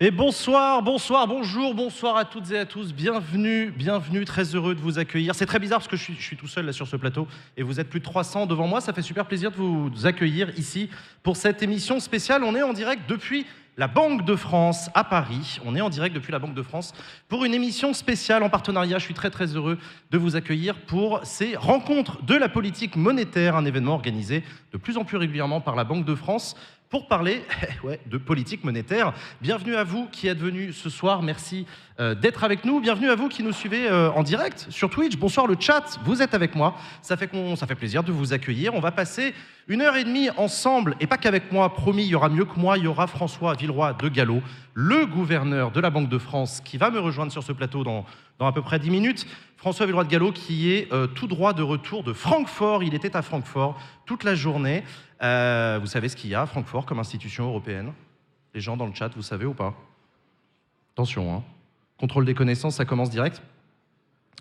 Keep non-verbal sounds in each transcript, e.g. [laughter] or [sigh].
Et bonsoir, bonsoir, bonjour, bonsoir à toutes et à tous. Bienvenue, bienvenue, très heureux de vous accueillir. C'est très bizarre parce que je suis, tout seul là sur ce plateau et vous êtes plus de 300 devant moi. Ça fait super plaisir de vous accueillir ici pour cette émission spéciale. On est en direct depuis la Banque de France à Paris. On est en direct depuis la Banque de France pour une émission spéciale en partenariat. Je suis très très heureux de vous accueillir pour ces rencontres de la politique monétaire, un événement organisé de plus en plus régulièrement par la Banque de France pour parler [laughs] de politique monétaire. Bienvenue à vous qui êtes venus ce soir. Merci euh, d'être avec nous. Bienvenue à vous qui nous suivez euh, en direct sur Twitch. Bonsoir le chat. Vous êtes avec moi. Ça fait, ça fait plaisir de vous accueillir. On va passer une heure et demie ensemble et pas qu'avec moi. Promis, il y aura mieux que moi. Il y aura François Villeroy de Gallo, le gouverneur de la Banque de France, qui va me rejoindre sur ce plateau dans, dans à peu près 10 minutes. François Villeroy de Gallo qui est euh, tout droit de retour de Francfort. Il était à Francfort toute la journée. Euh, vous savez ce qu'il y a à Francfort comme institution européenne? Les gens dans le chat, vous savez ou pas? Attention, hein. contrôle des connaissances, ça commence direct.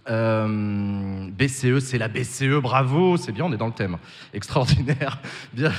Euh, BCE, c'est la BCE, bravo, c'est bien, on est dans le thème. Extraordinaire. [laughs] Bien.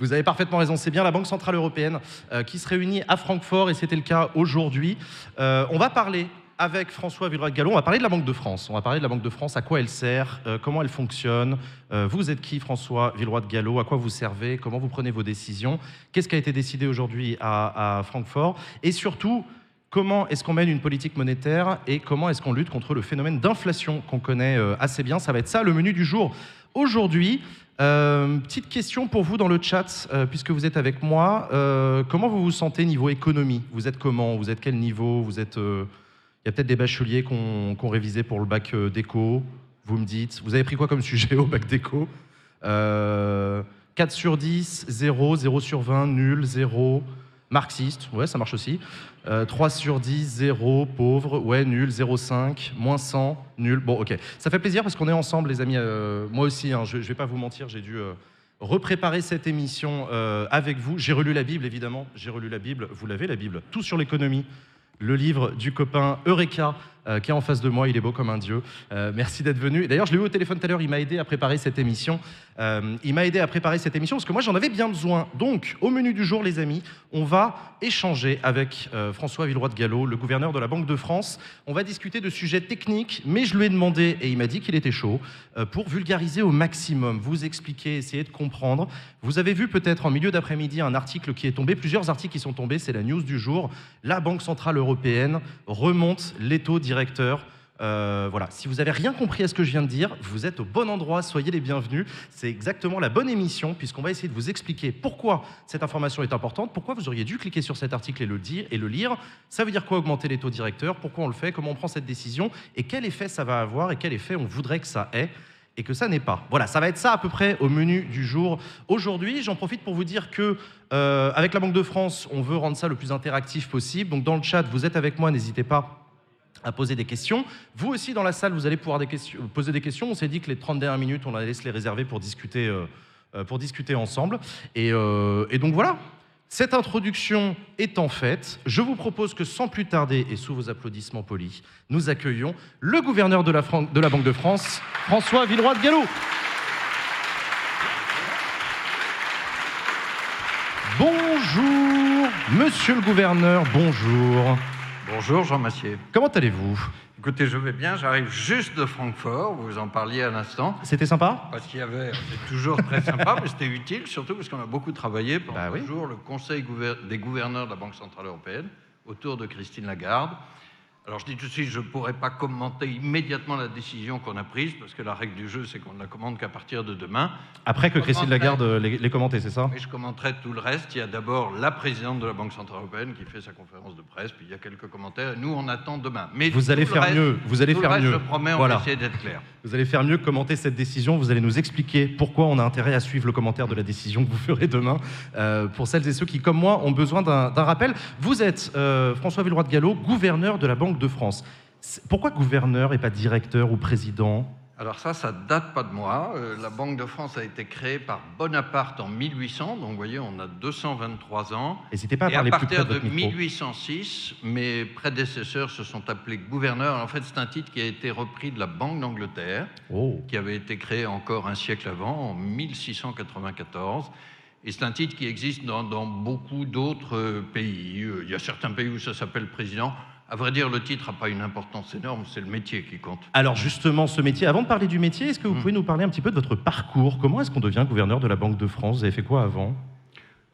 Vous avez parfaitement raison, c'est bien la Banque Centrale Européenne qui se réunit à Francfort et c'était le cas aujourd'hui. On va parler avec François Villeroy de Gallo, on va parler de la Banque de France. On va parler de la Banque de France, à quoi elle sert, euh, comment elle fonctionne. Euh, vous êtes qui, François Villeroy de Gallo À quoi vous servez? Comment vous prenez vos décisions? Qu'est-ce qui a été décidé aujourd'hui à, Francfort? Et surtout, comment est-ce qu'on mène une politique monétaire et comment est-ce qu'on lutte contre le phénomène d'inflation qu'on connaît euh, assez bien? Ça va être ça le menu du jour aujourd'hui. Petite question pour vous dans le chat, puisque vous êtes avec moi. Comment vous vous sentez niveau économie? Vous êtes comment? Vous êtes quel niveau? Vous êtes Il y a peut-être des bacheliers qui ont qui ont révisé pour le bac euh, d'éco. Vous me dites. Vous avez pris quoi comme sujet au bac d'éco Euh, 4 sur 10, 0, 0 sur 20, nul, 0. Marxiste, ouais, ça marche aussi. Euh, 3 sur 10, 0, pauvre, ouais, nul, 0,5, moins 100, nul. Bon, ok. Ça fait plaisir parce qu'on est ensemble, les amis. Euh, moi aussi, hein, je ne vais pas vous mentir, j'ai dû euh, repréparer cette émission euh, avec vous. J'ai relu la Bible, évidemment. J'ai relu la Bible. Vous l'avez, la Bible. Tout sur l'économie. Le livre du copain Eureka, euh, qui est en face de moi. Il est beau comme un dieu. Euh, merci d'être venu. D'ailleurs, je l'ai eu au téléphone tout à l'heure. Il m'a aidé à préparer cette émission. Euh, il m'a aidé à préparer cette émission parce que moi, j'en avais bien besoin. Donc, au menu du jour, les amis, on va échanger avec François Villeroy de Gallo, le gouverneur de la Banque de France. On va discuter de sujets techniques, mais je lui ai demandé, et il m'a dit qu'il était chaud, pour vulgariser au maximum, vous expliquer, essayer de comprendre. Vous avez vu peut-être en milieu d'après-midi un article qui est tombé, plusieurs articles qui sont tombés, c'est la news du jour. La Banque Centrale Européenne remonte les taux directeurs. Euh, voilà, si vous avez rien compris à ce que je viens de dire, vous êtes au bon endroit, soyez les bienvenus. C'est exactement la bonne émission puisqu'on va essayer de vous expliquer pourquoi cette information est importante, pourquoi vous auriez dû cliquer sur cet article et le dire et le lire. Ça veut dire quoi augmenter les taux directeurs, pourquoi on le fait, comment on prend cette décision? Et quel effet ça va avoir? Et quel effet on voudrait que ça ait? Et que ça n'est pas. Voilà, ça va être ça à peu près au menu du jour. Aujourd'hui, j'en profite pour vous dire que euh, avec la Banque de France, on veut rendre ça le plus interactif possible. Donc dans le chat, vous êtes avec moi, n'hésitez pas à poser des questions. Vous aussi, dans la salle, vous allez pouvoir questions- poser des questions. On s'est dit que les 30 dernières minutes, on allait se les réserver pour discuter, euh, euh, pour discuter ensemble. Et, euh, et donc voilà, cette introduction étant faite, je vous propose que sans plus tarder, et sous vos applaudissements polis, nous accueillions le gouverneur de la, de la Banque de France, François Villeroy de Gallo. Bonjour, monsieur le gouverneur, bonjour. Bonjour Jean Massier. Comment allez-vous? Écoutez, je vais bien, j'arrive juste de Francfort, vous en parliez à l'instant, C'était sympa? Parce qu'il y avait, c'est toujours très sympa, mais c'était utile, surtout parce qu'on a beaucoup travaillé pendant Bah oui. deux jours le Conseil des gouverneurs de la Banque Centrale Européenne, autour de Christine Lagarde. Alors je dis tout de suite, je ne pourrais pas commenter immédiatement la décision qu'on a prise, parce que la règle du jeu, c'est qu'on ne la commande qu'à partir de demain. Après que Christine Lagarde euh, les, les c'est ça? Mais je commenterai tout le reste. Il y a d'abord la présidente de la Banque Centrale Européenne qui fait sa conférence de presse, puis il y a quelques commentaires. Et nous, on attend demain. Mais Vous allez le faire reste- mieux, vous allez tout le faire reste, mieux. Je promets, on Voilà. va essayer d'être clair. Vous allez faire mieux que commenter cette décision, vous allez nous expliquer pourquoi on a intérêt à suivre le commentaire de la décision que vous ferez demain. Euh, pour celles et ceux qui, comme moi, ont besoin d'un d'un rappel, vous êtes euh, François Villeroy de Gallo, gouverneur de la Banque de France. Pourquoi gouverneur et pas directeur ou président? Alors ça, ça date pas de moi. Euh, la Banque de France a été créée par Bonaparte en 1800, donc vous voyez, on a 223 ans. N'hésitez pas à Et à parler plus près partir de de votre micro. 1806, mes prédécesseurs se sont appelés gouverneurs. En fait, c'est un titre qui a été repris de la Banque d'Angleterre. Oh. qui avait été créé encore un siècle avant, en 1694. Et c'est un titre qui existe dans, dans beaucoup d'autres pays. Il y a certains pays où ça s'appelle président. À vrai dire, le titre n'a pas une importance énorme, c'est le métier qui compte. Alors justement, ce métier, avant de parler du métier, est-ce que vous Hmm. pouvez nous parler un petit peu de votre parcours? Comment est-ce qu'on devient gouverneur de la Banque de France? Vous avez fait quoi avant?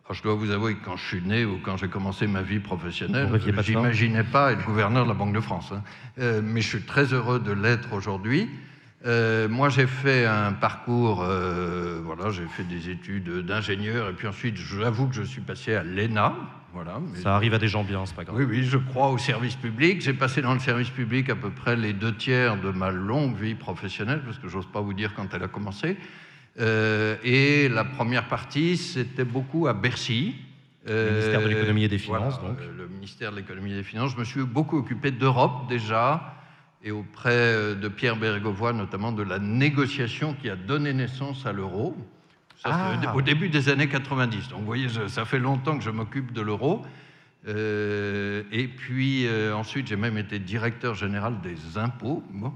Alors, je dois vous avouer que quand je suis né ou quand j'ai commencé ma vie professionnelle, ça j'imaginais pas être gouverneur de la Banque de France. hein. Euh, mais je suis très heureux de l'être aujourd'hui. Euh, moi, j'ai fait un parcours, euh, voilà, j'ai fait des études d'ingénieur et puis ensuite, j'avoue que je suis passé à l'ENA, voilà. mais- Ça arrive à des gens bien, c'est pas grave. oui, oui, je crois au service public. J'ai passé dans le service public à peu près les deux tiers de ma longue vie professionnelle, parce que j'ose pas vous dire quand elle a commencé. Euh, et la première partie, c'était beaucoup à Bercy. Le ministère de l'économie et des finances, voilà, donc. euh, Le ministère de l'économie et des finances. Je me suis beaucoup occupé d'Europe déjà, et auprès euh, de Pierre Bérégovoy, notamment de la négociation qui a donné naissance à l'euro. Ça, Ah. au début des années 90. Donc, vous voyez, ça fait longtemps que je m'occupe de l'euro. Euh, et puis, euh, ensuite, j'ai même été directeur général des impôts. Bon.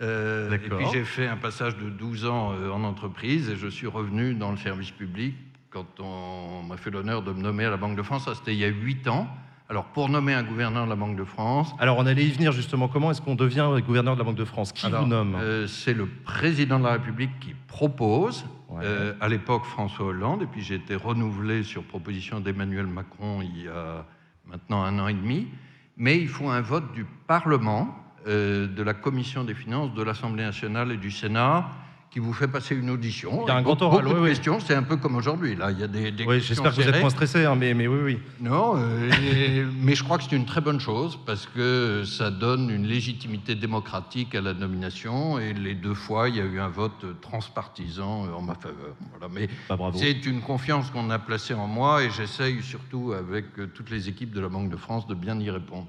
Euh, et puis, j'ai fait un passage de 12 ans en entreprise et je suis revenu dans le service public quand on m'a fait l'honneur de me nommer à la Banque de France. Ça, c'était il y a 8 ans. Alors, pour nommer un gouverneur de la Banque de France, Alors on allait y venir justement. Comment est-ce qu'on devient gouverneur de la Banque de France? Qui alors, vous nomme? euh, C'est le président de la République qui propose. Ouais. Euh, à l'époque, François Hollande, et puis j'ai été renouvelé sur proposition d'Emmanuel Macron il y a maintenant un an et demi. Mais il faut un vote du Parlement, euh, de la Commission des finances, de l'Assemblée nationale et du Sénat qui vous fait passer une audition. Il y a un grand beaucoup oral, de oui, oui. questions. C'est un peu comme aujourd'hui. Là, il y a des, des Oui, j'espère que vous êtes moins stressé, hein, mais, mais oui, oui. Non, euh, [laughs] mais je crois que c'est une très bonne chose parce que ça donne une légitimité démocratique à la nomination et les deux fois, il y a eu un vote transpartisan en ma faveur. Voilà. Mais Bah, c'est une confiance qu'on a placée en moi et j'essaye surtout avec toutes les équipes de la Banque de France de bien y répondre.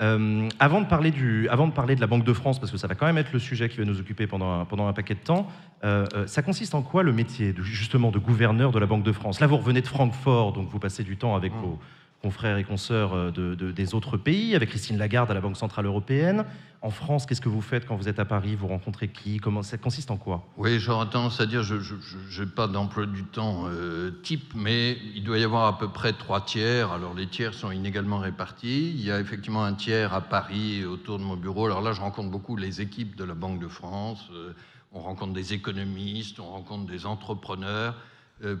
Euh, avant, de parler du, avant de parler de la Banque de France, parce que ça va quand même être le sujet qui va nous occuper pendant un, pendant un paquet de temps, euh, euh, ça consiste en quoi le métier de, justement de gouverneur de la Banque de France? Là, vous revenez de Francfort, donc vous passez du temps avec Mm. vos confrères et consoeurs euh, de, de- des autres pays, avec Christine Lagarde à la Banque Centrale Européenne. En France, qu'est-ce que vous faites quand vous êtes à Paris? Vous rencontrez qui? Comment Ça consiste en quoi? Oui, j'aurais tendance à dire, je n'ai pas d'emploi du temps euh, type, mais il doit y avoir à peu près trois tiers. Alors les tiers sont inégalement répartis. Il y a effectivement un tiers à Paris autour de mon bureau. Alors là, je rencontre beaucoup les équipes de la Banque de France. euh, on rencontre des économistes, on rencontre des entrepreneurs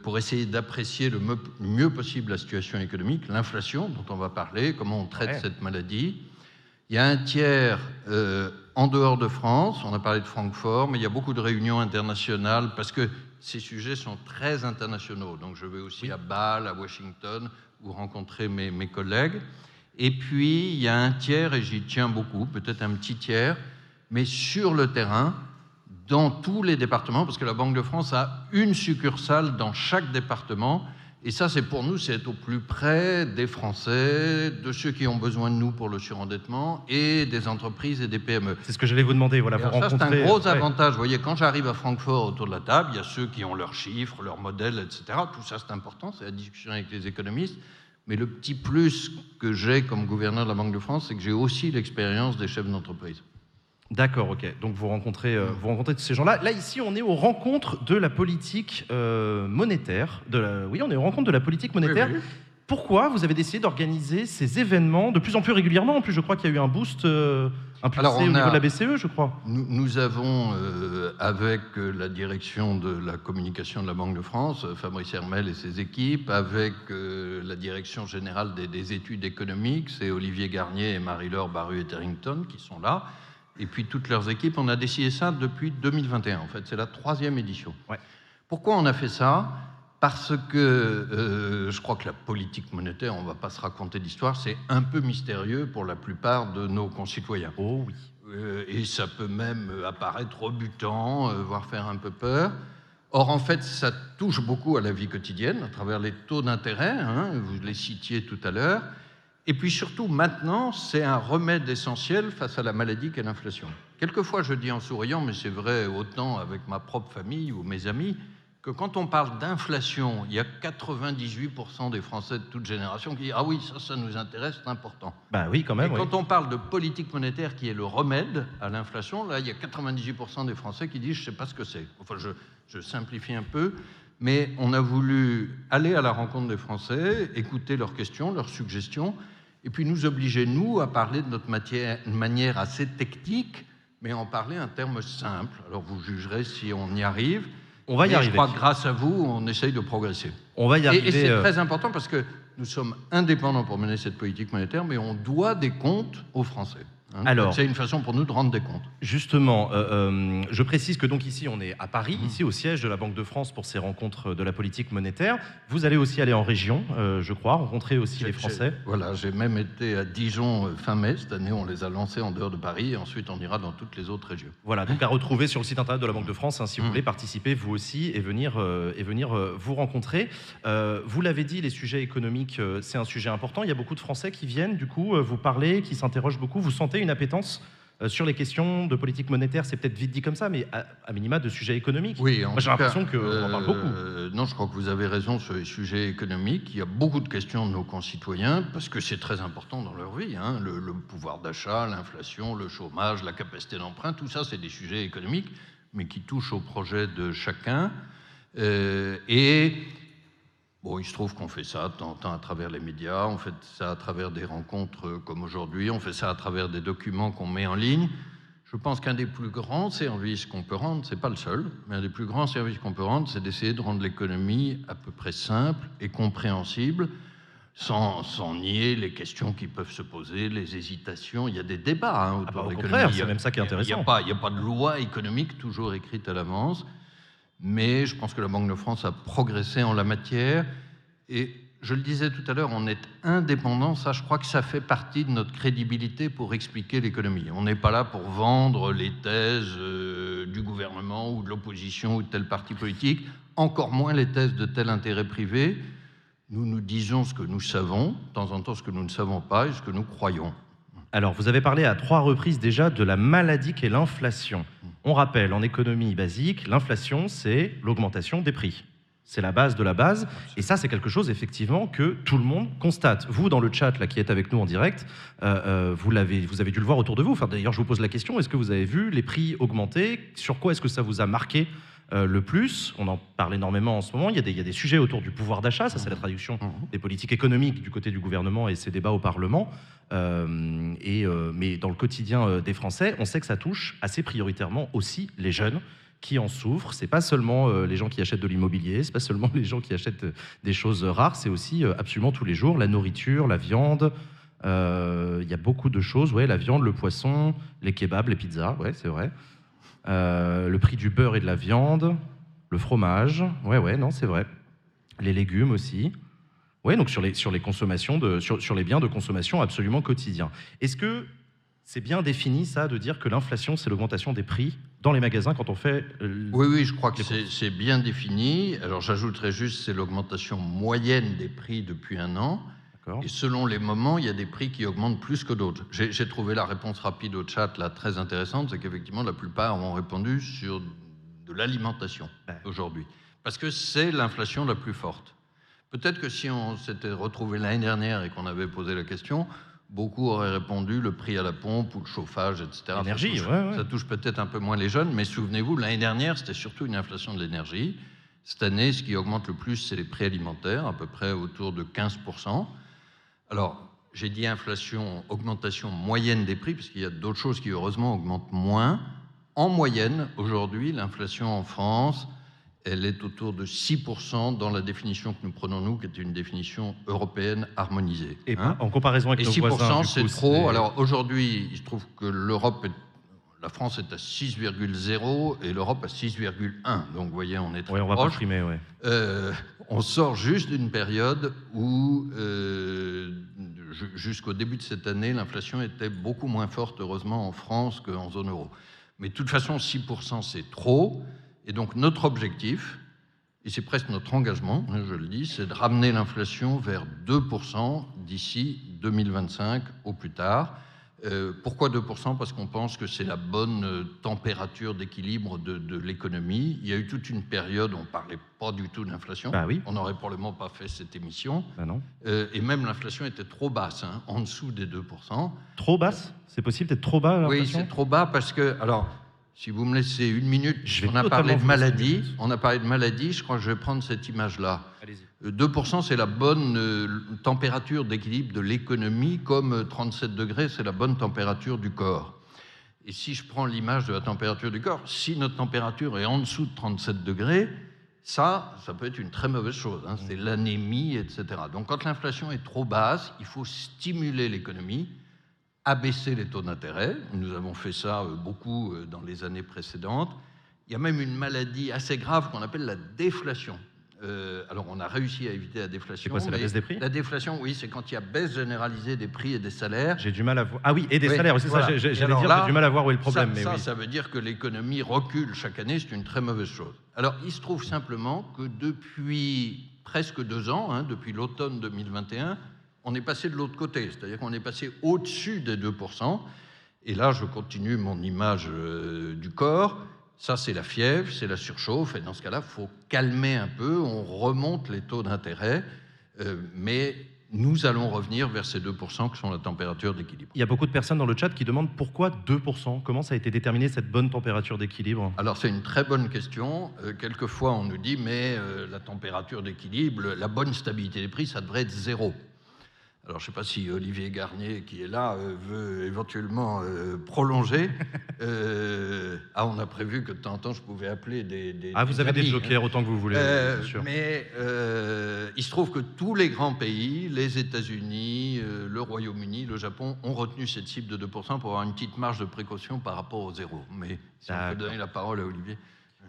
pour essayer d'apprécier le mieux possible la situation économique, l'inflation dont on va parler, comment on traite Ouais. cette maladie. Il y a un tiers euh, en dehors de France, on a parlé de Francfort, mais il y a beaucoup de réunions internationales parce que ces sujets sont très internationaux. Donc je vais aussi à Bâle, à Washington, où rencontrer mes, mes collègues. Et puis il y a un tiers, et j'y tiens beaucoup, peut-être un petit tiers, mais sur le terrain, dans tous les départements, parce que la Banque de France a une succursale dans chaque département. Et ça, c'est pour nous, c'est être au plus près des Français, de ceux qui ont besoin de nous pour le surendettement, et des entreprises et des PME. C'est ce que j'allais vous demander. Voilà, vous ça, c'est un gros ouais. avantage. Vous voyez, quand j'arrive à Francfort autour de la table, il y a ceux qui ont leurs chiffres, leurs modèles, etc. Tout ça, c'est important, c'est la discussion avec les économistes. Mais le petit plus que j'ai comme gouverneur de la Banque de France, c'est que j'ai aussi l'expérience des chefs d'entreprise. D'accord, ok. Donc vous rencontrez, euh, vous rencontrez tous ces gens-là. Là, ici, on est aux rencontres de la politique euh, monétaire. De la... Oui, on est aux rencontres de la politique monétaire. Oui, oui. Pourquoi vous avez décidé d'organiser ces événements de plus en plus régulièrement? En plus, je crois qu'il y a eu un boost euh, impulsé au niveau a- de la BCE, je crois. Nous, nous avons, euh, avec la direction de la communication de la Banque de France, Fabrice Hermel et ses équipes, avec la direction générale des, des études économiques, c'est Olivier Garnier et Marie-Laure Baru-Etterington qui sont là, et puis toutes leurs équipes, on a décidé ça depuis 2021. En fait, c'est la troisième édition. Ouais. Pourquoi on a fait ça? Parce que euh, je crois que la politique monétaire, on ne va pas se raconter d'histoire, c'est un peu mystérieux pour la plupart de nos concitoyens. Oh oui. Euh, et ça peut même apparaître rebutant, euh, voire faire un peu peur. Or, en fait, ça touche beaucoup à la vie quotidienne, à travers les taux d'intérêt, hein, vous les citiez tout à l'heure. Et puis surtout, maintenant, c'est un remède essentiel face à la maladie qu'est l'inflation. Quelquefois, je dis en souriant, mais c'est vrai autant avec ma propre famille ou mes amis, que quand on parle d'inflation, il y a 98% des Français de toute génération qui disent Ah oui, ça, ça nous intéresse, c'est important. Bah oui, quand Et même. oui. quand on parle de politique monétaire qui est le remède à l'inflation, là, il y a 98% des Français qui disent je ne sais pas ce que c'est. Enfin, je, je simplifie un peu, mais on a voulu aller à la rencontre des Français, écouter leurs questions, leurs suggestions, et puis nous obliger, nous, à parler de notre matière, manière assez technique, mais en parler un terme simple. Alors vous jugerez si on y arrive. On va y arriver. Je crois que grâce à vous, on essaye de progresser. On va y arriver. Et, c'est euh, très important parce que nous sommes indépendants pour mener cette politique monétaire, mais on doit des comptes aux Français. Hein. Alors, c'est une façon pour nous de rendre des comptes. Justement, euh, euh, je précise que donc ici on est à Paris, mmh. ici au siège de la Banque de France pour ces rencontres de la politique monétaire. Vous allez aussi aller en région, euh, je crois, rencontrer aussi les Français. Voilà, j'ai même été à Dijon fin mai cette année. On les a lancés en dehors de Paris et ensuite on ira dans toutes les autres régions. Voilà, donc à retrouver sur le site internet de la Banque de France hein, si vous mmh. voulez participer vous aussi et venir et venir vous rencontrer. vous l'avez dit, les sujets économiques c'est un sujet important. Il y a beaucoup de Français qui viennent du coup vous parler, qui s'interrogent beaucoup. Vous sentez une appétence euh, sur les questions de politique monétaire, c'est peut-être vite dit comme ça, mais à, minima de sujets économiques. Oui, j'ai l'impression qu'on en parle beaucoup. Euh, non, je crois que vous avez raison sur les sujets économiques. Il y a beaucoup de questions de nos concitoyens, parce que c'est très important dans leur vie. Hein. Le, pouvoir d'achat, l'inflation, le chômage, la capacité d'emprunt, tout ça, c'est des sujets économiques, mais qui touchent au projet de chacun. Euh, et Bon, il se trouve qu'on fait ça de temps en temps à travers les médias, on fait ça à travers des rencontres comme aujourd'hui, on fait ça à travers des documents qu'on met en ligne. Je pense qu'un des plus grands services qu'on peut rendre, c'est pas le seul, mais un des plus grands services qu'on peut rendre, c'est d'essayer de rendre l'économie à peu près simple et compréhensible, sans, sans, nier les questions qui peuvent se poser, les hésitations. Il y a des débats hein, autour ah bah, de l'économie. C'est même ça qui est intéressant. Il n'y a pas de loi économique toujours écrite à l'avance mais je pense que la Banque de France a progressé en la matière. Et je le disais tout à l'heure, on est indépendant, ça je crois que ça fait partie de notre crédibilité pour expliquer l'économie. On n'est pas là pour vendre les thèses euh, du gouvernement ou de l'opposition ou de tel parti politique, encore moins les thèses de tel intérêt privé. Nous nous disons ce que nous savons, de temps en temps ce que nous ne savons pas et ce que nous croyons. Alors, vous avez parlé à trois reprises déjà de la maladie qu'est l'inflation. On rappelle, en économie basique, l'inflation, c'est l'augmentation des prix. C'est la base de la base. Et ça, c'est quelque chose, effectivement, que tout le monde constate. Vous, dans le chat, là, qui êtes avec nous en direct, euh, euh, vous, vous avez dû le voir autour de vous. D'ailleurs, je vous pose la question, est-ce que vous avez vu les prix augmenter? Sur quoi est-ce que ça vous a marqué? Le plus, on en parle énormément en ce moment, il y, a des, il y a des sujets autour du pouvoir d'achat, ça c'est la traduction mmh. des politiques économiques du côté du gouvernement et ses débats au Parlement. Euh, et, euh, mais dans le quotidien des Français, on sait que ça touche assez prioritairement aussi les jeunes qui en souffrent. C'est pas seulement les gens qui achètent de l'immobilier, c'est pas seulement [laughs] les gens qui achètent des choses rares, c'est aussi absolument tous les jours la nourriture, la viande. Il y a beaucoup de choses, ouais, la viande, le poisson, les kebabs, les pizzas, ouais, c'est vrai. Euh, le prix du beurre et de la viande, le fromage, ouais, ouais, non, c'est vrai. Les légumes aussi. Ouais, donc sur les, sur les consommations, de, sur, sur les biens de consommation absolument quotidiens. Est-ce que c'est bien défini ça, de dire que l'inflation, c'est l'augmentation des prix dans les magasins quand on fait... Euh, oui, oui, je crois que c'est bien défini. Alors j'ajouterais juste, c'est l'augmentation moyenne des prix depuis un an. Et selon les moments, il y a des prix qui augmentent plus que d'autres. J'ai trouvé la réponse rapide au chat là très intéressante, c'est qu'effectivement la plupart ont répondu sur de l'alimentation aujourd'hui, parce que c'est l'inflation la plus forte. Peut-être que si on s'était retrouvé l'année dernière et qu'on avait posé la question, beaucoup auraient répondu le prix à la pompe ou le chauffage, etc. L'énergie, ça touche, ça touche peut-être un peu moins les jeunes, mais souvenez-vous, l'année dernière, c'était surtout une inflation de l'énergie. Cette année, ce qui augmente le plus, c'est les prix alimentaires, à peu près autour de 15 alors, j'ai dit inflation, augmentation moyenne des prix, parce qu'il y a d'autres choses qui, heureusement, augmentent moins. En moyenne, aujourd'hui, l'inflation en France, elle est autour de 6% dans la définition que nous prenons, nous, qui est une définition européenne harmonisée. Et hein. en comparaison avec Et 6%, c'est trop. Alors aujourd'hui, il se trouve que l'Europe la France est à 6,0 et l'Europe à 6,1. Donc, vous voyez, on est très oui, on va proche. Primer, ouais. Euh, on sort juste d'une période où, euh, jusqu'au début de cette année, l'inflation était beaucoup moins forte, heureusement, en France qu'en zone euro. Mais de toute façon, 6%, c'est trop. Et donc, notre objectif, et c'est presque notre engagement, hein, je le dis, c'est de ramener l'inflation vers 2% d'ici 2025 au plus tard. Euh, pourquoi 2% Parce qu'on pense que c'est la bonne euh, température d'équilibre de, l'économie. Il y a eu toute une période où on ne parlait pas du tout d'inflation. Bah oui. On n'aurait probablement pas fait cette émission. Bah non. Euh, et même l'inflation était trop basse, hein, en dessous des 2%. Trop basse? C'est possible d'être trop bas Oui, c'est trop bas parce que, alors, Si vous me laissez une minute, Je on a parlé de maladie. On a parlé de maladie. Je crois que je vais prendre cette image-là. Allez-y. Euh, 2%, c'est la bonne euh, température d'équilibre de l'économie, comme euh, 37 degrés, c'est la bonne température du corps. Et si je prends l'image de la température du corps, si notre température est en dessous de 37 degrés, ça, ça peut être une très mauvaise chose. hein. C'est l'anémie, etc. Donc quand l'inflation est trop basse, il faut stimuler l'économie, abaisser les taux d'intérêt. Nous avons fait ça euh, beaucoup euh, dans les années précédentes. Il y a même une maladie assez grave qu'on appelle la déflation. Euh, alors, on a réussi à éviter la déflation. C'est quoi, c'est la baisse des prix La déflation, oui, c'est quand il y a baisse généralisée des prix et des salaires. J'ai du mal à voir. Ah oui, et des Oui, salaires, c'est voilà. ça. j'ai- J'allais dire, là, j'ai du mal à voir où est le problème. ça, mais ça, oui. ça veut dire que l'économie recule chaque année, c'est une très mauvaise chose. Alors, il se trouve simplement que depuis presque deux ans, hein, depuis l'automne 2021, on est passé de l'autre côté, c'est-à-dire qu'on est passé au-dessus des 2%. Et là, je continue mon image euh, du corps. Ça, c'est la fièvre, c'est la surchauffe. Et dans ce cas-là, il faut calmer un peu. On remonte les taux d'intérêt. euh, mais nous allons revenir vers ces 2% qui sont la température d'équilibre. Il y a beaucoup de personnes dans le chat qui demandent pourquoi 2% Comment ça a été déterminé cette bonne température d'équilibre? Alors c'est une très bonne question. Euh, quelquefois on nous dit mais euh, la température d'équilibre, la bonne stabilité des prix, ça devrait être zéro. Alors je ne sais pas si Olivier Garnier qui est là euh, veut éventuellement euh, prolonger. [laughs] Euh, ah on a prévu que de temps en temps je pouvais appeler des... des- Ah, vous des avez des amis, hein. jokers autant que vous voulez, Euh, bien sûr. mais euh, il se trouve que tous les grands pays, les États-Unis, le Royaume-Uni, le Japon, ont retenu cette cible de 2% pour avoir une petite marge de précaution par rapport au zéro. Mais si on peut donner la parole à Olivier.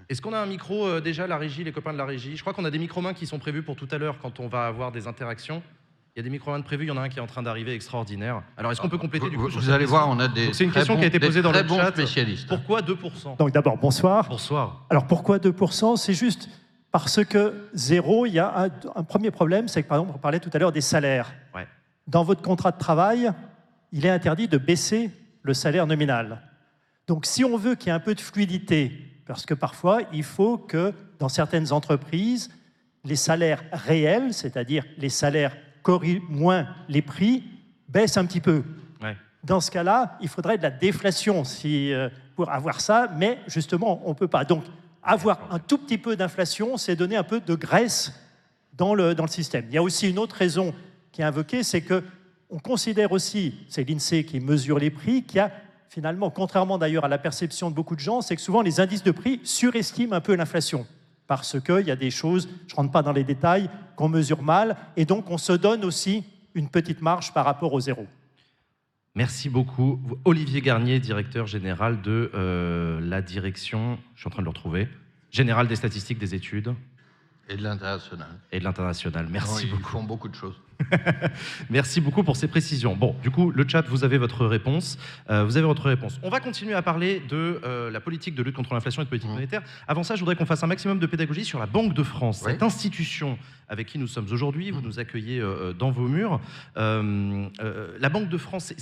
Est-ce qu'on a un micro déjà, la régie, les copains de la régie? Je crois qu'on a des micro-mains qui sont prévus pour tout à l'heure quand on va avoir des interactions. Il y a des micro-mains de prévus, il y en a un qui est en train d'arriver, extraordinaire. Alors, est-ce qu'on peut compléter Vous, du coup vous- sur vous allez voir, on a des c'est une très question bons- qui a été posée dans très le bons chat. spécialistes. Pourquoi 2% Donc d'abord, bonsoir. Bonsoir. Alors pourquoi 2% C'est juste parce que zéro, il y a un, un premier problème, c'est que par exemple, on parlait tout à l'heure des salaires. Ouais. Dans votre contrat de travail, il est interdit de baisser le salaire nominal. Donc si on veut qu'il y ait un peu de fluidité, parce que parfois il faut que dans certaines entreprises, les salaires réels, c'est-à-dire les salaires moins les prix, baissent un petit peu. Ouais. Dans ce cas-là, il faudrait de la déflation si, euh, pour avoir ça, mais justement, on ne peut pas. Donc, avoir un tout petit peu d'inflation, c'est donner un peu de graisse dans le, dans le système. Il y a aussi une autre raison qui est invoquée, c'est que on considère aussi, c'est l'INSEE qui mesure les prix, qu'il y a finalement, contrairement d'ailleurs à la perception de beaucoup de gens, c'est que souvent les indices de prix surestiment un peu l'inflation. Parce qu'il y a des choses, je ne rentre pas dans les détails, qu'on mesure mal, et donc on se donne aussi une petite marge par rapport au zéro. Merci beaucoup. Olivier Garnier, directeur général de euh, la direction, je suis en train de le retrouver, générale des statistiques des études Et de l'international. et de l'international. Merci Non, beaucoup. Ils font beaucoup de choses. [laughs] Merci beaucoup pour ces précisions. Bon, du coup, le chat, vous avez votre réponse. Euh, vous avez votre réponse. On va continuer à parler de euh, la politique de lutte contre l'inflation et de politique Mhm. monétaire. Avant ça, je voudrais qu'on fasse un maximum de pédagogie sur la Banque de France, Oui. cette institution avec qui nous sommes aujourd'hui. Vous nous accueillez euh, dans vos murs. La Banque de France,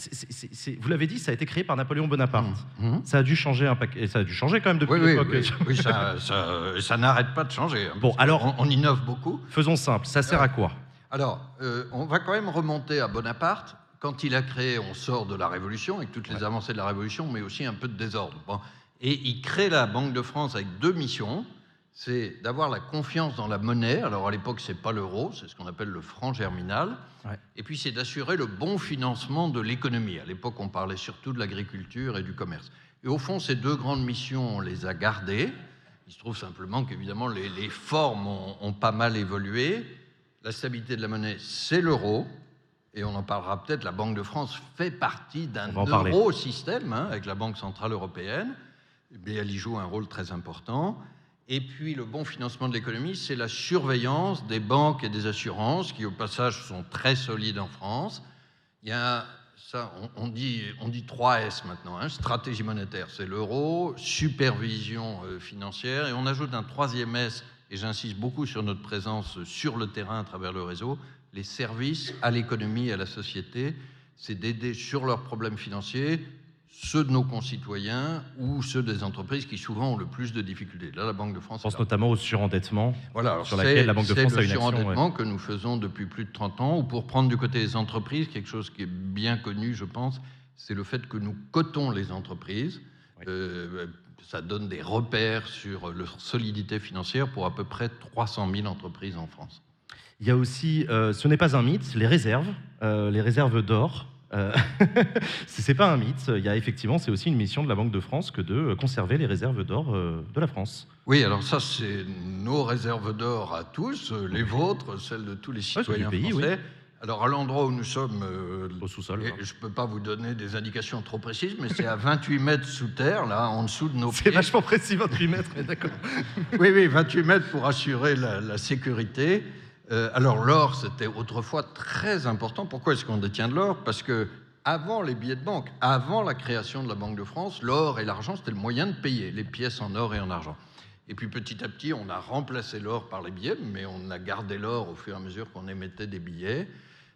vous l'avez dit, ça a été créé par Napoléon Bonaparte. Mhm. Ça a dû changer un paquet. Ça a dû changer quand même depuis Oui, l'époque. oui, [laughs] oui, ça, ça- ça n'arrête pas de changer. hein, Bon, alors- on, on innove beaucoup. Faisons simple. Ça sert à quoi? Alors, euh, on va quand même remonter à Bonaparte. Quand il a créé, on sort de la Révolution, avec toutes les Ouais. avancées de la Révolution, mais aussi un peu de désordre. Bon. Et il crée la Banque de France avec deux missions. C'est d'avoir la confiance dans la monnaie. Alors à l'époque, c'est pas l'euro, c'est ce qu'on appelle le franc germinal. Ouais. Et puis c'est d'assurer le bon financement de l'économie. À l'époque, on parlait surtout de l'agriculture et du commerce. Et au fond, ces deux grandes missions, on les a gardées. Il se trouve simplement qu'évidemment, les, les formes ont, ont pas mal évolué. La stabilité de la monnaie, c'est l'euro. Et on en parlera peut-être. La Banque de France fait partie d'un euro-système hein, avec la Banque Centrale Européenne. Mais elle y joue un rôle très important. Et puis le bon financement de l'économie, c'est la surveillance des banques et des assurances, qui au passage sont très solides en France. Il y a ça, on, on dit, on dit 3 S maintenant, hein, stratégie monétaire, c'est l'euro, supervision euh, financière, et on ajoute un troisième S, et j'insiste beaucoup sur notre présence sur le terrain à travers le réseau, les services à l'économie et à la société, c'est d'aider sur leurs problèmes financiers ceux de nos concitoyens ou ceux des entreprises qui souvent ont le plus de difficultés. Là, la Banque de France. pense notamment au surendettement. Voilà, sur laquelle la Banque de France a une action, surendettement que nous faisons depuis plus de 30 ans, ou pour prendre du côté des entreprises, quelque chose qui est bien connu, je pense, c'est le fait que nous cotons les entreprises. Euh, ça donne des repères sur leur solidité financière pour à peu près 300 000 entreprises en France. Il y a aussi, euh, ce n'est pas un mythe, les réserves, euh, les réserves d'or. Euh, [laughs] c'est pas un mythe. Il y a effectivement, c'est aussi une mission de la Banque de France que de conserver les réserves d'or euh, de la France. Oui, alors ça, c'est nos réserves d'or à tous, euh, les vôtres, celles de tous les c'est citoyens du pays, français. Alors, à l'endroit où nous sommes, euh, Au sous-sol. et je ne peux pas vous donner des indications trop précises, mais c'est à 28 mètres sous terre, là, en dessous de nos C'est pieds. vachement précis, 28 mètres, mais d'accord. [laughs] Oui, oui, 28 mètres pour assurer la, la sécurité. Euh, alors l'or, c'était autrefois très important. Pourquoi est-ce qu'on détient de l'or? Parce que avant les billets de banque, avant la création de la Banque de France, l'or et l'argent, c'était le moyen de payer les pièces en or et en argent. Et puis petit à petit, on a remplacé l'or par les billets, mais on a gardé l'or au fur et à mesure qu'on émettait des billets.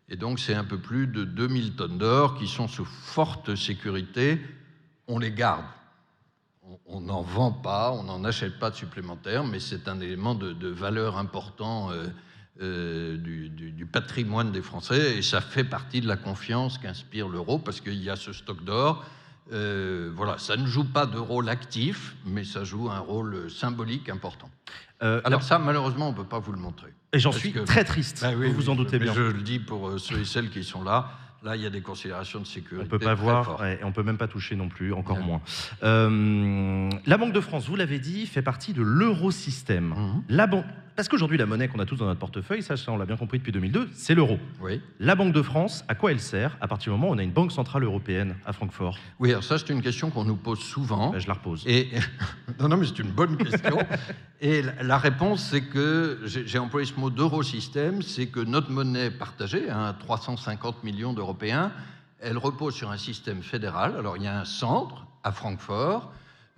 Et donc c'est un peu plus de 2000 tonnes d'or qui sont sous forte sécurité. On les garde. On- n'en vend pas, on n'en achète pas de supplémentaires, mais c'est un élément de, de valeur important euh, euh, du, du- du patrimoine des Français et ça fait partie de la confiance qu'inspire l'euro parce qu'il y a ce stock d'or. Euh, voilà, ça ne joue pas de rôle actif, mais ça joue un rôle symbolique important. Alors ça, malheureusement, on ne peut pas vous le montrer. Et j'en suis que- très triste. Ah oui, vous vous en doutez mais bien. Je le dis pour euh, ceux et celles qui sont là. Là, il y a des considérations de On sécurité. peut pas voir, ouais, et on peut même pas toucher non plus, encore Ouais. moins. Euh, la Banque de France, vous l'avez dit, fait partie de l'eurosystème. Mhm. La banque, parce qu'aujourd'hui la monnaie qu'on a tous dans notre portefeuille, ça, ça, on l'a bien compris depuis 2002, c'est l'euro. Oui. La Banque de France, à quoi elle sert à partir du moment où on a une banque centrale européenne à Francfort? Oui, alors ça, c'est une question qu'on nous pose souvent. Ben, Je la repose. Et [laughs] non, non, mais c'est une bonne question. Et la- réponse, c'est que j'ai j'ai employé ce mot d'eurosystème, c'est que notre monnaie partagée, hein, 350 millions d'Européens, elle repose sur un système fédéral. Alors il y a un centre à Francfort.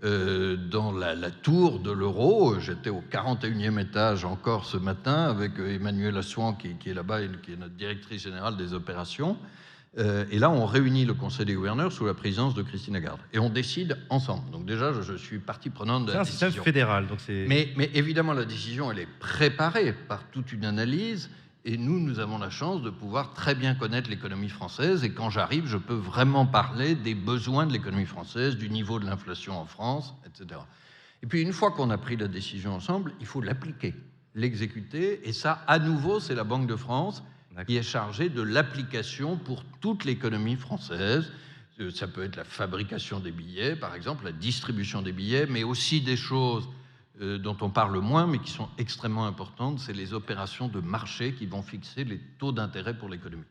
Euh, dans la, la tour de l'euro, j'étais au 41e étage encore ce matin avec euh, Emmanuel Assouan qui, qui est là-bas, et qui est notre directrice générale des opérations. Euh, et là, on réunit le Conseil des gouverneurs sous la présidence de Christine Lagarde. Et on décide ensemble. Donc déjà, je, je suis partie prenante de C'est la un système décision. fédéral, donc c'est. Mais, mais évidemment, la décision, elle est préparée par toute une analyse. Et nous, nous avons la chance de pouvoir très bien connaître l'économie française. Et quand j'arrive, je peux vraiment parler des besoins de l'économie française, du niveau de l'inflation en France, etc. Et puis, une fois qu'on a pris la décision ensemble, il faut l'appliquer, l'exécuter. Et ça, à nouveau, c'est la Banque de France qui est chargée de l'application pour toute l'économie française. Euh, Ça peut être la fabrication des billets, par exemple, la distribution des billets, mais aussi des choses dont on parle moins, mais qui sont extrêmement importantes, c'est les opérations de marché qui vont fixer les taux d'intérêt pour l'économie.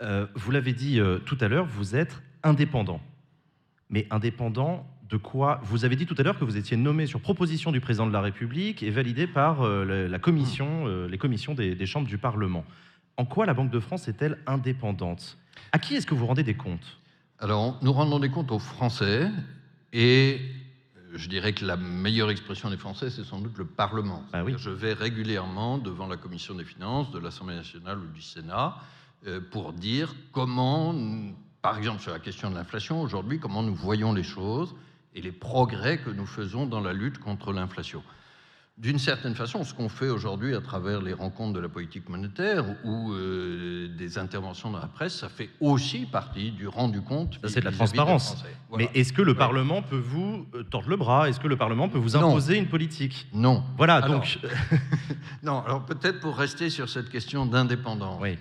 Euh, vous l'avez dit euh, tout à l'heure, vous êtes indépendant. Mais indépendant de quoi? Vous avez dit tout à l'heure que vous étiez nommé sur proposition du président de la République et validé par euh, la, commission, euh, les commissions des, des chambres du Parlement. En quoi la Banque de France est-elle indépendante? À qui est-ce que vous rendez des comptes? Alors, nous rendons des comptes aux Français et euh, je dirais que la meilleure expression des Français, c'est sans doute le Parlement. Bah oui. Je vais régulièrement devant la Commission des finances, de l'Assemblée nationale ou du Sénat euh, pour dire comment, par exemple sur la question de l'inflation, aujourd'hui, comment nous voyons les choses et les progrès que nous faisons dans la lutte contre l'inflation. D'une certaine façon, ce qu'on fait aujourd'hui à travers les rencontres de la politique monétaire ou euh, des interventions dans la presse, ça fait aussi partie du rendu compte. Ça, c'est de la transparence. Voilà. Mais est-ce que le Ouais. Parlement peut vous euh, tordre le bras? Est-ce que le Parlement peut vous Non. imposer une politique? Non. Voilà, Alors, donc. [laughs] Non, alors peut-être pour rester sur cette question d'indépendance. oui.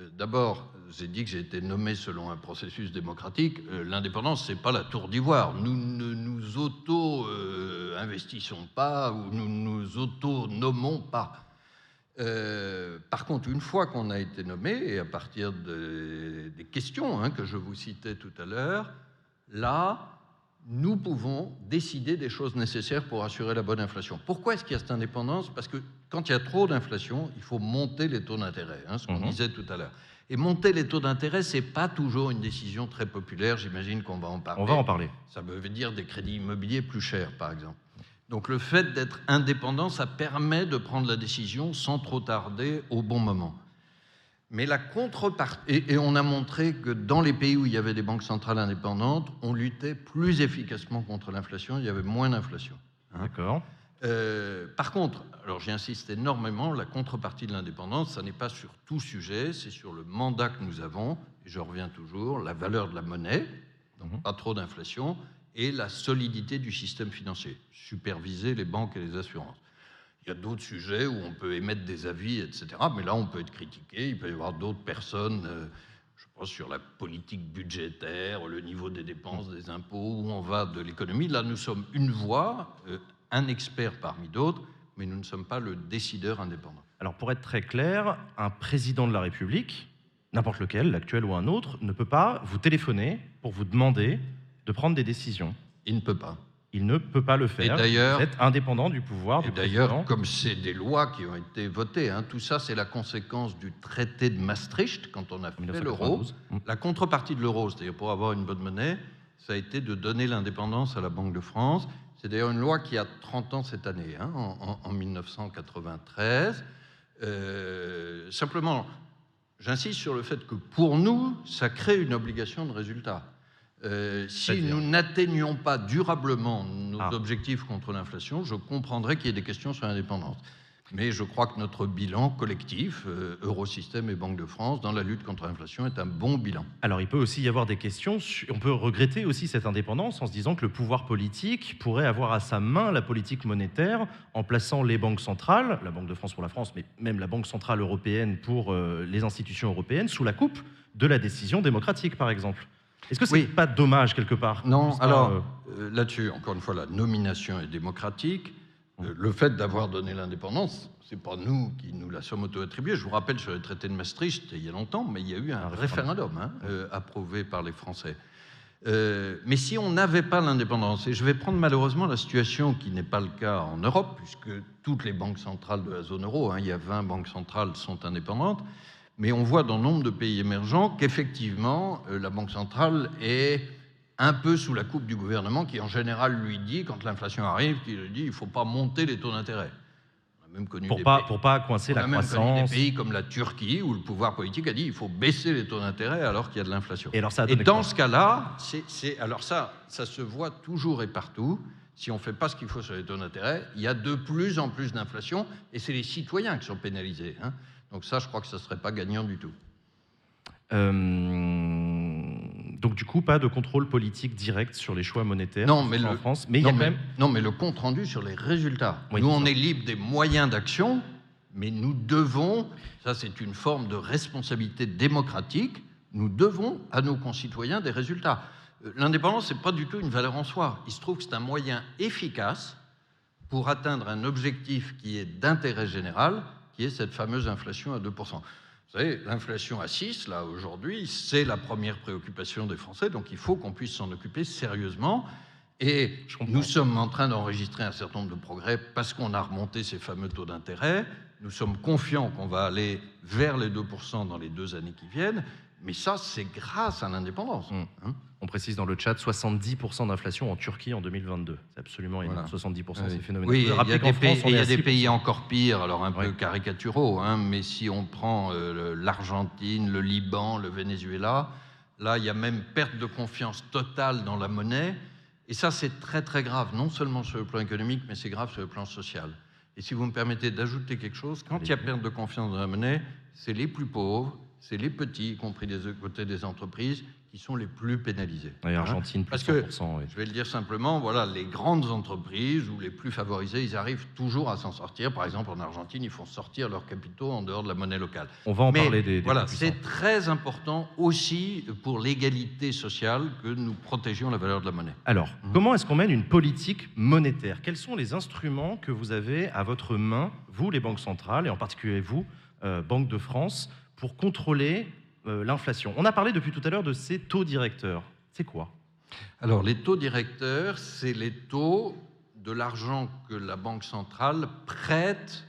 Euh, D'abord, j'ai dit que j'ai été nommé selon un processus démocratique. Euh, L'indépendance, c'est pas la tour d'ivoire. Nous ne nous auto-investissons pas ou nous nous auto-nommons pas. Euh, par contre, une fois qu'on a été nommé, et à partir de- des questions hein, que je vous citais tout à l'heure, là, nous pouvons décider des choses nécessaires pour assurer la bonne inflation. Pourquoi est-ce qu'il y a cette indépendance? Parce que quand il y a trop d'inflation, il faut monter les taux d'intérêt, hein, ce qu'on Mhm. disait tout à l'heure. Et monter les taux d'intérêt, c'est pas toujours une décision très populaire. J'imagine qu'on va en parler. On va en parler. Ça veut dire des crédits immobiliers plus chers, par exemple. Donc le fait d'être indépendant, ça permet de prendre la décision sans trop tarder au bon moment. Mais la contrepartie, et, et on a montré que dans les pays où il y avait des banques centrales indépendantes, on luttait plus efficacement contre l'inflation, il y avait moins d'inflation. hein. D'accord. Euh, par contre, alors j'insiste énormément, la contrepartie de l'indépendance, ça n'est pas sur tout sujet, c'est sur le mandat que nous avons, et je reviens toujours, la valeur de la monnaie, donc Mhm. pas trop d'inflation, et la solidité du système financier, superviser les banques et les assurances. Il y a d'autres sujets où on peut émettre des avis, etc. Mais là, on peut être critiqué. Il peut y avoir d'autres personnes, euh, je pense, sur la politique budgétaire, le niveau des dépenses, des impôts, où on va de l'économie. Là, nous sommes une voix, euh, un expert parmi d'autres, mais nous ne sommes pas le décideur indépendant. Alors pour être très clair, un président de la République, n'importe lequel, l'actuel ou un autre, ne peut pas vous téléphoner pour vous demander de prendre des décisions. Il ne peut pas. Il ne peut pas le faire. Et d'ailleurs- vous êtes indépendant du pouvoir Et du d'ailleurs, comme c'est des lois qui ont été votées, hein, tout ça, c'est la conséquence du traité de Maastricht, quand on a fait l'euro. 1992. Mm. La contrepartie de l'euro, c'est-à-dire pour avoir une bonne monnaie, ça a été de donner l'indépendance à la Banque de France. C'est d'ailleurs une loi qui a 30 ans cette année, hein, en, en- en 1993. Euh, simplement, j'insiste sur le fait que pour nous, ça crée une obligation de résultat. Euh, si nous n'atteignons pas durablement nos Ah. objectifs contre l'inflation, je comprendrais qu'il y ait des questions sur l'indépendance. Mais je crois que notre bilan collectif, euh, Eurosystème et Banque de France, dans la lutte contre l'inflation, est un bon bilan. Alors il peut aussi y avoir des questions, on peut regretter aussi cette indépendance en se disant que le pouvoir politique pourrait avoir à sa main la politique monétaire en plaçant les banques centrales, la Banque de France pour la France, mais même la Banque centrale européenne pour euh, les institutions européennes, sous la coupe de la décision démocratique par exemple. Est-ce que c'est Oui. pas dommage quelque part? Non, alors euh, euh, là-dessus, encore une fois, la nomination est démocratique. Euh, le fait d'avoir donné l'indépendance, c'est pas nous qui nous la sommes auto-attribuée. Je vous rappelle sur le traité de Maastricht, il y a longtemps, mais il y a eu un, Un référendum, hein, euh, approuvé par les Français. Euh, mais si on n'avait pas l'indépendance, et je vais prendre malheureusement la situation qui n'est pas le cas en Europe, puisque toutes les banques centrales de la zone euro, hein, il y a 20 banques centrales, sont indépendantes, mais on voit dans nombre de pays émergents qu'effectivement, euh, la Banque centrale est un peu sous la coupe du gouvernement qui, en général, lui dit, quand l'inflation arrive, qui lui dit il ne faut pas monter les taux d'intérêt. On a même connu pour des pas, pays- pour pas coincer on a même connu des pays comme la Turquie où le pouvoir politique a dit il faut baisser les taux d'intérêt alors qu'il y a de l'inflation. Et alors ça a Et donné dans ce cas-là, c'est- alors ça, ça se voit toujours et partout. Si on ne fait pas ce qu'il faut sur les taux d'intérêt, il y a de plus en plus d'inflation et c'est les citoyens qui sont pénalisés. hein. Donc ça, je crois que ça ne serait pas gagnant du tout. Euh, donc du coup, pas de contrôle politique direct sur les choix monétaires Non, mais en le- France, mais il y non, a mais, même non, mais le compte rendu sur les résultats. Oui, nous, on est libre des moyens d'action, mais nous devons, ça c'est une forme de responsabilité démocratique, nous devons à nos concitoyens des résultats. Euh, L'indépendance, c'est pas du tout une valeur en soi. Il se trouve que c'est un moyen efficace pour atteindre un objectif qui est d'intérêt général, qui est cette fameuse inflation à 2%. Vous savez, l'inflation à 6, là, aujourd'hui, c'est la première préoccupation des Français, donc il faut qu'on puisse s'en occuper sérieusement. Et nous sommes en train d'enregistrer un certain nombre de progrès parce qu'on a remonté ces fameux taux d'intérêt. Nous sommes confiants qu'on va aller vers les 2% dans les deux années qui viennent. Mais ça, c'est grâce à l'indépendance. Mm. hein. On précise dans le chat 70% d'inflation en Turquie en 2022. C'est absolument énorme. Voilà. 70%, Oui. c'est phénoménal. Oui, il y a des, France, pays, on il y est a à des 6%. pays encore pires, alors un peu caricaturaux, hein, mais si on prend euh, l'Argentine, le Liban, le Venezuela, là, il y a même perte de confiance totale dans la monnaie. Et ça, c'est très, très grave, non seulement sur le plan économique, mais c'est grave sur le plan social. Et si vous me permettez d'ajouter quelque chose, quand il y a perte de confiance dans la monnaie, c'est les plus pauvres, c'est les petits, y compris des côtés des entreprises, qui sont les plus pénalisés. Oui, Hein Argentine, plus Parce que 100%. oui. je vais le dire simplement, voilà, les grandes entreprises ou les plus favorisées, ils arrivent toujours à s'en sortir. Par exemple, en Argentine, ils font sortir leurs capitaux en dehors de la monnaie locale. On va en Mais parler des, des voilà, c'est très important aussi pour l'égalité sociale que nous protégions la valeur de la monnaie. Alors, Mhm. comment est-ce qu'on mène une politique monétaire? Quels sont les instruments que vous avez à votre main, vous, les banques centrales, et en particulier vous, euh, Banque de France, pour contrôler l'inflation On a parlé depuis tout à l'heure de ces taux directeurs. C'est quoi? Alors, les taux directeurs, c'est les taux de l'argent que la Banque centrale prête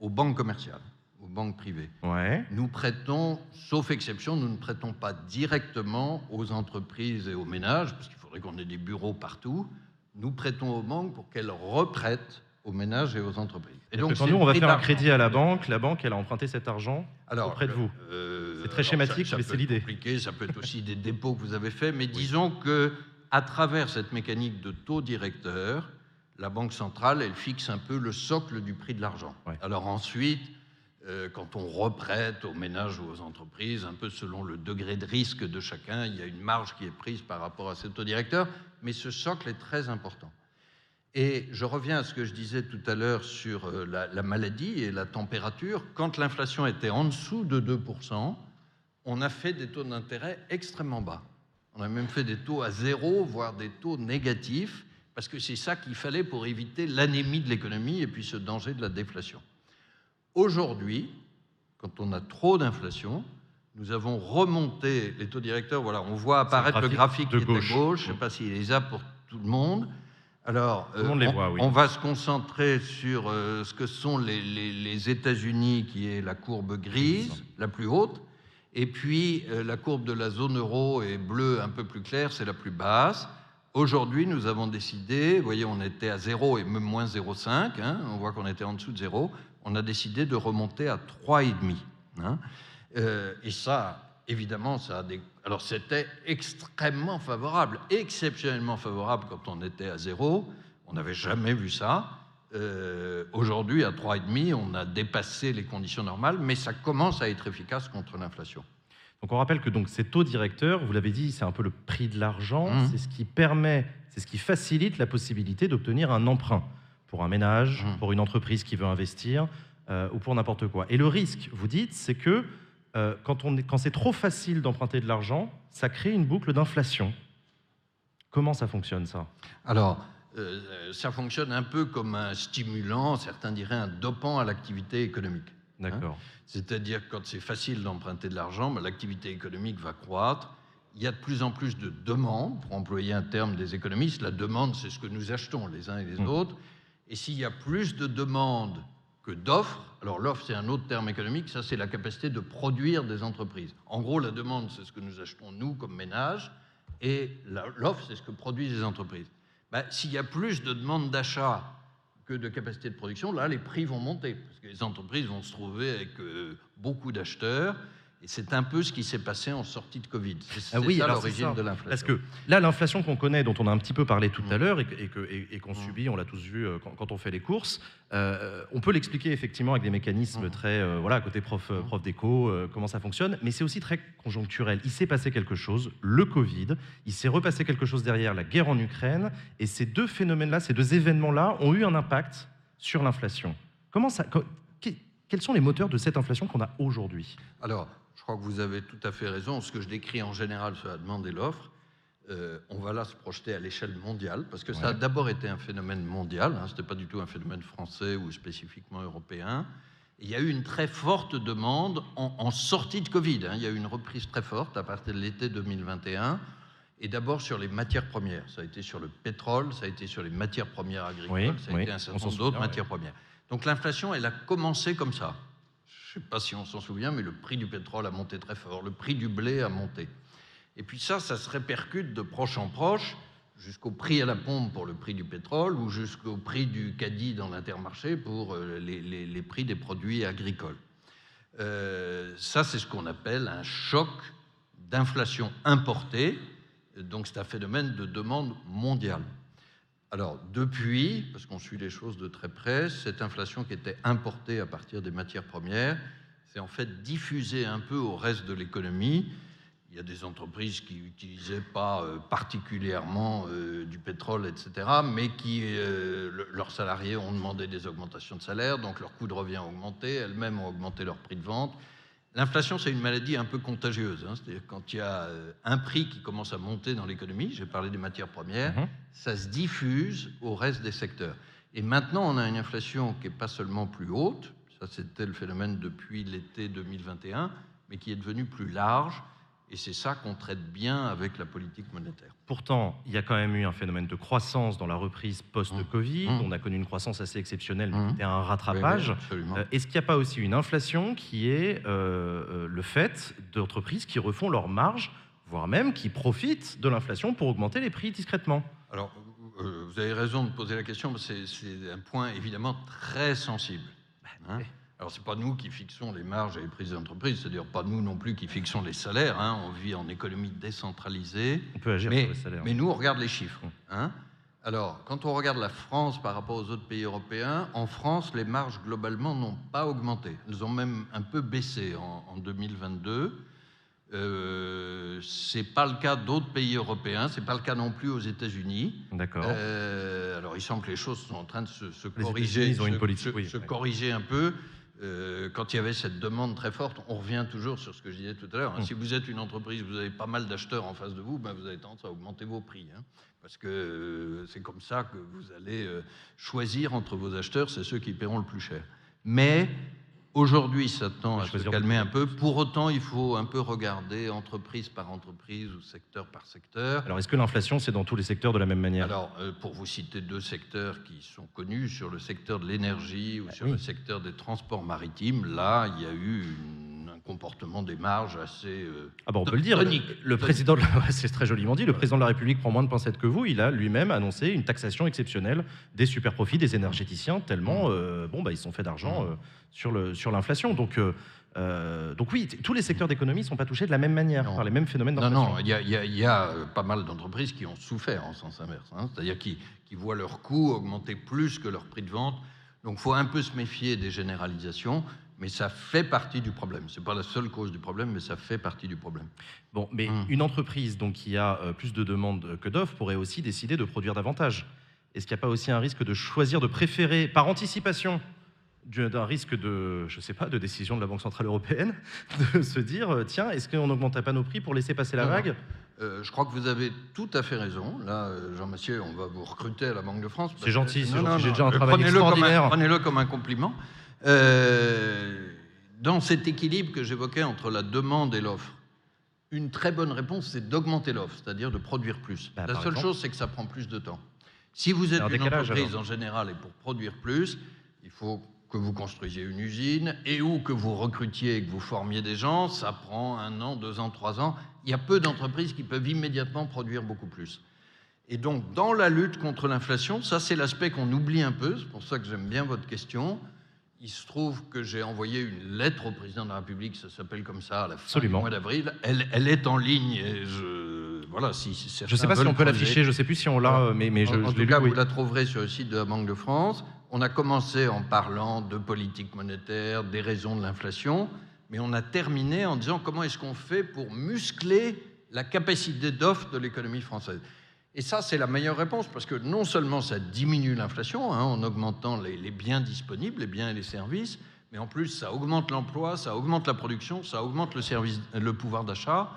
aux banques commerciales, aux banques privées. Ouais. Nous prêtons, sauf exception, nous ne prêtons pas directement aux entreprises et aux ménages, parce qu'il faudrait qu'on ait des bureaux partout. Nous prêtons aux banques pour qu'elles reprêtent aux ménages et aux entreprises. Et Donc, quand nous, on va faire un crédit à la banque, la banque, elle a emprunté cet argent Alors, auprès de vous. euh, C'est très schématique, ça- ça mais c'est l'idée. ça peut être aussi des dépôts que vous avez faits, mais disons que à travers cette mécanique de taux directeur, la Banque centrale, elle fixe un peu le socle du prix de l'argent. Ouais. Alors ensuite, euh, quand on reprête aux ménages ou aux entreprises, un peu selon le degré de risque de chacun, il y a une marge qui est prise par rapport à cet taux directeur, mais ce socle est très important. Et je reviens à ce que je disais tout à l'heure sur euh, la, la, maladie et la température. Quand l'inflation était en dessous de 2%, on a fait des taux d'intérêt extrêmement bas. On a même fait des taux à zéro, voire des taux négatifs, parce que c'est ça qu'il fallait pour éviter l'anémie de l'économie et puis ce danger de la déflation. Aujourd'hui, quand on a trop d'inflation, nous avons remonté les taux directeurs. Voilà, on voit apparaître le graphique, de qui gauche. est à gauche. Je ne sais pas s'il est là pour tout le monde. Alors, euh, on, voit, oui. on, va se concentrer sur euh, ce que sont les, les, les États-Unis, qui est la courbe grise, la plus haute, et puis euh, la courbe de la zone euro est bleue un peu plus claire, c'est la plus basse. Aujourd'hui, nous avons décidé, vous voyez, on était à 0 et même moins 0,5, hein, on voit qu'on était en dessous de 0, on a décidé de remonter à 3,5. Hein. Et ça, évidemment, ça a des... Alors c'était extrêmement favorable, exceptionnellement favorable quand on était à 0, on n'avait jamais vu ça. Euh, Aujourd'hui, à 3,5, on a dépassé les conditions normales, mais ça commence à être efficace contre l'inflation. Donc on rappelle que donc ces taux directeurs, vous l'avez dit, c'est un peu le prix de l'argent, mmh. c'est ce qui permet, c'est ce qui facilite la possibilité d'obtenir un emprunt pour un ménage, mmh. pour une entreprise qui veut investir euh, ou pour n'importe quoi. Et le risque, vous dites, c'est que euh, quand, c'est trop facile d'emprunter de l'argent, ça crée une boucle d'inflation. Comment ça fonctionne ça? Alors, euh, ça fonctionne un peu comme un stimulant, certains diraient un dopant à l'activité économique. Hein. D'accord. C'est-à-dire que quand c'est facile d'emprunter de l'argent, ben, l'activité économique va croître. Il y a de plus en plus de demandes, pour employer un terme des économistes. La demande, c'est ce que nous achetons les uns et les mmh. autres. Et s'il y a plus de demandes que d'offres, alors l'offre, c'est un autre terme économique, ça, c'est la capacité de produire des entreprises. En gros, la demande, c'est ce que nous achetons, nous, comme ménage, et l'offre, c'est ce que produisent les entreprises. Ben, s'il y a plus de demandes d'achat que de capacité de production, là, les prix vont monter, parce que les entreprises vont se trouver avec euh, beaucoup d'acheteurs, et c'est un peu ce qui s'est passé en sortie de Covid. C'est ah oui, ça l'origine de l'inflation. Parce que là, l'inflation qu'on connaît, dont on a un petit peu parlé tout à mmh. l'heure et, et qu'on mmh. subit, on l'a tous vu euh, quand, on fait les courses, euh, on peut l'expliquer effectivement avec des mécanismes mmh. très, euh, voilà, côté prof, prof d'éco, comment ça fonctionne, mais c'est aussi très conjoncturel. Il s'est passé quelque chose, le Covid, il s'est repassé quelque chose derrière, la guerre en Ukraine, et ces deux phénomènes-là, ces deux événements-là ont eu un impact sur l'inflation. Comment ça, quels sont les moteurs de cette inflation qu'on a aujourd'hui? Alors, je crois que vous avez tout à fait raison. Ce que je décris en général sur la demande et l'offre, euh, on va là se projeter à l'échelle mondiale, parce que ça a d'abord été un phénomène mondial, hein, ce n'était pas du tout un phénomène français ou spécifiquement européen. il y a eu une très forte demande en, sortie de Covid. Hein. il y a eu une reprise très forte à partir de l'été 2021, et d'abord sur les matières premières. Ça a été sur le pétrole, ça a été sur les matières premières agricoles, ça a été un certain nombre d'autres matières premières. Donc l'inflation, elle a commencé comme ça je ne sais pas si on s'en souvient, mais le prix du pétrole a monté très fort, le prix du blé a monté. Et puis ça, ça se répercute de proche en proche jusqu'au prix à la pompe pour le prix du pétrole ou jusqu'au prix du caddie dans l'intermarché pour euh, les, prix des produits agricoles. Euh, ça, c'est ce qu'on appelle un choc d'inflation importée. Donc c'est un phénomène de demande mondiale. Alors, depuis, parce qu'on suit les choses de très près, cette inflation qui était importée à partir des matières premières s'est en fait diffusée un peu au reste de l'économie. Il y a des entreprises qui n'utilisaient pas euh, particulièrement euh, du pétrole, etc., mais qui, euh, leurs salariés ont demandé des augmentations de salaire, donc leur coût de revient a augmenté, elles-mêmes ont augmenté leur prix de vente. L'inflation, c'est une maladie un peu contagieuse. Hein. C'est-à-dire quand il y a euh, un prix qui commence à monter dans l'économie, j'ai parlé des matières premières, mhm. ça se diffuse au reste des secteurs. Et maintenant, on a une inflation qui n'est pas seulement plus haute, ça c'était le phénomène depuis l'été 2021, mais qui est devenue plus large et c'est ça qu'on traite bien avec la politique monétaire. Pourtant, il y a quand même eu un phénomène de croissance dans la reprise post-Covid. Mmh. On a connu une croissance assez exceptionnelle, mais mmh. un rattrapage. Euh, est-ce qu'il n'y a pas aussi une inflation qui est euh, euh, le fait d'entreprises qui refont leurs marges, voire même qui profitent de l'inflation pour augmenter les prix discrètement? Alors, vous avez raison de poser la question, c'est un point évidemment très sensible. Hein alors, ce n'est pas nous qui fixons les marges et les prix des entreprises, c'est-à-dire pas nous non plus qui fixons les salaires. Hein. On vit en économie décentralisée. On peut agir mais, sur les salaires. Mais nous, on regarde les chiffres. Hein. Alors, quand on regarde la France par rapport aux autres pays européens, en France, les marges globalement n'ont pas augmenté. Elles ont même un peu baissé en, en 2022. Euh, c'est pas le cas d'autres pays européens, c'est pas le cas non plus aux États-Unis. D'accord. Euh, alors, il semble que les choses sont en train de se, corriger, ils ont une politique, se- oui, se ouais. corriger un peu. Euh, quand il y avait cette demande très forte, on revient toujours sur ce que je disais tout à l'heure. hein. Mm. Si vous êtes une entreprise, vous avez pas mal d'acheteurs en face de vous, ben vous avez tendance à augmenter vos prix. hein. parce que euh, c'est comme ça que vous allez euh, choisir entre vos acheteurs, c'est ceux qui paieront le plus cher. Mais aujourd'hui, ça tend à se calmer un peu. Pour autant, il faut un peu regarder entreprise par entreprise ou secteur par secteur. Alors, est-ce que l'inflation, c'est dans tous les secteurs de la même manière? Alors, euh, pour vous citer deux secteurs qui sont connus, sur le secteur de l'énergie ou Bah sur oui. le secteur des transports maritimes, là, il y a eu une- un comportement des marges assez... euh, Ah bah on peut le dire, le, tonique. le président, de la- [laughs] c'est très joliment dit, le président de la République prend moins de pincettes que vous, il a lui-même annoncé une taxation exceptionnelle des super profits des énergéticiens, tellement euh, bon, bah, ils sont faits d'argent Mm. euh, sur le- sur l'inflation. Donc, euh, donc oui, tous les secteurs d'économie ne sont pas touchés de la même manière, Non. par les mêmes phénomènes Non, d'inflation. non, il y a, il y a- il y a, pas mal d'entreprises qui ont souffert en sens inverse, hein, c'est-à-dire qui, qui voient leurs coûts augmenter plus que leur prix de vente. Donc, il faut un peu se méfier des généralisations, mais ça fait partie du problème. Ce n'est pas la seule cause du problème, mais ça fait partie du problème. Bon, mais Mm. une entreprise donc, qui a euh, plus de demandes que d'offres pourrait aussi décider de produire davantage. Est-ce qu'il n'y a pas aussi un risque de choisir, de préférer, par anticipation, du- d'un risque de, je sais pas, de décision de la Banque Centrale Européenne, [laughs] de se dire, euh, tiens, est-ce qu'on n'augmenterait pas nos prix pour laisser passer la Non, non. vague? Euh, je crois que vous avez tout à fait raison. Là, Jean Massieu, on va vous recruter à la Banque de France. C'est gentil, c'est Non, gentil, non, j'ai déjà un travail un- extraordinaire. Prenez-le comme un compliment. Euh, dans cet équilibre que j'évoquais entre la demande et l'offre, une très bonne réponse, c'est d'augmenter l'offre, c'est-à-dire de produire plus. Bah, la seule exemple. chose, c'est que ça prend plus de temps. Si vous êtes un une entreprise alors. en général et pour produire plus, il faut que vous construisiez une usine et ou que vous recrutiez et que vous formiez des gens, ça prend un an, deux ans, trois ans. Il y a peu d'entreprises qui peuvent immédiatement produire beaucoup plus. Et donc, dans la lutte contre l'inflation, ça c'est l'aspect qu'on oublie un peu, c'est pour ça que j'aime bien votre question. Il se trouve que j'ai envoyé une lettre au président de la République, ça s'appelle comme ça, à la fin Absolument. du mois d'avril. Elle, elle est en ligne et je... Voilà, si, si Je ne sais pas si on peut l'afficher, je ne sais plus si on l'a, euh, mais, mais je, en, en je tout l'ai lu. cas, oui. vous la trouverez sur le site de la Banque de France. On a commencé en parlant de politique monétaire, des raisons de l'inflation, mais on a terminé en disant comment est-ce qu'on fait pour muscler la capacité d'offre de l'économie française. Et ça, c'est la meilleure réponse, parce que non seulement ça diminue l'inflation hein, en augmentant les, biens disponibles, les biens et les services, mais en plus ça augmente l'emploi, ça augmente la production, ça augmente le pouvoir d'achat.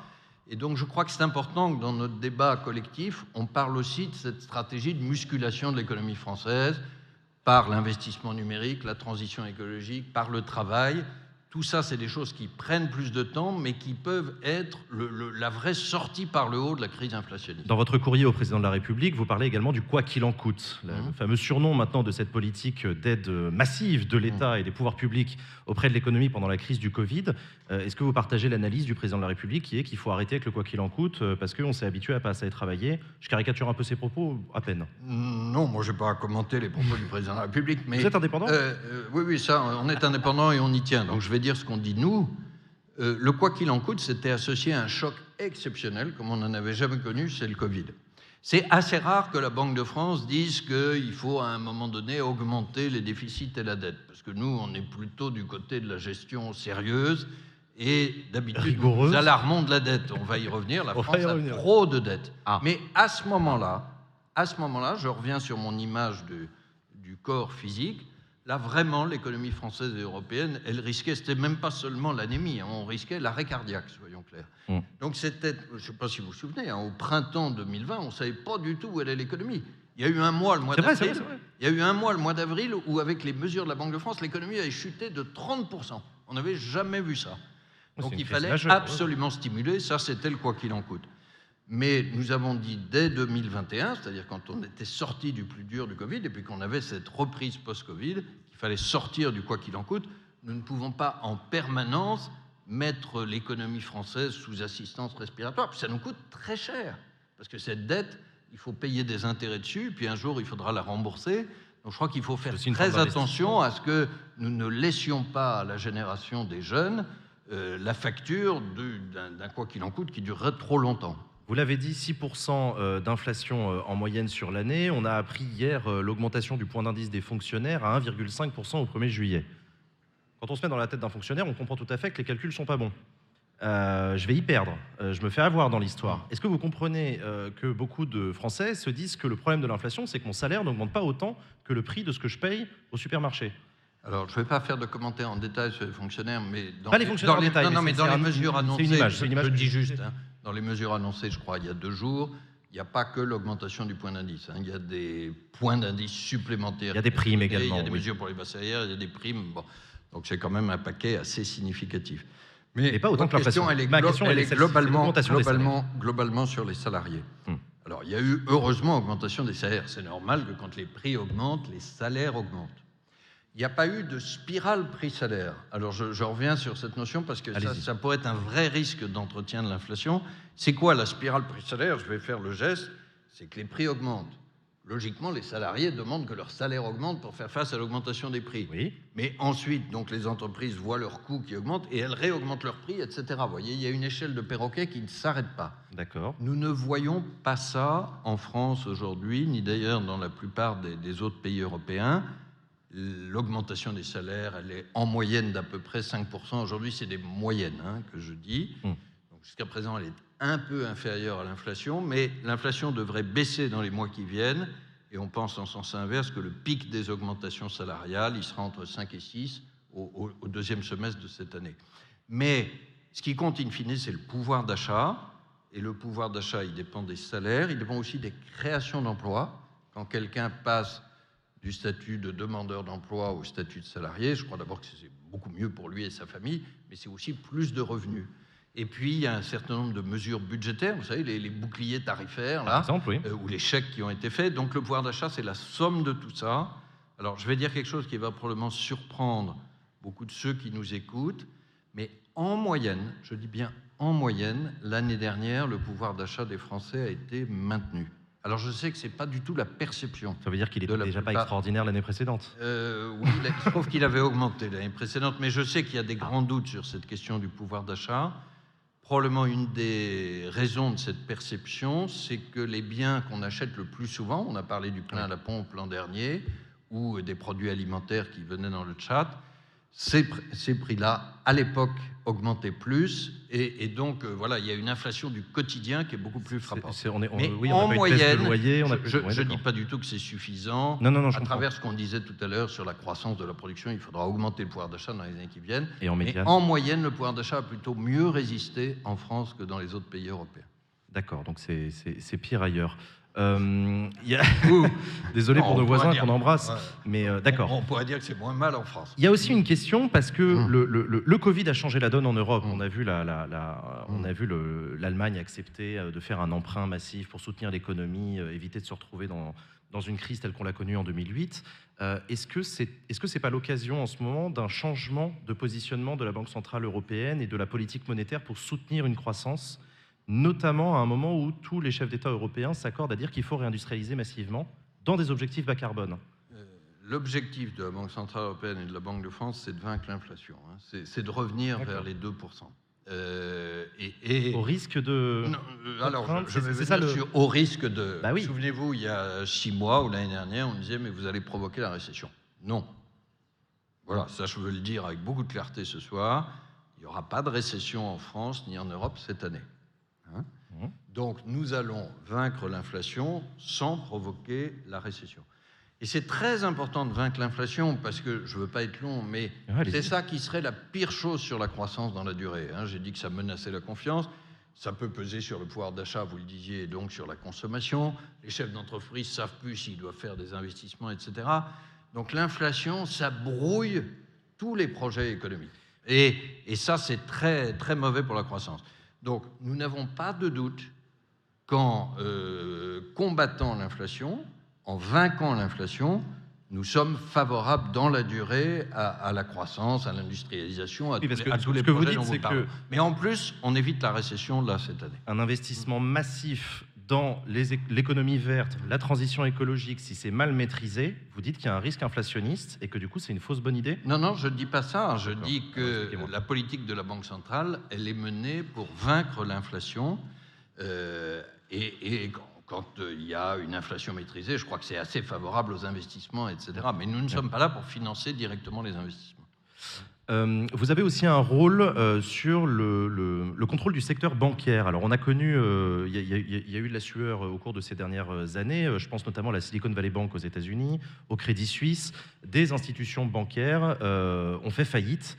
Et donc je crois que c'est important que dans notre débat collectif, on parle aussi de cette stratégie de musculation de l'économie française par l'investissement numérique, la transition écologique, par le travail. Tout ça, c'est des choses qui prennent plus de temps, mais qui peuvent être le- le- la vraie sortie par le haut de la crise inflationniste. Dans votre courrier au président de la République, vous parlez également du quoi qu'il en coûte, le Mhm. fameux surnom maintenant de cette politique d'aide massive de l'État et des pouvoirs publics auprès de l'économie pendant la crise du Covid. Euh, Est-ce que vous partagez l'analyse du président de la République qui est qu'il faut arrêter avec le quoi qu'il en coûte euh, parce qu'on s'est habitué à pas assez travailler? Je caricature un peu ses propos, à peine. Non, moi, je n'ai pas à commenter les propos du président de la République, mais Vous êtes indépendant? Euh, euh, oui, oui, ça, on est indépendant et on y tient. Donc je vais dire ce qu'on dit nous. Euh, le quoi qu'il en coûte, c'était associé à un choc exceptionnel, comme on n'en avait jamais connu, c'est le Covid. C'est assez rare que la Banque de France dise qu'il faut à un moment donné augmenter les déficits et la dette, parce que nous, on est plutôt du côté de la gestion sérieuse et d'habitude, Rigoureuse. nous alarmons de la dette. On va y revenir. La On France a revenir. trop de dettes. Ah. Mais à ce moment-là, à ce moment-là, je reviens sur mon image du corps physique. Là, vraiment, l'économie française et européenne, elle risquait, c'était même pas seulement l'anémie, hein, on risquait l'arrêt cardiaque, soyons clairs. Mm. Donc c'était, je ne sais pas si vous vous souvenez, hein, au printemps 2020, on ne savait pas du tout où allait l'économie. Il y a eu un mois, le mois d'avril, il y a eu un mois, le mois d'avril, où avec les mesures de la Banque de France, l'économie avait chuté de 30%. On n'avait jamais vu ça. Donc il fallait majeure, ouais. absolument stimuler, ça c'était le quoi qu'il en coûte. Mais nous avons dit dès 2021, c'est-à-dire quand on était sorti du plus dur du Covid et puis qu'on avait cette reprise post-Covid, fallait sortir du quoi qu'il en coûte, nous ne pouvons pas en permanence mettre l'économie française sous assistance respiratoire. Puis ça nous coûte très cher, parce que cette dette, il faut payer des intérêts dessus, puis un jour il faudra la rembourser. Donc je crois qu'il faut faire très attention à ce que nous ne laissions pas à la génération des jeunes euh, la facture d'un quoi qu'il en coûte qui durerait trop longtemps. Vous l'avez dit, 6% euh, d'inflation euh, en moyenne sur l'année. On a appris hier euh, l'augmentation du point d'indice des fonctionnaires à 1,5% au 1er juillet. Quand on se met dans la tête d'un fonctionnaire, on comprend tout à fait que les calculs sont pas bons. Je vais y perdre. Je me fais avoir dans l'histoire. Est-ce que vous comprenez que beaucoup de Français se disent que le problème de l'inflation, c'est que mon salaire n'augmente pas autant que le prix de ce que je paye au supermarché? Alors, je ne vais pas faire de commentaires en détail sur les fonctionnaires, mais dans Pas les fonctionnaires dans en détail, non, non, mais mais c'est- dans c'est les un- mesures une annoncées, image, je, une image je dis juste, hein, dans les mesures annoncées, je crois, il y a deux jours, il n'y a pas que l'augmentation du point d'indice. hein, il y a des points d'indice supplémentaires. Il y a des primes donnés, Il y également, a des oui. mesures pour les bas salaires, il y a des primes. Bon. Donc, c'est quand même un paquet assez significatif. Et pas autant que l'inflation. question, elle est, Ma glo- question, elle elle est globalement, globalement sur les salariés. Hmm. Alors, il y a eu heureusement augmentation des salaires. C'est normal que quand les prix augmentent, les salaires augmentent. Il n'y a pas eu de spirale prix-salaire. Alors, je, je reviens sur cette notion parce que ça, pourrait être un vrai risque d'entretien de l'inflation. C'est quoi la spirale prix-salaire? Je vais faire le geste. C'est que les prix augmentent. Logiquement, les salariés demandent que leur salaire augmente pour faire face à l'augmentation des prix. Oui. Mais ensuite, donc, les entreprises voient leurs coûts qui augmentent et elles réaugmentent leurs prix, etc. Vous voyez, il y a une échelle de perroquet qui ne s'arrête pas. D'accord. Nous ne voyons pas ça en France aujourd'hui, ni d'ailleurs dans la plupart des, des autres pays européens. L'augmentation des salaires, elle est en moyenne d'à peu près 5%. Aujourd'hui, c'est des moyennes hein, que je dis. Mm. Jusqu'à présent, elle est un peu inférieure à l'inflation, mais l'inflation devrait baisser dans les mois qui viennent. Et on pense en sens inverse que le pic des augmentations salariales, il sera entre 5 et 6 au, au- au deuxième semestre de cette année. Mais ce qui compte in fine, c'est le pouvoir d'achat. Et le pouvoir d'achat, il dépend des salaires, il dépend aussi des créations d'emplois. Quand quelqu'un passe du statut de demandeur d'emploi au statut de salarié, je crois d'abord que c'est beaucoup mieux pour lui et sa famille, mais c'est aussi plus de revenus. Et puis, il y a un certain nombre de mesures budgétaires, vous savez, les, les boucliers tarifaires, Par là, exemple, oui. euh, ou les chèques qui ont été faits. Donc le pouvoir d'achat, c'est la somme de tout ça. Alors je vais dire quelque chose qui va probablement surprendre beaucoup de ceux qui nous écoutent, mais en moyenne, je dis bien en moyenne, l'année dernière, le pouvoir d'achat des Français a été maintenu. Alors je sais que ce n'est pas du tout la perception. Ça veut dire qu'il de était la déjà pas extraordinaire l'année précédente. Euh, oui, il a- qu'il avait augmenté l'année précédente, mais je sais qu'il y a des grands doutes sur cette question du pouvoir d'achat. Probablement une des raisons de cette perception, c'est que les biens qu'on achète le plus souvent, on a parlé du plein à la pompe l'an dernier, ou des produits alimentaires qui venaient dans le chat, ces, pr- ces prix-là, à l'époque, augmentaient plus, et, et donc euh, voilà, il y a une inflation du quotidien qui est beaucoup plus frappante. c'est- on est, on- Mais oui, on en a de moyenne, loyer, on a je- plus- je ouais, ne dis pas du tout que c'est suffisant. Non, non, non, je à comprends. travers ce qu'on disait tout à l'heure sur la croissance de la production, il faudra augmenter le pouvoir d'achat dans les années qui viennent. Et en Mais médiane. en moyenne, le pouvoir d'achat a plutôt mieux résisté en France que dans les autres pays européens. D'accord, donc c'est pire ailleurs. Euh, il y a- [laughs] Désolé Non, pour nos voisins qu'on embrasse, Ouais. mais euh, d'accord. On, pourrait dire que c'est moins mal en France. Il y a aussi une question parce que Mm. le, le- le- le Covid a changé la donne en Europe. Mm. On a vu la- la- la- on Mm. a vu le- l'Allemagne accepter euh, de faire un emprunt massif pour soutenir l'économie, éviter de se retrouver dans, dans une crise telle qu'on l'a connue en 2008. Euh, Est-ce que c'est est-ce que c'est pas l'occasion en ce moment d'un changement de positionnement de la Banque centrale européenne et de la politique monétaire pour soutenir une croissance, notamment à un moment où tous les chefs d'État européens s'accordent à dire qu'il faut réindustrialiser massivement dans des objectifs bas carbone Euh, L'objectif de la Banque Centrale Européenne et de la Banque de France, c'est de vaincre l'inflation. hein. C'est de revenir vers les 2%. Euh, et, et- au risque de Non, euh, alors, je, je vais venir ça le- sur au risque de. Bah oui. Souvenez-vous, il y a six mois ou l'année dernière, on disait mais vous allez provoquer la récession. Non. Voilà, ça je veux le dire avec beaucoup de clarté ce soir. Il n'y aura pas de récession en France ni en Europe cette année. Hein Mhm. Donc nous allons vaincre l'inflation sans provoquer la récession. Et c'est très important de vaincre l'inflation parce que je ne veux pas être long, mais Ah, c'est ça qui serait la pire chose sur la croissance dans la durée. hein. J'ai dit que ça menaçait la confiance. Ça peut peser sur le pouvoir d'achat, vous le disiez, et donc sur la consommation. Les chefs d'entreprise savent plus s'ils doivent faire des investissements, etc. Donc l'inflation, ça brouille tous les projets économiques. Et, et ça, c'est très, très mauvais pour la croissance. Donc nous n'avons pas de doute qu'en euh, combattant l'inflation, en vainquant l'inflation, nous sommes favorables dans la durée à, à la croissance, à l'industrialisation, à, Oui, tous parce les- que à ce tous les que vous projets dites, dont c'est parlez. que- Mais en plus, on évite la récession là cette année. un investissement massif dans l'économie verte, la transition écologique, si c'est mal maîtrisé, vous dites qu'il y a un risque inflationniste et que du coup c'est une fausse bonne idée? Non, non, je ne dis pas ça. Je dis que la politique de la Banque centrale, elle est menée pour vaincre l'inflation. Euh, et, et quand, quand, euh, il y a une inflation maîtrisée, je crois que c'est assez favorable aux investissements, etc. Mais nous ne sommes pas là pour financer directement les investissements. Euh, vous avez aussi un rôle euh, sur le, le- le contrôle du secteur bancaire. Alors, on a connu, il y, a- eu de la sueur euh, au cours de ces dernières années. Je pense notamment à la Silicon Valley Bank aux États-Unis, au Crédit Suisse. Des institutions bancaires ont fait faillite.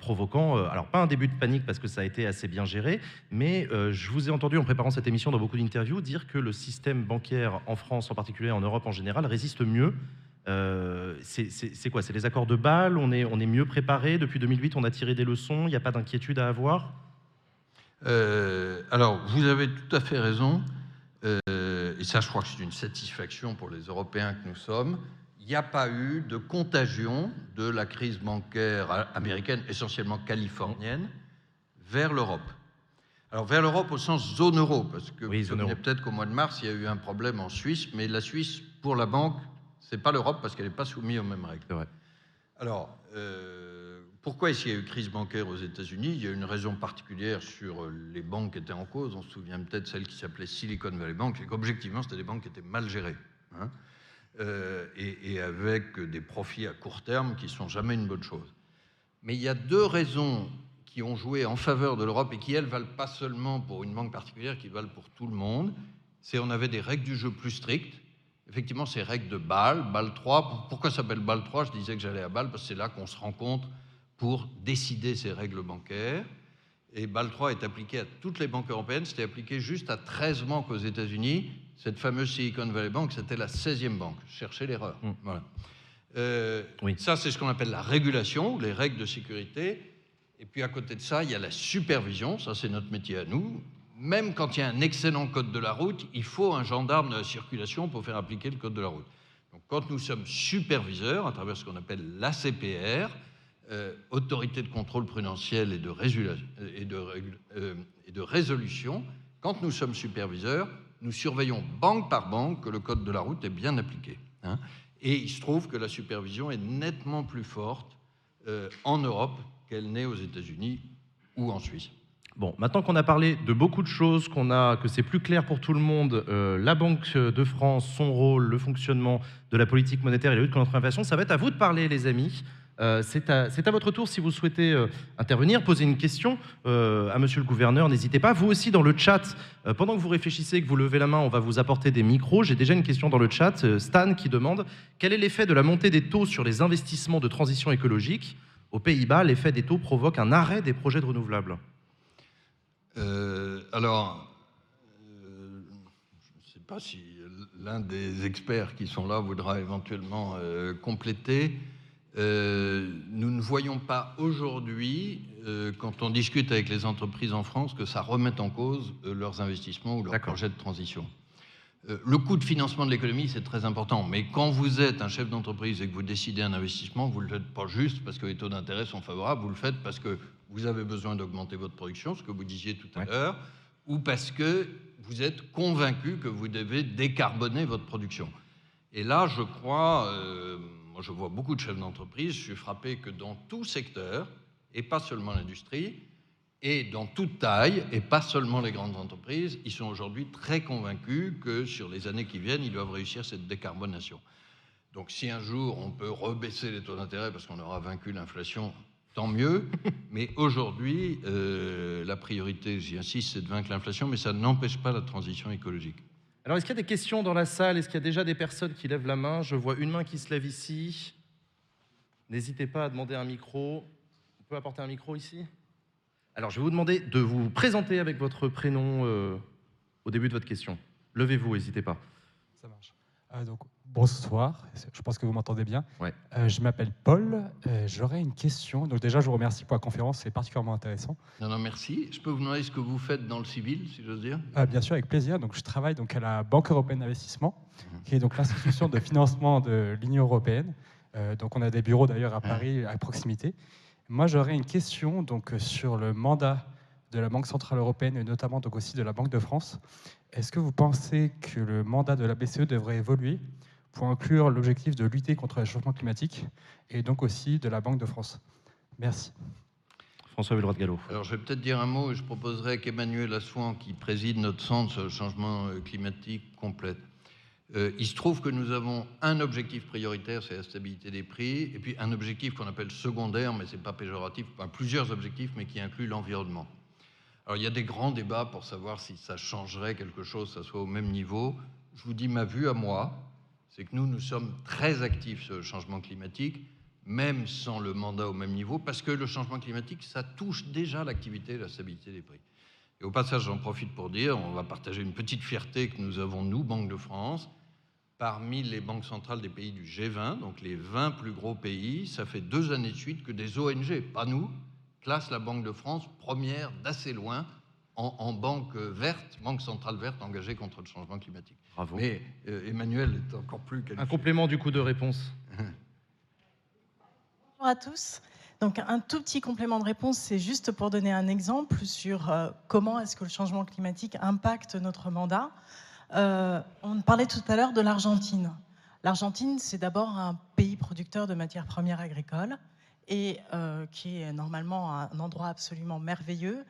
provoquant, alors pas un début de panique parce que ça a été assez bien géré, mais je vous ai entendu en préparant cette émission dans beaucoup d'interviews dire que le système bancaire en France en particulier, en Europe en général, résiste mieux euh, c'est quoi? C'est les accords de Bâle? On est, on est mieux préparé? Depuis 2008, on a tiré des leçons? Il n'y a pas d'inquiétude à avoir? Euh, alors, vous avez tout à fait raison. Euh, et ça, je crois que c'est une satisfaction pour les Européens que nous sommes. Il n'y a pas eu de contagion de la crise bancaire américaine, essentiellement californienne, vers l'Europe. Alors, vers l'Europe au sens zone euro, parce que Oui, vous peut-être qu'au mois de mars, il y a eu un problème en Suisse, mais la Suisse, pour la banque, c'est pas l'Europe parce qu'elle n'est pas soumise aux mêmes règles. Vrai. Alors, euh, pourquoi est-ce qu'il y a eu crise bancaire aux États-Unis? Il y a une raison particulière sur les banques qui étaient en cause. On se souvient peut-être celle qui s'appelait Silicon Valley Bank, c'est qu'objectivement, c'était des banques qui étaient mal gérées. hein, euh, et, et avec des profits à court terme qui sont jamais une bonne chose. Mais il y a deux raisons qui ont joué en faveur de l'Europe et qui, elles, valent pas seulement pour une banque particulière, qui valent pour tout le monde. C'est on avait des règles du jeu plus strictes. Effectivement, ces règles de Bâle, Bâle 3. Pourquoi ça s'appelle Bâle 3 Je disais que j'allais à Bâle parce que c'est là qu'on se rencontre pour décider ces règles bancaires. Et Bâle 3 est appliqué à toutes les banques européennes. C'était appliqué juste à 13 banques aux États-Unis. Cette fameuse Silicon Valley Bank, c'était la 16e banque. Cherchez l'erreur. Mm. Voilà. Euh, Oui. Ça, c'est ce qu'on appelle la régulation, les règles de sécurité. Et puis à côté de ça, il y a la supervision. Ça, c'est notre métier à nous. Même quand il y a un excellent code de la route, il faut un gendarme de la circulation pour faire appliquer le code de la route. Donc, quand nous sommes superviseurs, à travers ce qu'on appelle l'ACPR, euh, autorité de contrôle prudentiel euh, et de résolution, quand nous sommes superviseurs, nous surveillons banque par banque que le code de la route est bien appliqué. hein. Et il se trouve que la supervision est nettement plus forte euh, en Europe qu'elle n'est aux États-Unis ou en Suisse. Bon, maintenant qu'on a parlé de beaucoup de choses, qu'on a, que c'est plus clair pour tout le monde, euh, la Banque de France, son rôle, le fonctionnement de la politique monétaire et la lutte contre l'inflation, ça va être à vous de parler, les amis. Euh, c'est à, votre tour si vous souhaitez euh, intervenir, poser une question à Monsieur le Gouverneur. N'hésitez pas. Vous aussi dans le chat, pendant que vous réfléchissez, que vous levez la main, on va vous apporter des micros. J'ai déjà une question dans le chat. Stan qui demande quel est l'effet de la montée des taux sur les investissements de transition écologique? Aux Pays-Bas, l'effet des taux provoque un arrêt des projets de renouvelables. Euh, alors, euh, je ne sais pas si l'un des experts qui sont là voudra éventuellement euh, compléter. Nous ne voyons pas aujourd'hui, quand on discute avec les entreprises en France, que ça remette en cause leurs investissements ou leurs projets de transition. Le coût de financement de l'économie, c'est très important. Mais quand vous êtes un chef d'entreprise et que vous décidez un investissement, vous ne le faites pas juste parce que les taux d'intérêt sont favorables, vous le faites parce que vous avez besoin d'augmenter votre production, ce que vous disiez tout à Ouais. l'heure, ou parce que vous êtes convaincu que vous devez décarboner votre production. Et là, je crois, euh, moi je vois beaucoup de chefs d'entreprise, je suis frappé que dans tout secteur, et pas seulement l'industrie, et dans toute taille, et pas seulement les grandes entreprises, ils sont aujourd'hui très convaincus que sur les années qui viennent, ils doivent réussir cette décarbonation. Donc si un jour on peut rebaisser les taux d'intérêt parce qu'on aura vaincu l'inflation, tant mieux. [laughs] Mais aujourd'hui, euh, la priorité, j'y insiste, c'est de vaincre l'inflation, mais ça n'empêche pas la transition écologique. Alors, est-ce qu'il y a des questions dans la salle? Est-ce qu'il y a déjà des personnes qui lèvent la main? Je vois une main qui se lève ici. N'hésitez pas à demander un micro. On peut apporter un micro ici? Alors, je vais vous demander de vous présenter avec votre prénom euh, au début de votre question. Levez-vous, n'hésitez pas. Ça marche. Euh, donc, bonsoir, je pense que vous m'entendez bien. Ouais. Euh, je m'appelle Paul, Euh, j'aurais une question. Donc déjà, je vous remercie pour la conférence, c'est particulièrement intéressant. Non, non, merci. Je peux vous demander ce que vous faites dans le civil, si j'ose dire? Euh, bien sûr, avec plaisir. Donc, je travaille donc à la Banque européenne d'investissement, qui est donc l'institution de financement de l'Union européenne. Euh, donc, on a des bureaux d'ailleurs à Paris, à proximité. Moi, j'aurais une question donc sur le mandat de la Banque centrale européenne et notamment donc aussi de la Banque de France. Est-ce que vous pensez que le mandat de la BCE devrait évoluer? Pour inclure l'objectif de lutter contre le changement climatique et donc aussi de la Banque de France Merci. François Villeroy de Gallo. Alors, je vais peut-être dire un mot et je proposerais qu'Emmanuel Assouan, qui préside notre centre sur le changement euh, climatique, complète. Euh, il se trouve que nous avons un objectif prioritaire, c'est la stabilité des prix, et puis un objectif qu'on appelle secondaire, mais ce n'est pas péjoratif, enfin, plusieurs objectifs, mais qui incluent l'environnement. Alors, il y a des grands débats pour savoir si ça changerait quelque chose, ça soit au même niveau. Je vous dis ma vue à moi, c'est que nous, nous sommes très actifs sur le changement climatique, même sans le mandat au même niveau, parce que le changement climatique, ça touche déjà l'activité et la stabilité des prix. Et au passage, j'en profite pour dire, on va partager une petite fierté que nous avons, nous, Banque de France, parmi les banques centrales des pays du G20, donc les 20 plus gros pays, ça fait deux années de suite que des ONG, pas nous, classent la Banque de France première d'assez loin en, en banque verte, banque centrale verte engagée contre le changement climatique. Bravo. Mais euh, Emmanuel est encore plus Un qualifié. complément du coup de réponse. Bonjour à tous. Donc un tout petit complément de réponse, c'est juste pour donner un exemple sur euh, comment est-ce que le changement climatique impacte notre mandat. Euh, on parlait tout à l'heure de l'Argentine. L'Argentine, c'est d'abord un pays producteur de matières premières agricoles et euh, qui est normalement un endroit absolument merveilleux.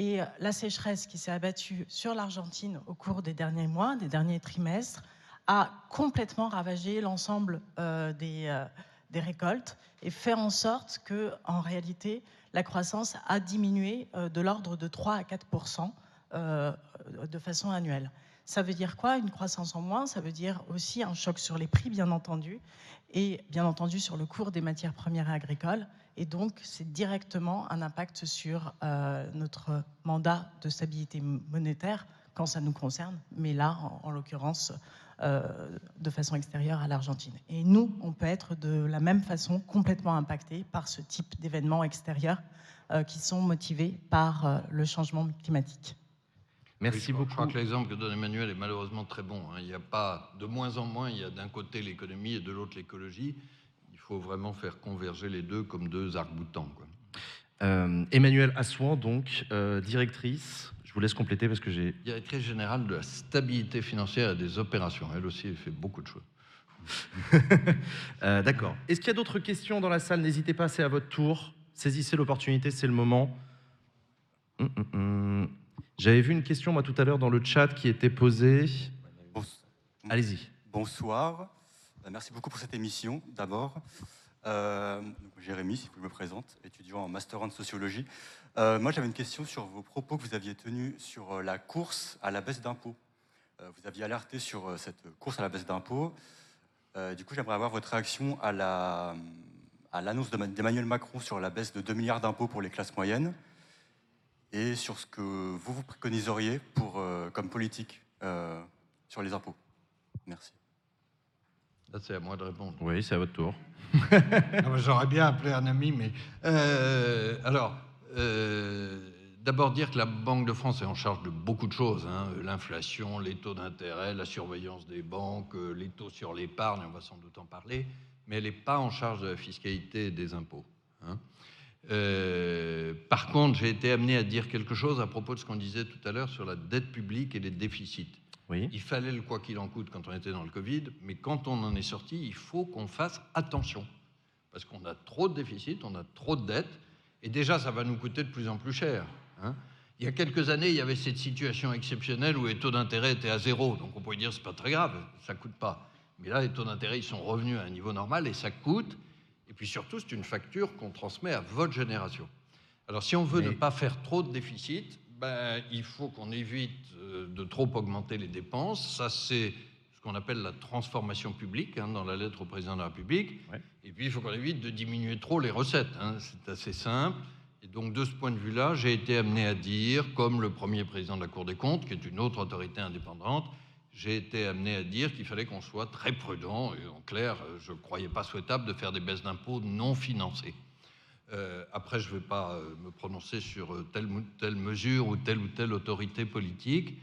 Et la sécheresse qui s'est abattue sur l'Argentine au cours des derniers mois, des derniers trimestres, a complètement ravagé l'ensemble euh, des, euh, des récoltes et fait en sorte que, en réalité, la croissance a diminué euh, de l'ordre de 3 à 4 euh, de façon annuelle. Ça veut dire quoi Une croissance en moins, ça veut dire aussi un choc sur les prix, bien entendu, et bien entendu sur le cours des matières premières agricoles. Et donc, c'est directement un impact sur euh, notre mandat de stabilité monétaire quand ça nous concerne, mais là, en, en l'occurrence, euh, de façon extérieure à l'Argentine. Et nous, on peut être de la même façon complètement impactés par ce type d'événements extérieurs euh, qui sont motivés par euh, le changement climatique. Merci Oui, je crois- beaucoup. Je crois que l'exemple que donne Emmanuel est malheureusement très bon. hein. Il n'y a pas, de moins en moins, il y a d'un côté l'économie et de l'autre l'écologie. Faut vraiment faire converger les deux comme deux arcs-boutants. Euh, Emmanuel Assouan, donc, euh, directrice. Je vous laisse compléter parce que j'ai. Directrice générale de la stabilité financière et des opérations. Elle aussi, elle fait beaucoup de choses. [laughs] Euh, D'accord. Est-ce qu'il y a d'autres questions dans la salle? N'hésitez pas, c'est à votre tour. Saisissez l'opportunité, c'est le moment. Hum, hum, hum. J'avais vu une question, moi, tout à l'heure, dans le chat qui était posée. Bon- Allez-y. Bonsoir. Euh, Merci beaucoup pour cette émission, d'abord. Euh, Jérémy, si vous me présente, étudiant en Master 1 de sociologie. Euh, moi, j'avais une question sur vos propos que vous aviez tenus sur la course à la baisse d'impôts. Vous aviez alerté sur cette course à la baisse d'impôts. Du coup, j'aimerais avoir votre réaction à la- à l'annonce de- d'Emmanuel Macron sur la baisse de 2 milliards d'impôts pour les classes moyennes et sur ce que vous vous préconiseriez pour, comme politique sur les impôts. Merci. Là, c'est à moi de répondre. Oui, c'est à votre tour. J'aurais bien appelé un ami, mais... euh, alors, euh, d'abord dire que la Banque de France est en charge de beaucoup de choses. hein. L'inflation, les taux d'intérêt, la surveillance des banques, euh, les taux sur l'épargne, on va sans doute en parler, mais elle n'est pas en charge de la fiscalité et des impôts. hein. Euh, par contre, j'ai été amené à dire quelque chose à propos de ce qu'on disait tout à l'heure sur la dette publique et les déficits. Oui. Il fallait le quoi qu'il en coûte quand on était dans le Covid, mais quand on en est sorti, il faut qu'on fasse attention. Parce qu'on a trop de déficits, on a trop de dettes, et déjà, ça va nous coûter de plus en plus cher. hein. Il y a quelques années, il y avait cette situation exceptionnelle où les taux d'intérêt étaient à zéro, donc on pouvait dire c'est pas très grave, ça coûte pas. Mais là, les taux d'intérêt, ils sont revenus à un niveau normal et ça coûte. Et puis surtout, c'est une facture qu'on transmet à votre génération. Alors, si on veut Mais- ne pas faire trop de déficit, ben, il faut qu'on évite euh, de trop augmenter les dépenses. Ça, c'est ce qu'on appelle la transformation publique hein, dans la lettre au président de la République. Ouais. Et puis, il faut qu'on évite de diminuer trop les recettes. hein. C'est assez simple. Et donc, de ce point de vue-là, j'ai été amené à dire, comme le premier président de la Cour des comptes, qui est une autre autorité indépendante, j'ai été amené à dire qu'il fallait qu'on soit très prudent. Et en clair, je ne croyais pas souhaitable de faire des baisses d'impôts non financées. Euh, après, je ne vais pas euh, me prononcer sur euh, telle ou telle mesure ou telle ou telle autorité politique.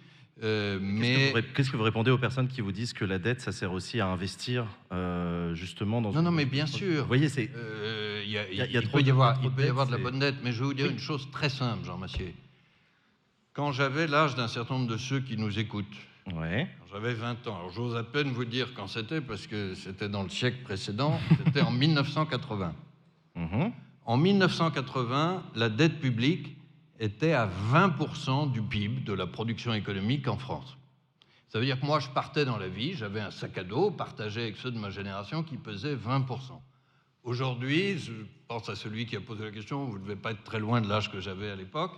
euh, Qu'est-ce que mais vous que répondez aux personnes qui vous disent que la dette, ça sert aussi à investir euh, justement dans Non, non, mais bien sûr. Vous voyez, c'est. Il peut y avoir, il de peut y avoir de la bonne dette, mais je vais vous dire Oui. une chose très simple, Jean Massier. Quand j'avais l'âge d'un certain nombre de ceux qui nous écoutent, Ouais. j'avais 20 ans, alors j'ose à peine vous dire quand c'était, parce que c'était dans le siècle précédent, c'était en [laughs] 1980. Mhm. En 1980, la dette publique était à 20% du PIB, de la production économique en France. Ça veut dire que moi, je partais dans la vie, j'avais un sac à dos partagé avec ceux de ma génération qui pesait 20%. Aujourd'hui, je pense à celui qui a posé la question, vous ne devez pas être très loin de l'âge que j'avais à l'époque,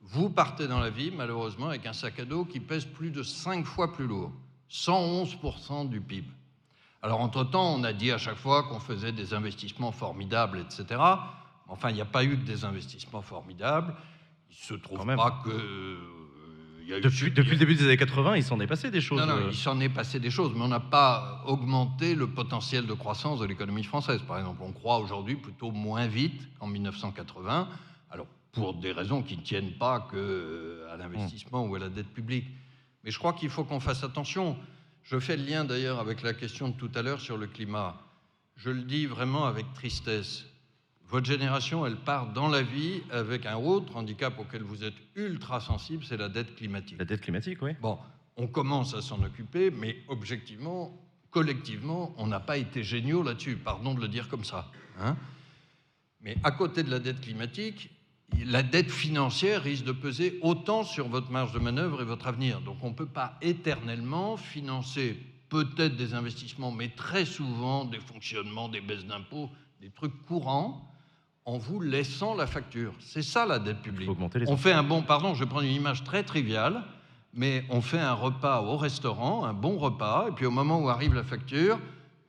vous partez dans la vie, malheureusement, avec un sac à dos qui pèse plus de 5 fois plus lourd, 111% du PIB. Alors, entre-temps, on a dit à chaque fois qu'on faisait des investissements formidables, etc. Enfin, il n'y a pas eu que des investissements formidables. Il se trouve pas que. euh, y a eu- Depuis, depuis le début des années 80, il s'en est passé des choses. non, non, euh, il s'en est passé des choses, mais on n'a pas augmenté le potentiel de croissance de l'économie française. Par exemple, on croit aujourd'hui plutôt moins vite qu'en 1980, alors pour des raisons qui ne tiennent pas que euh, à l'investissement ou à la dette publique. Mais je crois qu'il faut qu'on fasse attention. Je fais le lien d'ailleurs avec la question de tout à l'heure sur le climat. Je le dis vraiment avec tristesse. Votre génération, elle part dans la vie avec un autre handicap auquel vous êtes ultra sensible, c'est la dette climatique. La dette climatique, oui. Bon, on commence à s'en occuper, mais objectivement, collectivement, on n'a pas été géniaux là-dessus. Pardon de le dire comme ça. hein. mais à côté de la dette climatique, la dette financière risque de peser autant sur votre marge de manœuvre et votre avenir. Donc on ne peut pas éternellement financer peut-être des investissements, mais très souvent des fonctionnements, des baisses d'impôts, des trucs courants, en vous laissant la facture. C'est ça la dette publique. faut augmenter les On fait un bon, pardon, je vais prendre une image très triviale, mais on fait un repas au restaurant, un bon repas, et puis au moment où arrive la facture,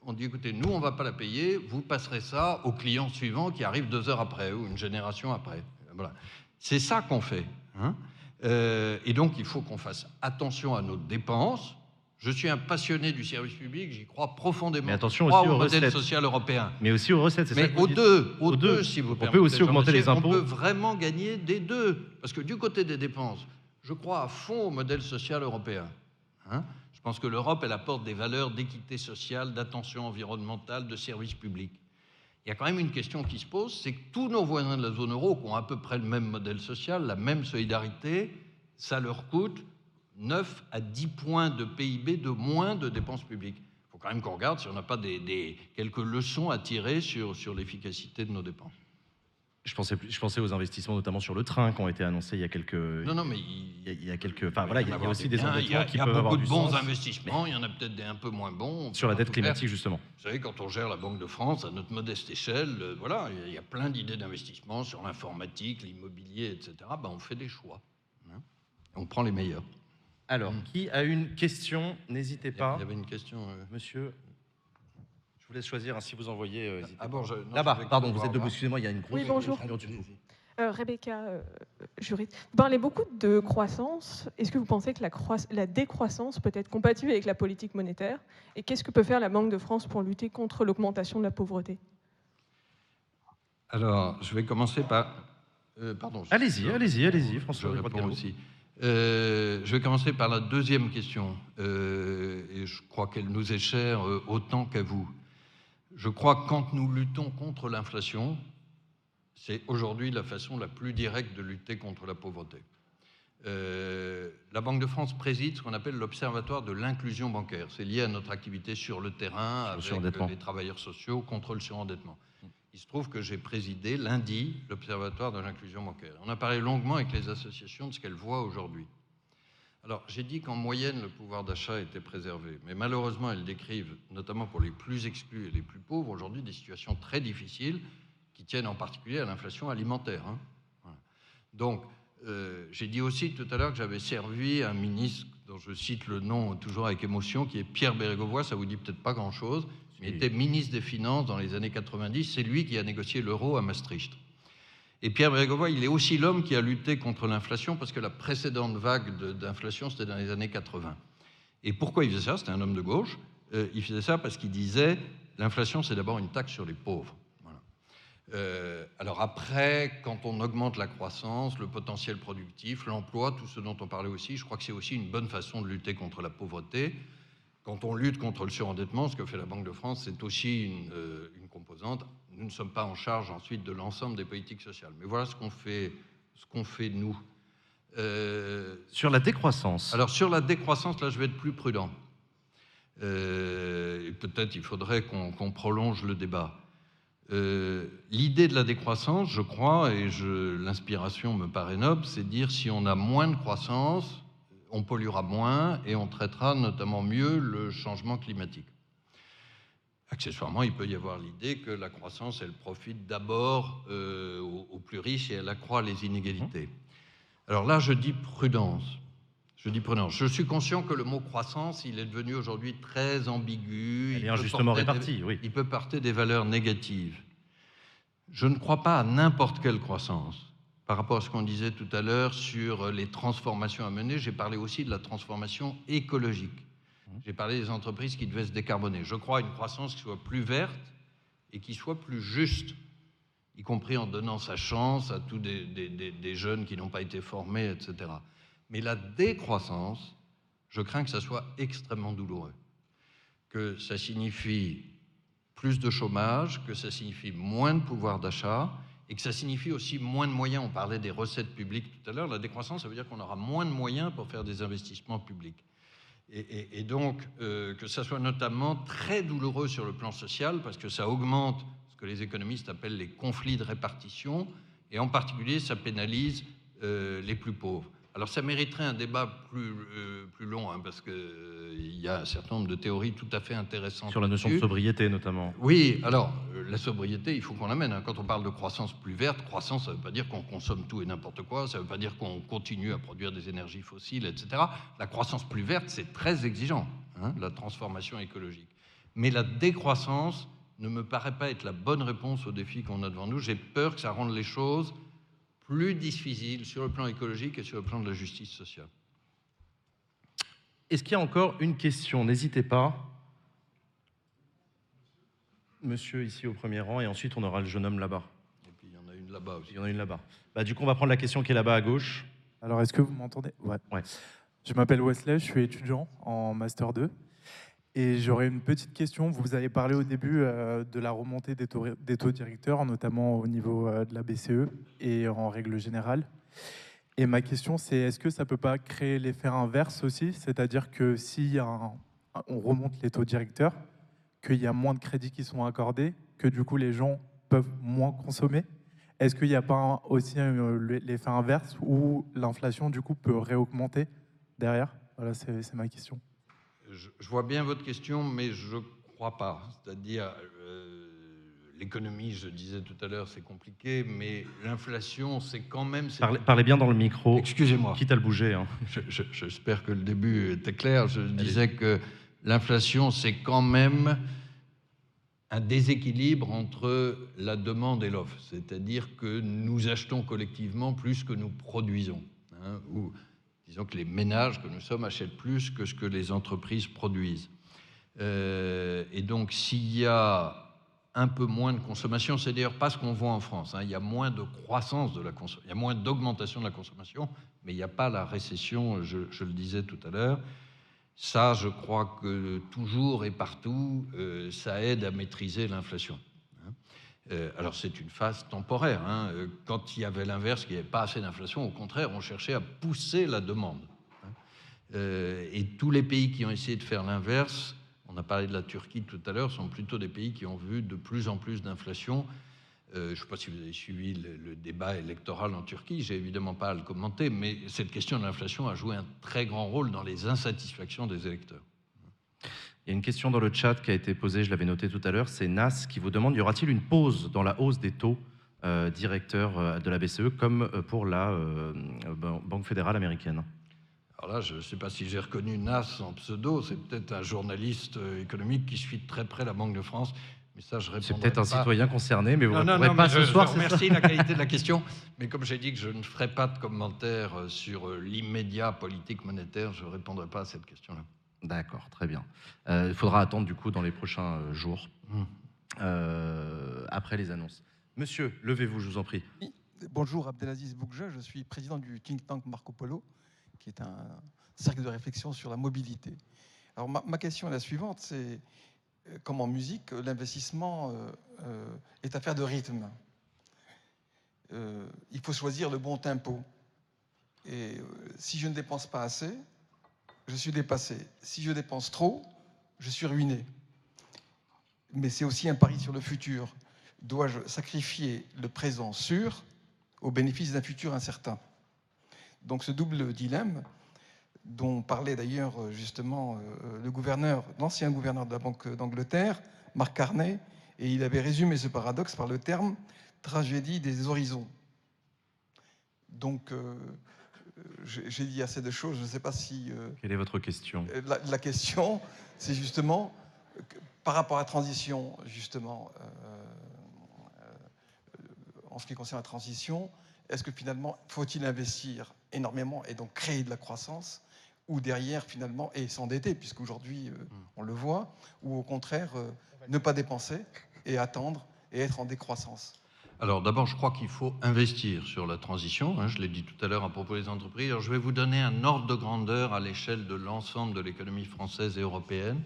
on dit écoutez, nous, on ne va pas la payer, vous passerez ça au client suivant qui arrive deux heures après ou une génération après. Voilà. C'est ça qu'on fait. hein. Euh, et donc, il faut qu'on fasse attention à nos dépenses. Je suis un passionné du service public, j'y crois profondément. Mais attention aussi au modèle recettes. social européen. Mais aussi aux recettes, c'est ça Mais aux deux, aux, Aux deux, deux. si vous On peut aussi augmenter les impôts. On peut vraiment gagner des deux. Parce que du côté des dépenses, je crois à fond au modèle social européen. Hein je pense que l'Europe, elle apporte des valeurs d'équité sociale, d'attention environnementale, de service public. Il y a quand même une question qui se pose, c'est que tous nos voisins de la zone euro, qui ont à peu près le même modèle social, la même solidarité, ça leur coûte 9 à 10 points de PIB de moins de dépenses publiques. Il faut quand même qu'on regarde si on n'a pas des, des- quelques leçons à tirer sur, sur l'efficacité de nos dépenses. Je pensais, plus- je pensais aux investissements, notamment sur le train, qui ont été annoncés il y a quelques. Non, non, mais Il y a, il, y a quelques. Enfin voilà, il y a, il y a avoir aussi des y endettements a, qui il y a peuvent avoir beaucoup de bons sens investissements, il y en a peut-être des un peu moins bons. sur la dette climatique justement. Vous savez, quand on gère la Banque de France à notre modeste échelle, euh, voilà, il y a- y a plein d'idées d'investissement sur l'informatique, l'immobilier, etc. Ben, on fait des choix. hein. On prend les meilleurs. Alors, Mm. qui a une question? N'hésitez pas, il y avait une question. euh, monsieur. Je vous laisse choisir hein, si vous envoyez. euh, Ah bon, je- je Là-bas, pardon, vous êtes debout, excusez-moi, il y a une grosse. Oui, bonjour. Euh, Rebecca, euh, juriste. Vous parlez beaucoup de croissance. Est-ce que vous pensez que la, croiss- la décroissance peut être compatible avec la politique monétaire? Et qu'est-ce que peut faire la Banque de France pour lutter contre l'augmentation de la pauvreté? Alors, je vais commencer par. euh, pardon. je- Allez-y, je- allez-y, allez-y, Je François. réponds Grotte-Gallo. aussi. Euh, je vais commencer par la deuxième question, euh, et je crois qu'elle nous est chère euh, autant qu'à vous. Je crois que quand nous luttons contre l'inflation, c'est aujourd'hui la façon la plus directe de lutter contre la pauvreté. Euh, la Banque de France préside ce qu'on appelle l'Observatoire de l'inclusion bancaire. C'est lié à notre activité sur le terrain avec les travailleurs sociaux contre le surendettement. Il se trouve que j'ai présidé lundi l'Observatoire de l'inclusion bancaire. On a parlé longuement avec les associations de ce qu'elles voient aujourd'hui. Alors, j'ai dit qu'en moyenne, le pouvoir d'achat était préservé. Mais malheureusement, elles décrivent, notamment pour les plus exclus et les plus pauvres, aujourd'hui des situations très difficiles qui tiennent en particulier à l'inflation alimentaire. hein. Donc, euh, j'ai dit aussi tout à l'heure que j'avais servi un ministre dont je cite le nom toujours avec émotion, qui est Pierre Bérégovoy, ça vous dit peut-être pas grand-chose, il était ministre des Finances dans les années 90, c'est lui qui a négocié l'euro à Maastricht. Et Pierre Bérégovoy, il est aussi l'homme qui a lutté contre l'inflation, parce que la précédente vague d'inflation, c'était dans les années 80. Et pourquoi il faisait ça? C'était un homme de gauche. Euh, il faisait ça parce qu'il disait, l'inflation, c'est d'abord une taxe sur les pauvres. Voilà. Euh, alors après, quand on augmente la croissance, le potentiel productif, l'emploi, tout ce dont on parlait aussi, je crois que c'est aussi une bonne façon de lutter contre la pauvreté. Quand on lutte contre le surendettement, ce que fait la Banque de France, c'est aussi une, euh, une composante. Nous ne sommes pas en charge ensuite de l'ensemble des politiques sociales. Mais voilà ce qu'on fait, ce qu'on fait nous. Euh, Sur la décroissance. alors sur la décroissance, là, je vais être plus prudent. Euh, et peut-être il faudrait qu'on prolonge le débat. Euh, L'idée de la décroissance, je crois, et l'inspiration me paraît noble, c'est dire si on a moins de croissance, on polluera moins et on traitera notamment mieux le changement climatique. Accessoirement, il peut y avoir l'idée que la croissance, elle profite d'abord euh, aux, aux plus riches et elle accroît les inégalités. Alors là, je dis prudence. Je dis prudence. Je suis conscient que le mot croissance, il est devenu aujourd'hui très ambigu. Il est injustement des- répartie, oui. il peut porter des valeurs négatives. Je ne crois pas à n'importe quelle croissance. Par rapport à ce qu'on disait tout à l'heure sur les transformations à mener, j'ai parlé aussi de la transformation écologique. J'ai parlé des entreprises qui devaient se décarboner. Je crois à une croissance qui soit plus verte et qui soit plus juste, y compris en donnant sa chance à tous des, des- des- des jeunes qui n'ont pas été formés, etc. Mais la décroissance, je crains que ça soit extrêmement douloureux, que ça signifie plus de chômage, que ça signifie moins de pouvoir d'achat et que ça signifie aussi moins de moyens. On parlait des recettes publiques tout à l'heure. La décroissance, ça veut dire qu'on aura moins de moyens pour faire des investissements publics. Et, donc, euh, que ça soit notamment très douloureux sur le plan social, parce que ça augmente ce que les économistes appellent les conflits de répartition, et en particulier, ça pénalise euh, les plus pauvres. Alors, ça mériterait un débat plus, euh, plus long, hein, parce qu'il y a un certain nombre de théories tout à fait intéressantes. Sur la notion de sobriété, notamment. Oui, alors, euh, la sobriété, il faut qu'on l'amène. hein. Quand on parle de croissance plus verte, croissance, ça ne veut pas dire qu'on consomme tout et n'importe quoi, ça ne veut pas dire qu'on continue à produire des énergies fossiles, etc. La croissance plus verte, c'est très exigeant, hein, la transformation écologique. Mais la décroissance ne me paraît pas être la bonne réponse aux défis qu'on a devant nous. J'ai peur que ça rende les choses plus difficiles sur le plan écologique et sur le plan de la justice sociale. Est-ce qu'il y a encore une question? N'hésitez pas. Monsieur ici au premier rang, et ensuite on aura le jeune homme là-bas. Et puis, il y en a une là-bas aussi. Il y en a une là-bas. Bah, du coup, on va prendre la question qui est là-bas à gauche. Alors, est-ce que vous m'entendez? Ouais. Ouais. Je m'appelle Wesley, je suis étudiant en Master 2. Et j'aurais une petite question. Vous avez parlé au début euh, de la remontée des taux, directeurs, notamment au niveau euh, de la BCE et en règle générale. Et ma question, c'est est-ce que ça ne peut pas créer l'effet inverse aussi? C'est-à-dire que si on remonte les taux directeurs, qu'il y a moins de crédits qui sont accordés, que du coup les gens peuvent moins consommer est-ce qu'il n'y a pas aussi euh, le- l'effet inverse où l'inflation du coup peut réaugmenter derrière? Voilà, c'est ma question. Je, je vois bien votre question, mais je ne crois pas. C'est-à-dire, euh, l'économie, je disais tout à l'heure, c'est compliqué, mais l'inflation, c'est quand même... Parlez, parlez bien dans le micro, Excusez-moi. quitte à le bouger. hein. [laughs] Je- je- J'espère que le début était clair. Je disais que l'inflation, c'est quand même un déséquilibre entre la demande et l'offre. C'est-à-dire que nous achetons collectivement plus que nous produisons. hein, ou disons les ménages que nous sommes achètent plus que ce que les entreprises produisent. Euh, et donc, s'il y a un peu moins de consommation, c'est d'ailleurs pas ce qu'on voit en France. hein. Il y a moins de croissance de la consommation, il y a moins d'augmentation de la consommation, mais il n'y a pas la récession, je, je le disais tout à l'heure. Ça, je crois que toujours et partout, euh, ça aide à maîtriser l'inflation. Euh, alors c'est une phase temporaire. hein. Euh, Quand il y avait l'inverse, qu'il n'y avait pas assez d'inflation, au contraire, on cherchait à pousser la demande. hein. Euh, et tous les pays qui ont essayé de faire l'inverse, on a parlé de la Turquie tout à l'heure, sont plutôt des pays qui ont vu de plus en plus d'inflation. Je ne sais pas si vous avez suivi le, le débat électoral en Turquie, j'ai évidemment pas à le commenter, mais cette question de l'inflation a joué un très grand rôle dans les insatisfactions des électeurs. Il y a une question dans le chat qui a été posée, je l'avais noté tout à l'heure, c'est Nas qui vous demande y aura-t-il une pause dans la hausse des taux euh, directeurs euh, de la BCE comme euh, pour la euh, Ban- Banque fédérale américaine? Alors là, je ne sais pas si j'ai reconnu Nas en pseudo, c'est peut-être un journaliste économique qui suit de très près la Banque de France, mais ça, je C'est peut-être un citoyen concerné, mais vous ne répondrez non, pas ce je, soir. je remercie la qualité de la question, mais comme j'ai dit que je ne ferai pas de commentaires euh, sur l'immédiat politique monétaire, je ne répondrai pas à cette question-là. D'accord, très bien. Euh, il faudra attendre du coup dans les prochains euh, jours, Hmm. euh, après les annonces. Monsieur, levez-vous, je vous en prie. Oui, Bonjour, Abdelaziz Boukja, je suis président du think tank Marco Polo, qui est un cercle de réflexion sur la mobilité. Alors ma, ma question est la suivante, c'est euh, comme en musique, l'investissement euh, euh, est affaire de rythme. Euh, il faut choisir le bon tempo. Et euh, si je ne dépense pas assez, je suis dépassé. Si je dépense trop, je suis ruiné. Mais c'est aussi un pari sur le futur. Dois-je sacrifier le présent sûr au bénéfice d'un futur incertain? Donc ce double dilemme, dont parlait d'ailleurs euh, justement euh, le gouverneur, l'ancien gouverneur de la Banque d'Angleterre, Mark Carney, et il avait résumé ce paradoxe par le terme tragédie des horizons. Donc, euh, j'ai dit assez de choses, je ne sais pas si... Quelle est votre question? la, la, question, c'est justement, par rapport à la transition, justement, en ce qui concerne la transition, est-ce que finalement, faut-il investir énormément et donc créer de la croissance ou derrière finalement et s'endetter, puisqu'aujourd'hui aujourd'hui on le voit, ou au contraire euh, ne pas dépenser et attendre et être en décroissance? Alors d'abord, je crois qu'il faut investir sur la transition. Hein, je l'ai dit tout à l'heure à propos des entreprises. Alors, je vais vous donner un ordre de grandeur à l'échelle de l'ensemble de l'économie française et européenne.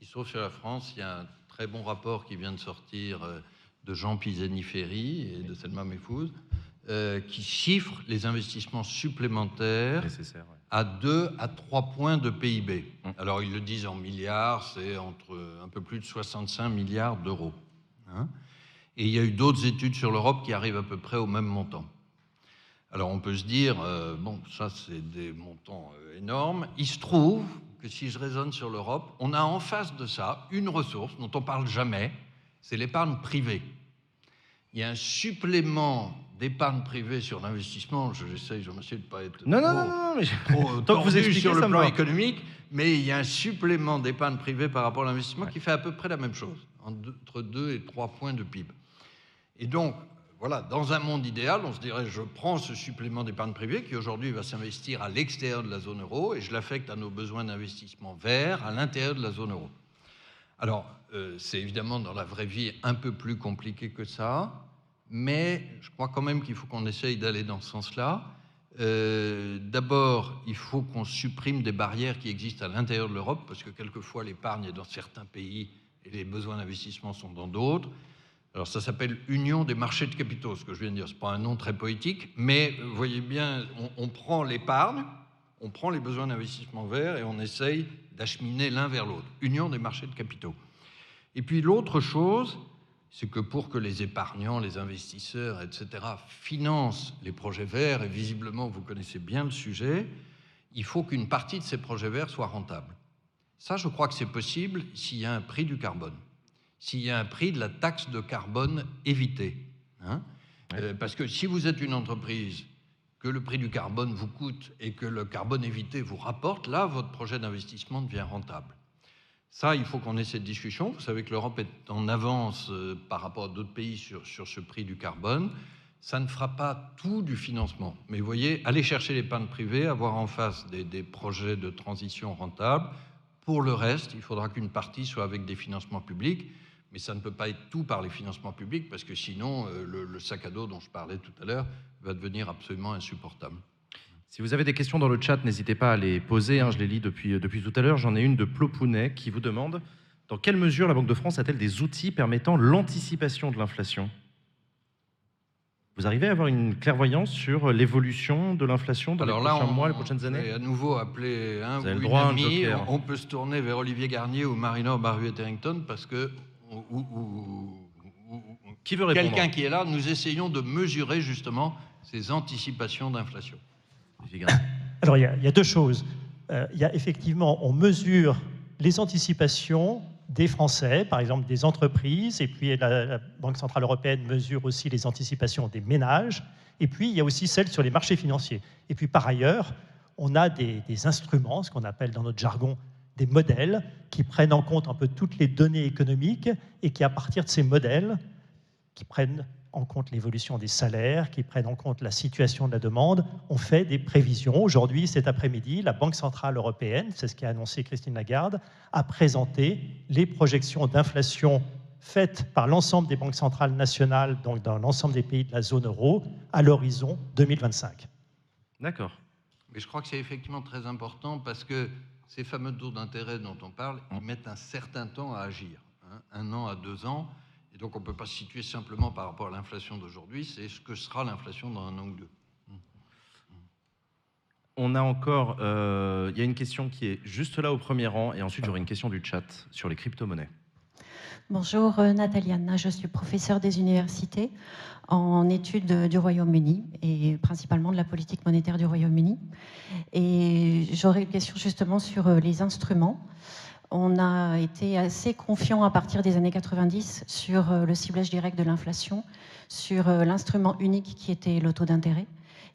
Il se trouve sur la France, il y a un très bon rapport qui vient de sortir euh, de Jean Pisani-Ferry et de Selma Mehfouz, euh, qui chiffre les investissements supplémentaires à 2 à 3 points de PIB. Mmh. Alors ils le disent en milliards, c'est entre un peu plus de 65 milliards d'euros. Hein. Et il y a eu d'autres études sur l'Europe qui arrivent à peu près au même montant. Alors on peut se dire, euh, bon, ça c'est des montants euh, énormes. Il se trouve que si je raisonne sur l'Europe, on a en face de ça une ressource dont on parle jamais, c'est l'épargne privée. Il y a un supplément d'épargne privée sur l'investissement. J'essaye, je m'essaie de ne pas être non, trop, non, non, mais trop Tant que vous expliquez, sur le plan économique, mais il y a un supplément d'épargne privée par rapport à l'investissement qui fait à peu près la même chose, entre 2 et 3 points de PIB. Et donc, voilà, dans un monde idéal, on se dirait, je prends ce supplément d'épargne privée qui aujourd'hui va s'investir à l'extérieur de la zone euro et je l'affecte à nos besoins d'investissement verts à l'intérieur de la zone euro. Alors, euh, c'est évidemment dans la vraie vie un peu plus compliqué que ça mais je crois quand même qu'il faut qu'on essaye d'aller dans ce sens-là. Euh, d'abord, il faut qu'on supprime des barrières qui existent à l'intérieur de l'Europe, parce que quelquevois l'épargne est dans certains pays et les besoins d'investissement sont dans d'autres. Alors ça s'appelle Union des marchés de capitaux, ce que je viens de dire. Ce n'est pas un nom très poétique, mais vous voyez bien, on, on prend l'épargne, on prend les besoins d'investissement verts et on essaye d'acheminer l'un vers l'autre. Union des marchés de capitaux. Et puis l'autre chose, c'est que pour que les épargnants, les investisseurs, etc., financent les projets verts, et visiblement vous connaissez bien le sujet, il faut qu'une partie de ces projets verts soit rentable. Ça, je crois que c'est possible s'il y a un prix du carbone, s'il y a un prix de la taxe de carbone évitée. Hein. Euh, parce que si vous êtes une entreprise, que le prix du carbone vous coûte et que le carbone évité vous rapporte, là, votre projet d'investissement devient rentable. Ça, il faut qu'on ait cette discussion. Vous savez que l'Europe est en avance euh, par rapport à d'autres pays sur, sur ce prix du carbone. Ça ne fera pas tout du financement. Mais vous voyez, aller chercher l'épargne privée, avoir en face des, des, projets de transition rentables. Pour le reste, il faudra qu'une partie soit avec des financements publics. Mais ça ne peut pas être tout par les financements publics, parce que sinon, euh, le, le sac à dos dont je parlais tout à l'heure va devenir absolument insupportable. Si vous avez des questions dans le chat, n'hésitez pas à les poser. Hein, je les lis depuis, depuis tout à l'heure. J'en ai une de Plopounet qui vous demande Dans quelle mesure la Banque de France a-t-elle des outils permettant l'anticipation de l'inflation? Vous arrivez à avoir une clairvoyance sur l'évolution de l'inflation dans les prochains mois, les prochaines années? à nouveau appeler un vous avez le droit ami, on, peut se tourner vers Olivier Garnier ou Marina Barbier-Terrington parce que. Qui veut répondre Quelqu'un qui est là, nous essayons de mesurer justement ces anticipations d'inflation. Alors, il y, a, deux choses. Euh, il y a effectivement, on mesure les anticipations des Français, par exemple des entreprises, et puis la, Banque Centrale Européenne mesure aussi les anticipations des ménages, et puis il y a aussi celles sur les marchés financiers. Et puis par ailleurs, on a des, des instruments, ce qu'on appelle dans notre jargon des modèles, qui prennent en compte un peu toutes les données économiques et qui, à partir de ces modèles, qui prennent en compte l'évolution des salaires, qui prennent en compte la situation de la demande. On fait des prévisions. Aujourd'hui, cet après-midi, la Banque Centrale Européenne, c'est ce qu'a annoncé Christine Lagarde, a présenté les projections d'inflation faites par l'ensemble des banques centrales nationales, donc dans l'ensemble des pays de la zone euro, à l'horizon 2025. D'accord. Mais je crois que c'est effectivement très important parce que ces fameux taux d'intérêt dont on parle, ils mettent un certain temps à agir, hein, un an à deux ans. Et donc on ne peut pas se situer simplement par rapport à l'inflation d'aujourd'hui, c'est ce que sera l'inflation dans un an ou deux. On a encore, euh, il y a une question qui est juste là au premier rang, et ensuite j'aurai une question du chat sur les crypto-monnaies. Bonjour euh, Nathalie Anna, je suis professeure des universités en études du Royaume-Uni et principalement de la politique monétaire du Royaume-Uni. Et j'aurais une question justement sur euh, les instruments. On a été assez confiant à partir des années 90 sur euh, le ciblage direct de l'inflation, sur l'instrument unique qui était le taux d'intérêt.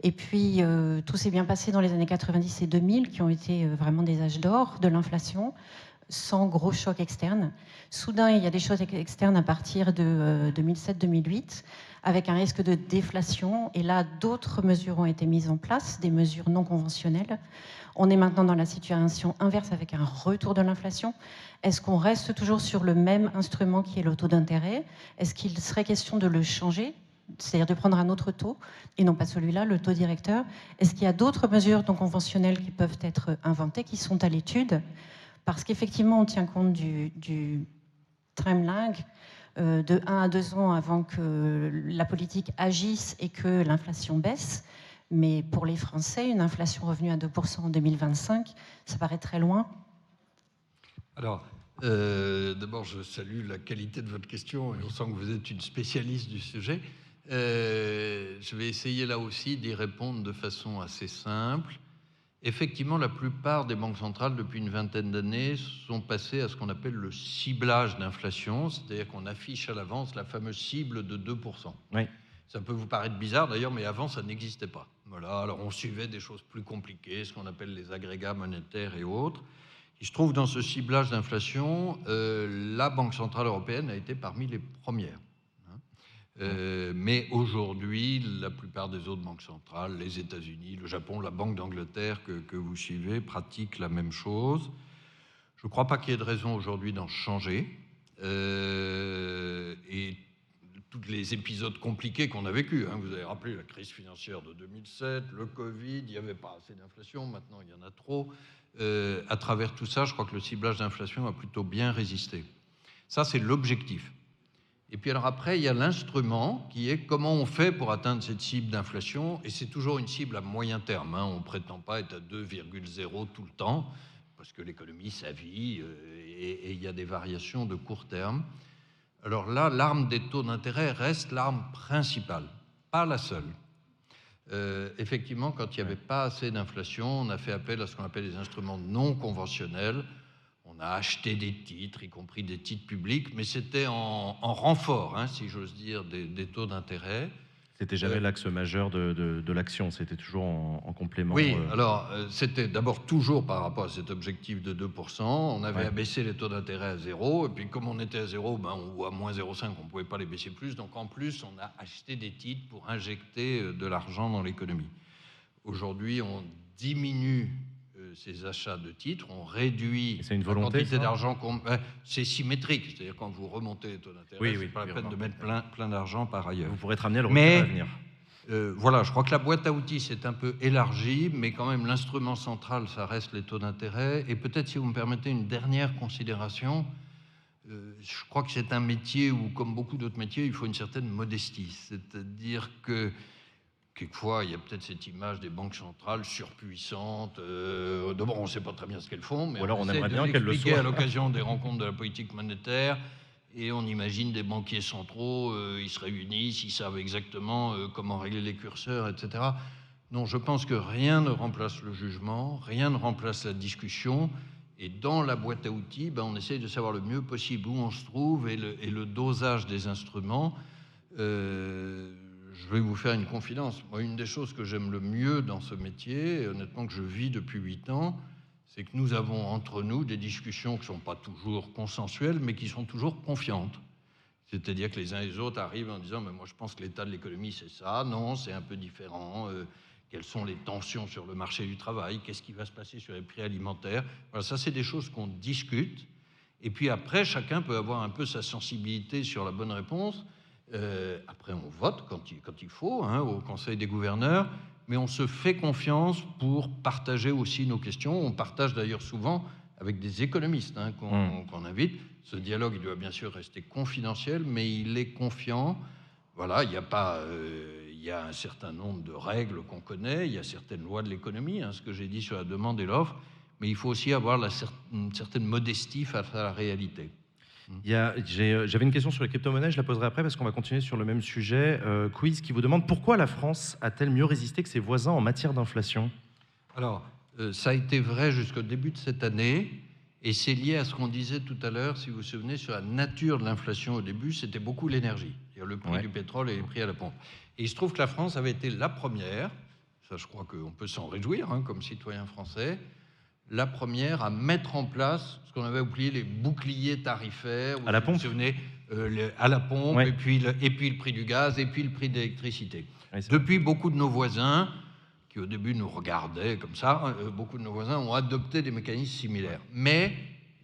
Et puis, tout s'est bien passé dans les années 90 et 2000, qui ont été vraiment des âges d'or de l'inflation sans gros choc externe. Soudain, il y a des chocs externes à partir de 2007-2008, euh, avec un risque de déflation. Et là, d'autres mesures ont été mises en place, des mesures non conventionnelles. On est maintenant dans la situation inverse avec un retour de l'inflation. Est-ce qu'on reste toujours sur le même instrument qui est le taux d'intérêt? Est-ce qu'il serait question de le changer c'est-à-dire de prendre un autre taux, et non pas celui-là, le taux directeur? Est-ce qu'il y a d'autres mesures non conventionnelles qui peuvent être inventées, qui sont à l'étude? Parce qu'effectivement, on tient compte du, du timeline euh, de 1 à 2 ans avant que la politique agisse et que l'inflation baisse. Mais pour les Français, une inflation revenue à 2% en 2025, ça paraît très loin. Alors, euh, d'abord, je salue la qualité de votre question et on sent que vous êtes une spécialiste du sujet. Euh, je vais essayer là aussi d'y répondre de façon assez simple. Effectivement, la plupart des banques centrales, depuis une vingtaine d'années, sont passées à ce qu'on appelle le ciblage d'inflation, c'est-à-dire qu'on affiche à l'avance la fameuse cible de 2%. Oui. Ça peut vous paraître bizarre d'ailleurs, mais avant, ça n'existait pas. Voilà, alors on suivait des choses plus compliquées, ce qu'on appelle les agrégats monétaires et autres. Il se trouve dans ce ciblage d'inflation, euh, la Banque Centrale Européenne a été parmi les premières. Euh, mais aujourd'hui, la plupart des autres banques centrales, les États-Unis, le Japon, la Banque d'Angleterre que, vous suivez, pratiquent la même chose. Je ne crois pas qu'il y ait de raison aujourd'hui d'en changer. Euh, et tous les épisodes compliqués qu'on a vécus, hein, vous avez rappelé la crise financière de 2007, le Covid, il n'y avait pas assez d'inflation, maintenant il y en a trop. Euh, à travers tout ça, je crois que le ciblage d'inflation a plutôt bien résisté. Ça, c'est l'objectif. Et puis alors après, il y a l'instrument qui est comment on fait pour atteindre cette cible d'inflation. Et c'est toujours une cible à moyen terme. Hein. On ne prétend pas être à 2,0 tout le temps, parce que l'économie, ça vit, euh, et, il y a des variations de court terme. Alors là, l'arme des taux d'intérêt reste l'arme principale, pas la seule. Euh, effectivement, quand il n'y avait pas assez d'inflation, on a fait appel à ce qu'on appelle les instruments non conventionnels, on a acheté des titres, y compris des titres publics, mais c'était en, renfort, hein, si j'ose dire, des, taux d'intérêt. C'était jamais euh, l'axe majeur de, l'action, c'était toujours en, complément. Oui, euh. alors euh, c'était d'abord toujours par rapport à cet objectif de 2%. On avait abaissé les taux d'intérêt à zéro, et puis comme on était à zéro, ben, ou à moins 0,5, on ne pouvait pas les baisser plus. Donc en plus, on a acheté des titres pour injecter de l'argent dans l'économie. Aujourd'hui, on diminue ces achats de titres, ont réduit une volonté, la quantité d'argent qu'on... C'est symétrique, c'est-à-dire quand vous remontez les taux d'intérêt, oui, c'est pas la peine de mettre plein, plein d'argent par ailleurs. Vous pourrez être amené à le mais, à venir. Euh, voilà, je crois que la boîte à outils s'est un peu élargie, mais quand même l'instrument central, ça reste les taux d'intérêt. Et peut-être, si vous me permettez, une dernière considération. Euh, je crois que c'est un métier où, comme beaucoup d'autres métiers, il faut une certaine modestie. C'est-à-dire que quelquefois, il y a peut-être cette image des banques centrales surpuissantes. Euh, D'abord, on ne sait pas très bien ce qu'elles font, mais Ou alors on, on aimerait bien qu'elles le soient. à l'occasion des rencontres de la politique monétaire. Et on imagine des banquiers centraux, euh, ils se réunissent, ils savent exactement euh, comment régler les curseurs, etc. Non, je pense que rien ne remplace le jugement, rien ne remplace la discussion. Et dans la boîte à outils, ben, on essaye de savoir le mieux possible où on se trouve et le, et le dosage des instruments. Euh, je vais vous faire une confidence. Moi, une des choses que j'aime le mieux dans ce métier, honnêtement que je vis depuis huit ans, c'est que nous avons entre nous des discussions qui ne sont pas toujours consensuelles, mais qui sont toujours confiantes. C'est-à-dire que les uns et les autres arrivent en disant, mais moi je pense que l'état de l'économie c'est ça, non, c'est un peu différent. Euh, quelles sont les tensions sur le marché du travail? Qu'est-ce qui va se passer sur les prix alimentaires? Voilà, ça c'est des choses qu'on discute. Et puis après, chacun peut avoir un peu sa sensibilité sur la bonne réponse. Euh, après, on vote quand il, quand il faut hein, au Conseil des gouverneurs, mais on se fait confiance pour partager aussi nos questions. On partage d'ailleurs souvent avec des économistes hein, hmm. qu'on invite. Ce dialogue, il doit bien sûr rester confidentiel, mais il est confiant. Voilà, il n'y a pas, euh, il y a un certain nombre de règles qu'on connaît, il y a certaines lois de l'économie, hein, ce que j'ai dit sur la demande et l'offre, mais il faut aussi avoir la, une certaine modestie face à la réalité. J'ai, euh, J'avais une question sur les crypto-monnaies, je la poserai après parce qu'on va continuer sur le même sujet. Euh, quiz qui vous demande pourquoi la France a-t-elle mieux résisté que ses voisins en matière d'inflation? Alors, euh, ça a été vrai jusqu'au début de cette année, et c'est lié à ce qu'on disait tout à l'heure, si vous vous souvenez, sur la nature de l'inflation au début, c'était beaucoup l'énergie, le prix Ouais. du pétrole et les prix à la pompe. Et il se trouve que la France avait été la première, ça je crois qu'on peut s'en réjouir hein, comme citoyen français, la première à mettre en place ce qu'on avait oublié les boucliers tarifaires. À la si vous pompe vous souvenez, euh, le- à la pompe, Ouais. et, puis le, et puis le prix du gaz, et puis le prix de l'électricité. Ouais, Depuis, beaucoup de nos voisins, qui au début nous regardaient comme ça, euh, beaucoup de nos voisins ont adopté des mécanismes similaires. Mais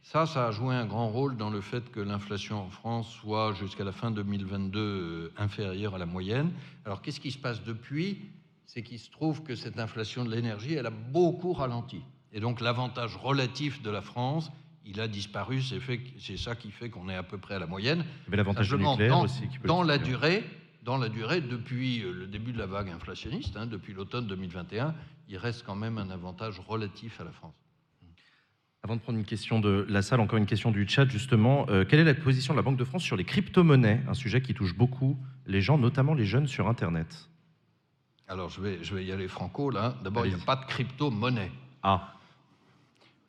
ça, ça a joué un grand rôle dans le fait que l'inflation en France soit jusqu'à la fin 2022 euh, inférieure à la moyenne. Alors qu'est-ce qui se passe depuis? C'est qu'il se trouve que cette inflation de l'énergie, elle a beaucoup ralenti. Et donc l'avantage relatif de la France, il a disparu. C'est ça qui fait qu'on est à peu près à la moyenne. Mais l'avantage nucléaire dans, aussi. Qui peut dans la durée, dans la durée, depuis euh, le début de la vague inflationniste, hein, depuis l'automne 2021, il reste quand même un avantage relatif à la France. Avant de prendre une question de la salle, encore une question du chat justement. Euh, quelle est la position de la Banque de France sur les crypto-monnaies? Un sujet qui touche beaucoup les gens, notamment les jeunes sur Internet. Alors je vais, je vais y aller franco là. D'abord, il n'y a pas de crypto-monnaie. Ah,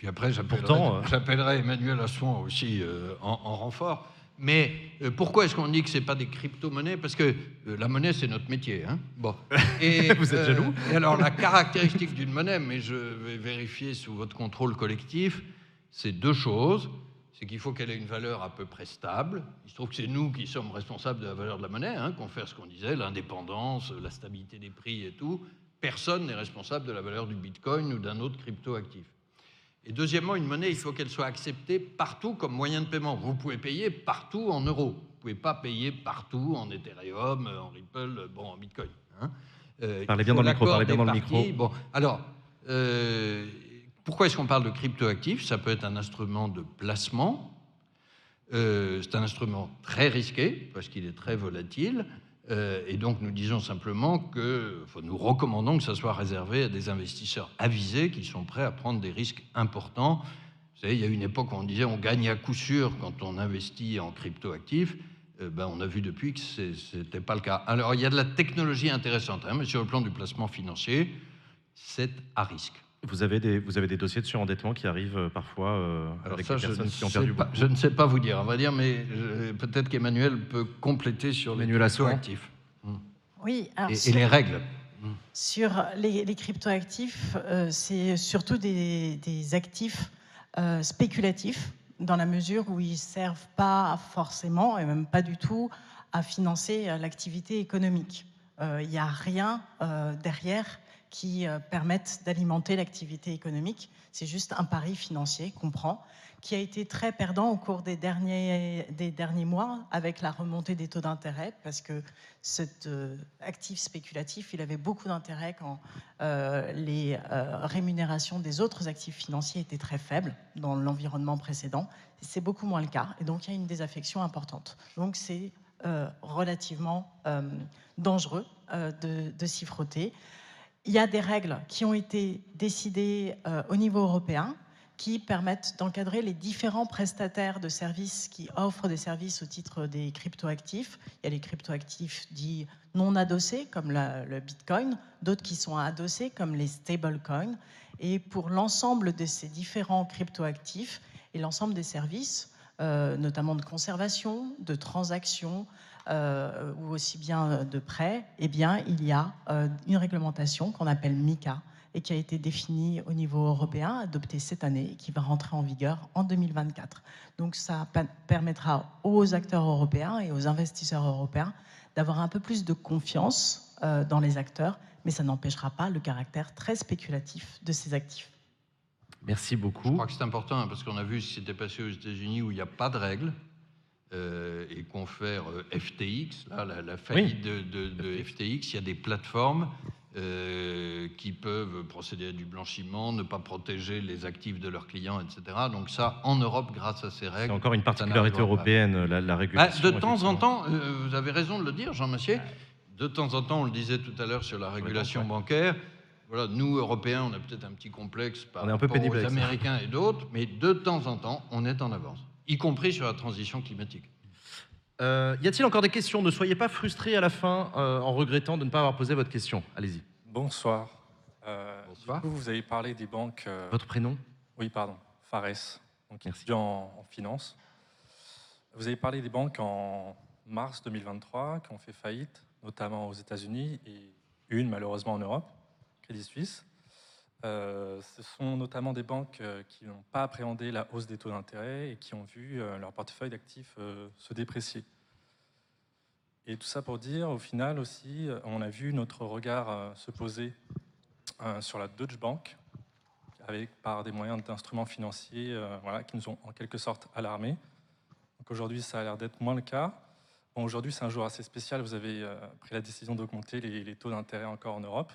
Puis après, j'appellerai, euh, j'appellerai Emmanuel Asson aussi euh, en, en renfort. Mais euh, pourquoi est-ce qu'on dit que ce n'est pas des crypto-monnaies? Parce que euh, la monnaie, c'est notre métier. Hein bon. [laughs] Et, Vous êtes jaloux? Et alors, la caractéristique d'une monnaie, mais je vais vérifier sous votre contrôle collectif, c'est deux choses. C'est qu'il faut qu'elle ait une valeur à peu près stable. Il se trouve que c'est nous qui sommes responsables de la valeur de la monnaie, hein, qu'on fait ce qu'on disait, l'indépendance, la stabilité des prix et tout. Personne n'est responsable de la valeur du bitcoin ou d'un autre crypto-actif. Et deuxièmement, une monnaie, il faut qu'elle soit acceptée partout comme moyen de paiement. Vous pouvez payer partout en euros. Vous ne pouvez pas payer partout en Ethereum, en Ripple, bon, en Bitcoin. hein. Euh, Parlez bien dans le micro, parlez bien dans le micro. Bon, alors, euh, pourquoi est-ce qu'on parle de cryptoactifs? Ça peut être un instrument de placement. Euh, c'est un instrument très risqué parce qu'il est très volatile. Euh, et donc nous disons simplement que, nous recommandons que ça soit réservé à des investisseurs avisés qui sont prêts à prendre des risques importants. Vous savez, il y a une époque où on disait on gagne à coup sûr quand on investit en cryptoactifs. Euh, ben, on a vu depuis que ce n'était pas le cas. Alors il y a de la technologie intéressante, hein, mais sur le plan du placement financier, c'est à risque. Vous avez des, vous avez des dossiers de surendettement qui arrivent euh, parfois euh, Alors avec ça, des personnes ne, qui ont perdu pas, beaucoup. je ne sais pas vous dire, on va dire, mais peut-être qu'Emmanuel peut compléter sur les Emmanuel Asson. actifs Oui, alors et, et les règles. Sur les, les cryptoactifs, euh, c'est surtout des, des actifs euh, spéculatifs, dans la mesure où ils ne servent pas forcément, et même pas du tout, à financer l'activité économique. Euh, Il n'y a rien euh, derrière qui euh, permette d'alimenter l'activité économique. C'est juste un pari financier qu'on prend, qui a été très perdant au cours des derniers, mois avec la remontée des taux d'intérêt, parce que cet euh, actif spéculatif, il avait beaucoup d'intérêt quand euh, les rémunérations des autres actifs financiers étaient très faibles dans l'environnement précédent. C'est beaucoup moins le cas, et donc il y a une désaffection importante. Donc c'est relativement dangereux de s'y frotter. Il y a des règles qui ont été décidées euh, au niveau européen qui permettent d'encadrer les différents prestataires de services qui offrent des services au titre des cryptoactifs. Il y a les cryptoactifs dits non adossés, comme le Bitcoin, d'autres qui sont adossés, comme les stablecoins. Et pour l'ensemble de ces différents cryptoactifs et l'ensemble des services, euh, notamment de conservation, de transactions, euh, ou aussi bien de prêts, eh bien, il y a euh, une réglementation qu'on appelle MICA et qui a été définie au niveau européen, adoptée cette année et qui va rentrer en vigueur en 2024. Donc ça permettra aux acteurs européens et aux investisseurs européens d'avoir un peu plus de confiance euh, dans les acteurs, mais ça n'empêchera pas le caractère très spéculatif de ces actifs. Merci Je beaucoup. crois que c'est important hein, parce qu'on a vu ce qui s'était passé aux États-Unis où il n'y a pas de règles euh, et qu'on fait euh, FTX, là, la, la faillite de, de- de FTX, il y a des plateformes euh, qui peuvent procéder à du blanchiment, ne pas protéger les actifs de leurs clients, etc. Donc ça, en Europe, grâce à ces C'est règles, encore une particularité européenne, la, la Bah, régulation. de temps en temps, euh, vous avez raison de le dire, Jean Massier, de temps en temps, on le disait tout à l'heure sur la régulation bancaire, voilà, nous, Européens, on a peut-être un petit complexe par On est un peu rapport pénible aux. Américains et d'autres, mais de temps en temps, on est en avance. Y compris sur la transition climatique. Euh, y a-t-il encore des questions? Ne soyez pas frustrés à la fin euh, en regrettant de ne pas avoir posé votre question. Allez-y. Bonsoir. Euh, Bonsoir. du coup, vous avez parlé des banques. euh, Votre prénom? Oui, pardon. Fares, donc Merci. en, en finance. Vous avez parlé des banques en mars 2023 qui ont fait faillite, notamment aux États-Unis et une malheureusement en Europe, Crédit Suisse. Euh, ce sont notamment des banques euh, qui n'ont pas appréhendé la hausse des taux d'intérêt et qui ont vu euh, leur portefeuille d'actifs se déprécier. Et tout ça pour dire, au final aussi, on a vu notre regard se poser sur la Deutsche Bank, avec, par des moyens d'instruments financiers voilà, qui nous ont en quelque sorte alarmés. Aujourd'hui, ça a l'air d'être moins le cas. Aujourd'hui, c'est un jour assez spécial. Vous avez pris la décision d'augmenter les taux d'intérêt encore en Europe.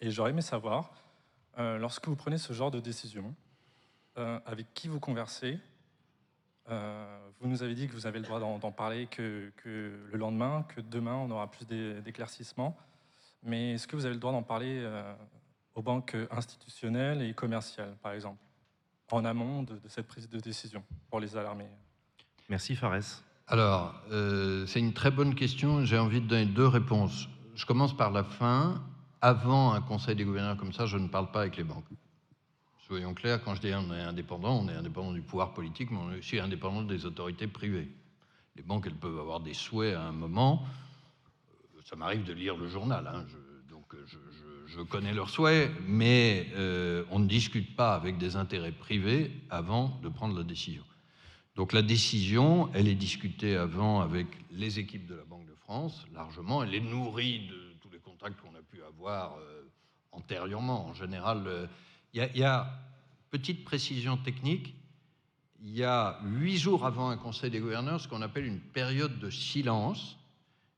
Et j'aurais aimé savoir, euh, lorsque vous prenez ce genre de décision, euh, avec qui vous conversez Euh, Vous nous avez dit que vous avez le droit d'en parler que, que le lendemain, que demain, on aura plus d'é- d'éclaircissements. Mais est-ce que vous avez le droit d'en parler euh, aux banques institutionnelles et commerciales, par exemple, en amont de, de cette prise de décision, pour les alarmer? Merci Fares. Alors, euh, c'est une très bonne question. J'ai envie de donner deux réponses. Je commence par la fin. Avant un conseil des gouverneurs comme ça, je ne parle pas avec les banques. Soyons clairs, quand je dis on est indépendant, on est indépendant du pouvoir politique, mais on est aussi indépendant des autorités privées. Les banques, elles peuvent avoir des souhaits à un moment. Ça m'arrive de lire le journal, hein. Je- donc je connais leurs souhaits, mais euh, on ne discute pas avec des intérêts privés avant de prendre la décision. Donc la décision, elle est discutée avant avec les équipes de la Banque de France, largement. Elle est nourrie de tous les contacts qu'on avoir euh, antérieurement. En général, euh, il il y a, petite précision technique, il y a huit jours avant un conseil des gouverneurs ce qu'on appelle une période de silence,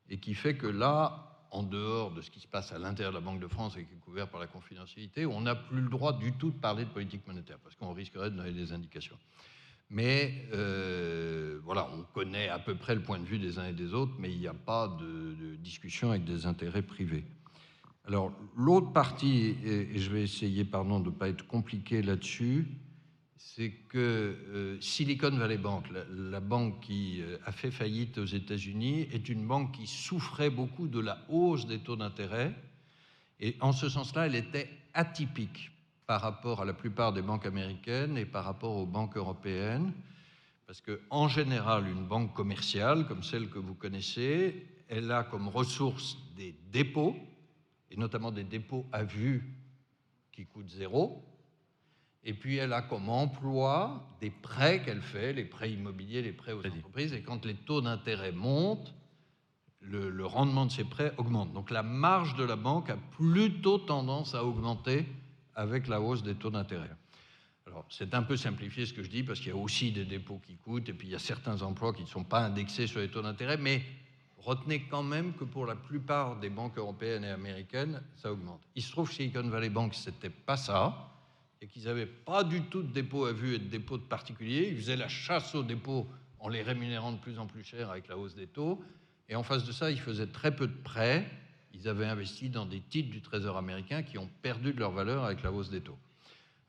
et qui fait que là, en dehors de ce qui se passe à l'intérieur de la Banque de France et qui est couvert par la confidentialité, on n'a plus le droit du tout de parler de politique monétaire, parce qu'on risquerait de donner des indications. Mais euh, voilà, on connaît à peu près le point de vue des uns et des autres, mais il n'y a pas de discussion avec des intérêts privés. Alors, l'autre partie, et, je vais essayer, pardon, de ne pas être compliqué là-dessus, c'est que euh, Silicon Valley Bank, la, la banque qui euh, a fait faillite aux États-Unis, est une banque qui souffrait beaucoup de la hausse des taux d'intérêt. Et en ce sens-là, elle était atypique par rapport à la plupart des banques américaines et par rapport aux banques européennes. Parce qu'en général, une banque commerciale, comme celle que vous connaissez, elle a comme ressource des dépôts, et notamment des dépôts à vue qui coûtent zéro. Et puis elle a comme emploi des prêts qu'elle fait, les prêts immobiliers, les prêts aux entreprises. Et quand les taux d'intérêt montent, le, le rendement de ces prêts augmente. Donc la marge de la banque a plutôt tendance à augmenter avec la hausse des taux d'intérêt. Alors, c'est un peu simplifié ce que je dis, parce qu'il y a aussi des dépôts qui coûtent, et puis il y a certains emplois qui ne sont pas indexés sur les taux d'intérêt, mais retenez quand même que pour la plupart des banques européennes et américaines, ça augmente. Il se trouve que Silicon Valley Bank, c'était pas ça, et qu'ils n'avaient pas du tout de dépôts à vue et de dépôts de particuliers. Ils faisaient la chasse aux dépôts en les rémunérant de plus en plus cher avec la hausse des taux. Et en face de ça, ils faisaient très peu de prêts. Ils avaient investi dans des titres du Trésor américain qui ont perdu de leur valeur avec la hausse des taux.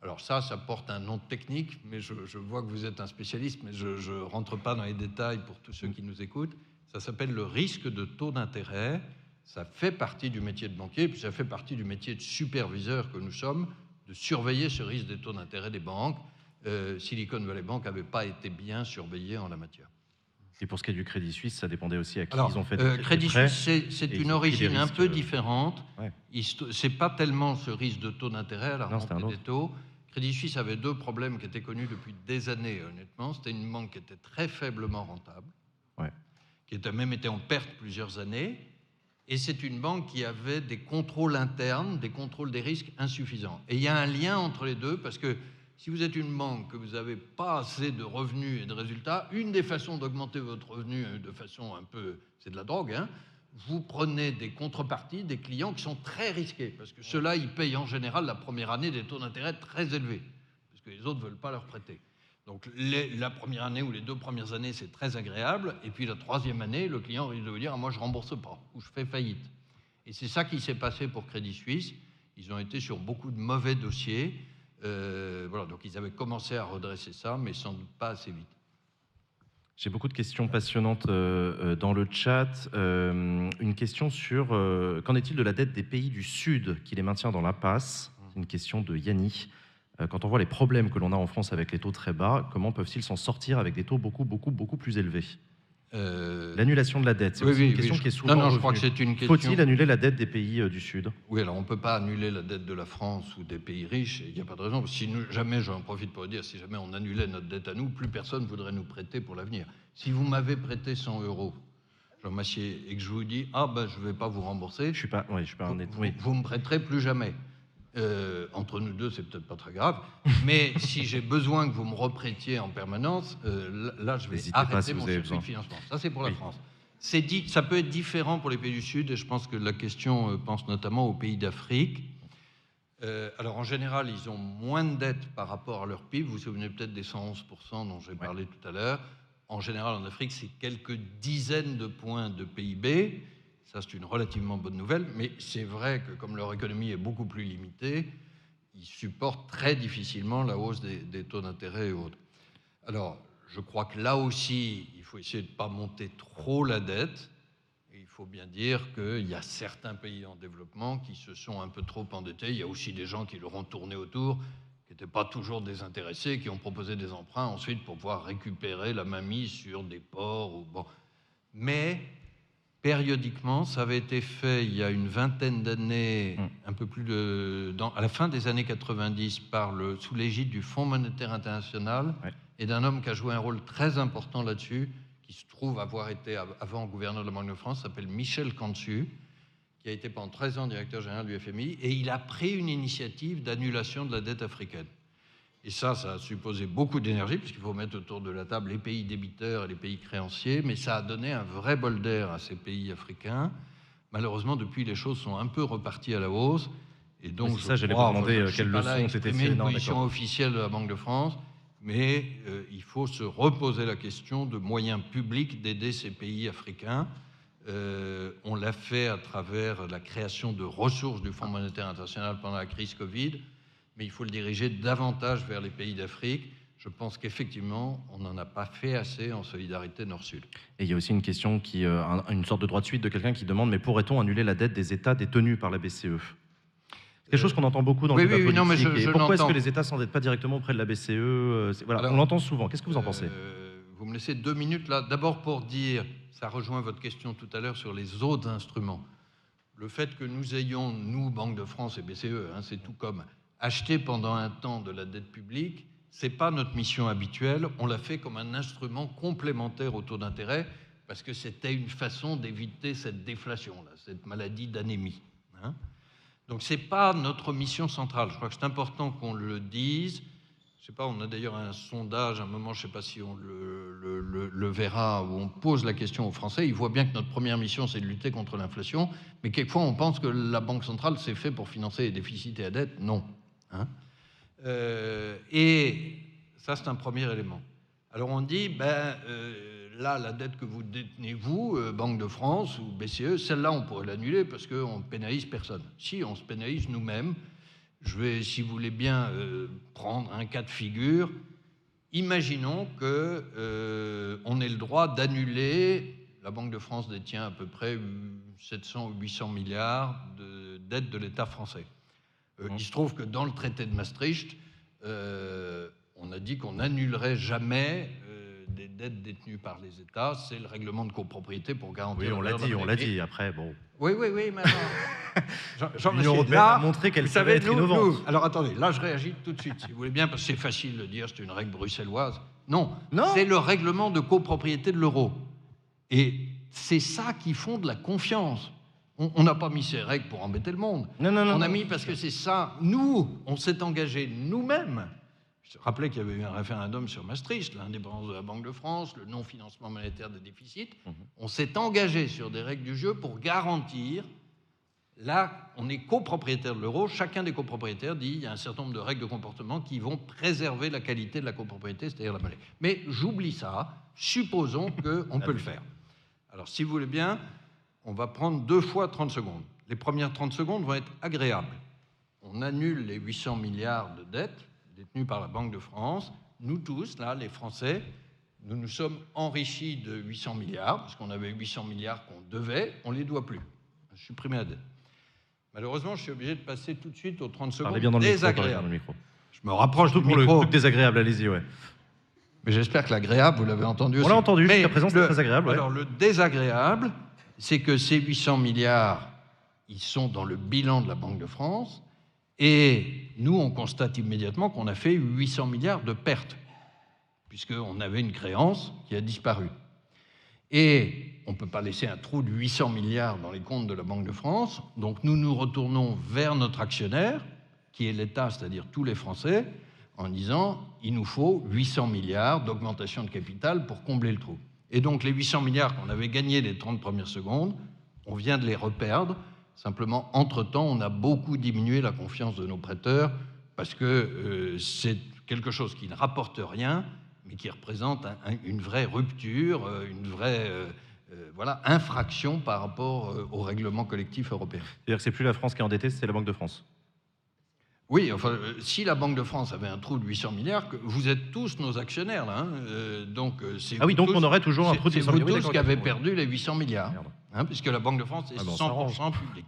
Alors ça, ça porte un nom technique, mais je, je vois que vous êtes un spécialiste, mais je ne rentre pas dans les détails pour tous ceux qui nous écoutent. Ça s'appelle le risque de taux d'intérêt. Ça fait partie du métier de banquier, et puis ça fait partie du métier de superviseur que nous sommes, de surveiller ce risque des taux d'intérêt des banques. Euh, Silicon Valley Bank n'avait pas été bien surveillé en la matière. Et pour ce qui est du Crédit Suisse, ça dépendait aussi à qui Alors, ils ont fait euh, Crédit. Suisse, c'est- c'est une origine un peu euh, différente. ouais. Ce n'est pas tellement ce risque de taux d'intérêt à la Non, des taux. Crédit Suisse avait deux problèmes qui étaient connus depuis des années, honnêtement. C'était une banque qui était très faiblement rentable. Qui était même été en perte plusieurs années. Et c'est une banque qui avait des contrôles internes, des contrôles des risques insuffisants. Et il y a un lien entre les deux, parce que si vous êtes une banque, que vous n'avez pas assez de revenus et de résultats, une des façons d'augmenter votre revenu de façon un peu, c'est de la drogue, hein, vous prenez des contreparties, des clients qui sont très risqués, parce que ceux-là, ils payent en général la première année des taux d'intérêt très élevés, parce que les autres ne veulent pas leur prêter. Donc la première année ou les deux premières années, c'est très agréable, et puis la troisième année, le client risque de vous dire, ah, moi je rembourse pas, ou je fais faillite. Et c'est ça qui s'est passé pour Crédit Suisse. Ils ont été sur beaucoup de mauvais dossiers. Euh, voilà, donc ils avaient commencé à redresser ça, mais sans doute pas assez vite. J'ai beaucoup de questions passionnantes euh, euh, dans le chat. Une question sur qu'en est-il de la dette des pays du Sud qui les maintient dans l'impasse? C'est une question de Yanni. Euh, quand on voit les problèmes que l'on a en France avec les taux très bas, comment peuvent-ils s'en sortir avec des taux beaucoup, beaucoup, beaucoup plus élevés? Euh, L'annulation de la dette, c'est oui, aussi oui, une oui, question je- qui est souvent Non, non, je crois que c'est une question. Faut-il annuler la dette des pays euh, du Sud? Oui, alors on ne peut pas annuler la dette de la France ou des pays riches, et il n'y a pas de raison. Si nous, jamais, j'en profite pour dire, si jamais on annulait notre dette à nous, plus personne ne voudrait nous prêter pour l'avenir. Si vous m'avez prêté 100 euros, Jean Massier, et que je vous dis, ah ben je ne vais pas vous rembourser, Je suis pas, je suis pas vous, état- oui. vous me prêterez plus jamais. Euh, entre nous deux, c'est peut-être pas très grave, mais si j'ai besoin que vous me reprêtiez en permanence, euh, là, je vais N'hésitez arrêter si mon circuit de financement. Ça, c'est pour la Oui. France. C'est dit, ça peut être différent pour les pays du Sud, et je pense que la question euh, pense notamment aux pays d'Afrique. Alors en général, ils ont moins de dettes par rapport à leur PIB. Vous vous souvenez peut-être des 111% dont j'ai parlé tout à l'heure. En général, en Afrique, c'est quelques dizaines de points de PIB. Ça, c'est une relativement bonne nouvelle. Mais c'est vrai que comme leur économie est beaucoup plus limitée, ils supportent très difficilement la hausse des, taux d'intérêt et autres. Alors, je crois que là aussi, il faut essayer de ne pas monter trop la dette. Et il faut bien dire qu'il y a certains pays en développement qui se sont un peu trop endettés. Il y a aussi des gens qui leur ont tourné autour, qui n'étaient pas toujours désintéressés, qui ont proposé des emprunts ensuite pour pouvoir récupérer la mamie sur des ports. Ou, bon. Mais périodiquement, ça avait été fait il y a une vingtaine d'années, un peu plus de, dans- à la fin des années 90, par le, sous l'égide du Fonds monétaire international et d'un homme qui a joué un rôle très important là-dessus, qui se trouve avoir été av- avant gouverneur de la Banque de France, s'appelle Michel Cantu, qui a été pendant 13 ans directeur général du FMI, et il a pris une initiative d'annulation de la dette africaine. Et ça, ça a supposé beaucoup d'énergie, puisqu'il faut mettre autour de la table les pays débiteurs et les pays créanciers, mais ça a donné un vrai bol d'air à ces pays africains. Malheureusement, depuis, les choses sont un peu reparties à la hausse. Et donc, c'est je ça, j'allais vous demander, je euh, leçons ont été exprimer tirées. une position officielle de la Banque de France, mais euh, il faut se reposer la question de moyens publics d'aider ces pays africains. Euh, on l'a fait à travers la création de ressources du Fonds monétaire international pendant la crise Covid, mais il faut le diriger davantage vers les pays d'Afrique. Je pense qu'effectivement, on n'en a pas fait assez en solidarité Nord-Sud. Et il y a aussi une question qui, euh, un- une sorte de droit de suite de quelqu'un qui demande mais pourrait-on annuler la dette des États détenus par la BCE C'est quelque chose qu'on entend beaucoup dans oui, le débat oui, oui, non, mais politique. je- Et je pourquoi est-ce que les États s'endettent pas directement auprès de la BCE Euh, Voilà, Alors, on l'entend souvent. Qu'est-ce que vous en pensez? Euh, vous me laissez deux minutes là. D'abord pour dire, ça rejoint votre question tout à l'heure sur les autres instruments. Le fait que nous ayons, nous, Banque de France et BCE, hein, c'est tout comme, acheté pendant un temps de la dette publique, c'est pas notre mission habituelle. On l'a fait comme un instrument complémentaire au taux d'intérêt parce que c'était une façon d'éviter cette déflation, là, cette maladie d'anémie. hein. Donc c'est pas notre mission centrale. Je crois que c'est important qu'on le dise. Je sais pas, on a d'ailleurs un sondage, à un moment, je sais pas si on le- le verra, où on pose la question aux Français. Ils voient bien que notre première mission, c'est de lutter contre l'inflation, mais quelquefois, on pense que la Banque centrale, c'est fait pour financer les déficits et la dette. Non. Hein. Euh, et ça, c'est un premier élément. Alors on dit, ben, euh, là, la dette que vous détenez, vous, euh, Banque de France ou BCE, celle-là, on pourrait l'annuler parce qu'on ne pénalise personne. Si, on se pénalise nous-mêmes. Je vais, si vous voulez bien, prendre un cas de figure. Imaginons que on ait le droit d'annuler. La Banque de France détient à peu près 700 ou 800 milliards de dettes de l'État français. Euh, Il se trouve que dans le traité de Maastricht, euh, on a dit qu'on n'annulerait jamais euh, des dettes détenues par les États. C'est le règlement de copropriété pour garantir. Oui, on la dit, on l'a dit. Après, bon. Oui, oui, oui, mais [laughs] L'Union européenne là, a montré qu'elle savait être nous- innovante. nous- alors attendez, là je réagis tout de suite, si vous voulez bien, parce que c'est facile de dire c'est une règle bruxelloise. Non, c'est le règlement de copropriété de l'euro. Et c'est ça qui fonde la confiance. On n'a pas mis ces règles pour embêter le monde. Non, non, non, on a mis parce que c'est ça. Nous, on s'est engagé nous-mêmes. Je rappelais qu'il y avait eu un référendum sur Maastricht, l'indépendance de la Banque de France, le non-financement monétaire des déficits. Mhm. On s'est engagé sur des règles du jeu pour garantir Là, on est copropriétaire de l'euro. Chacun des copropriétaires dit il y a un certain nombre de règles de comportement qui vont préserver la qualité de la copropriété, c'est-à-dire la monnaie. Mais j'oublie ça. Supposons [laughs] qu'on peut le faire. Alors, si vous voulez bien, on va prendre deux fois 30 secondes. Les premières 30 secondes vont être agréables. on annule les 800 milliards de dettes détenues par la Banque de France. Nous tous, là, les Français, nous nous sommes enrichis de 800 milliards, parce qu'on avait 800 milliards qu'on devait, on ne les doit plus. Supprimer la dette. Malheureusement, je suis obligé de passer tout de suite aux 30 secondes bien dans le micro. désagréables. dans le micro. Je me rapproche du pour le micro. truc désagréable, allez-y, ouais. Mais j'espère que l'agréable, vous l'avez entendu On l'a entendu, jusqu'à présent, le- très agréable, ouais. Alors, le désagréable, c'est que ces 800 milliards, ils sont dans le bilan de la Banque de France, et nous, on constate immédiatement qu'on a fait 800 milliards de pertes, puisqu'on avait une créance qui a disparu. Et on ne peut pas laisser un trou de 800 milliards dans les comptes de la Banque de France, donc nous nous retournons vers notre actionnaire, qui est l'État, c'est-à-dire tous les Français, en disant il nous faut 800 milliards d'augmentation de capital pour combler le trou. Et donc les 800 milliards qu'on avait gagnés les 30 premières secondes, on vient de les reperdre. Simplement, entre-temps, on a beaucoup diminué la confiance de nos prêteurs parce que euh, c'est quelque chose qui ne rapporte rien, mais qui représente un- un- une vraie rupture, euh, une vraie euh, voilà, infraction par rapport au règlement collectif européen. C'est-à-dire que c'est plus la France qui est endettée, c'est la Banque de France. Oui, enfin, euh, si la Banque de France avait un trou de 800 milliards, vous êtes tous nos actionnaires, là. hein, euh, donc, euh, c'est Ah oui, vous donc tous- on aurait toujours un c'est- trou de c'est 800 vous milliards. Oui, tous d'accord, qui avez perdu les 800 milliards, hein, puisque la Banque de France est Ah ben, on 100% publique.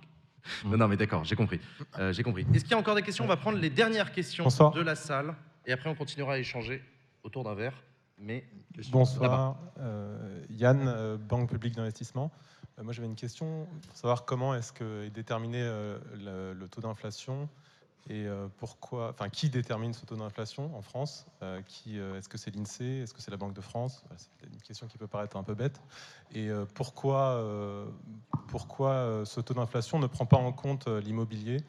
Non, non, mais d'accord, j'ai compris. Euh, j'ai compris. Est-ce qu'il y a encore des questions? On va prendre les dernières questions Bonsoir. de la salle et après on continuera à échanger autour d'un verre. Mais. Bonsoir, euh, Yann, euh, Banque publique d'investissement. Euh, moi j'avais une question pour savoir comment est-ce que est déterminé euh, le, le taux d'inflation et euh, pourquoi, enfin qui détermine ce taux d'inflation en France? Euh, qui, euh, Est-ce que c'est l'INSEE Est-ce que c'est la Banque de France? Voilà, C'est une question qui peut paraître un peu bête. Et pourquoi, pourquoi ce taux d'inflation ne prend pas en compte l'immobilier?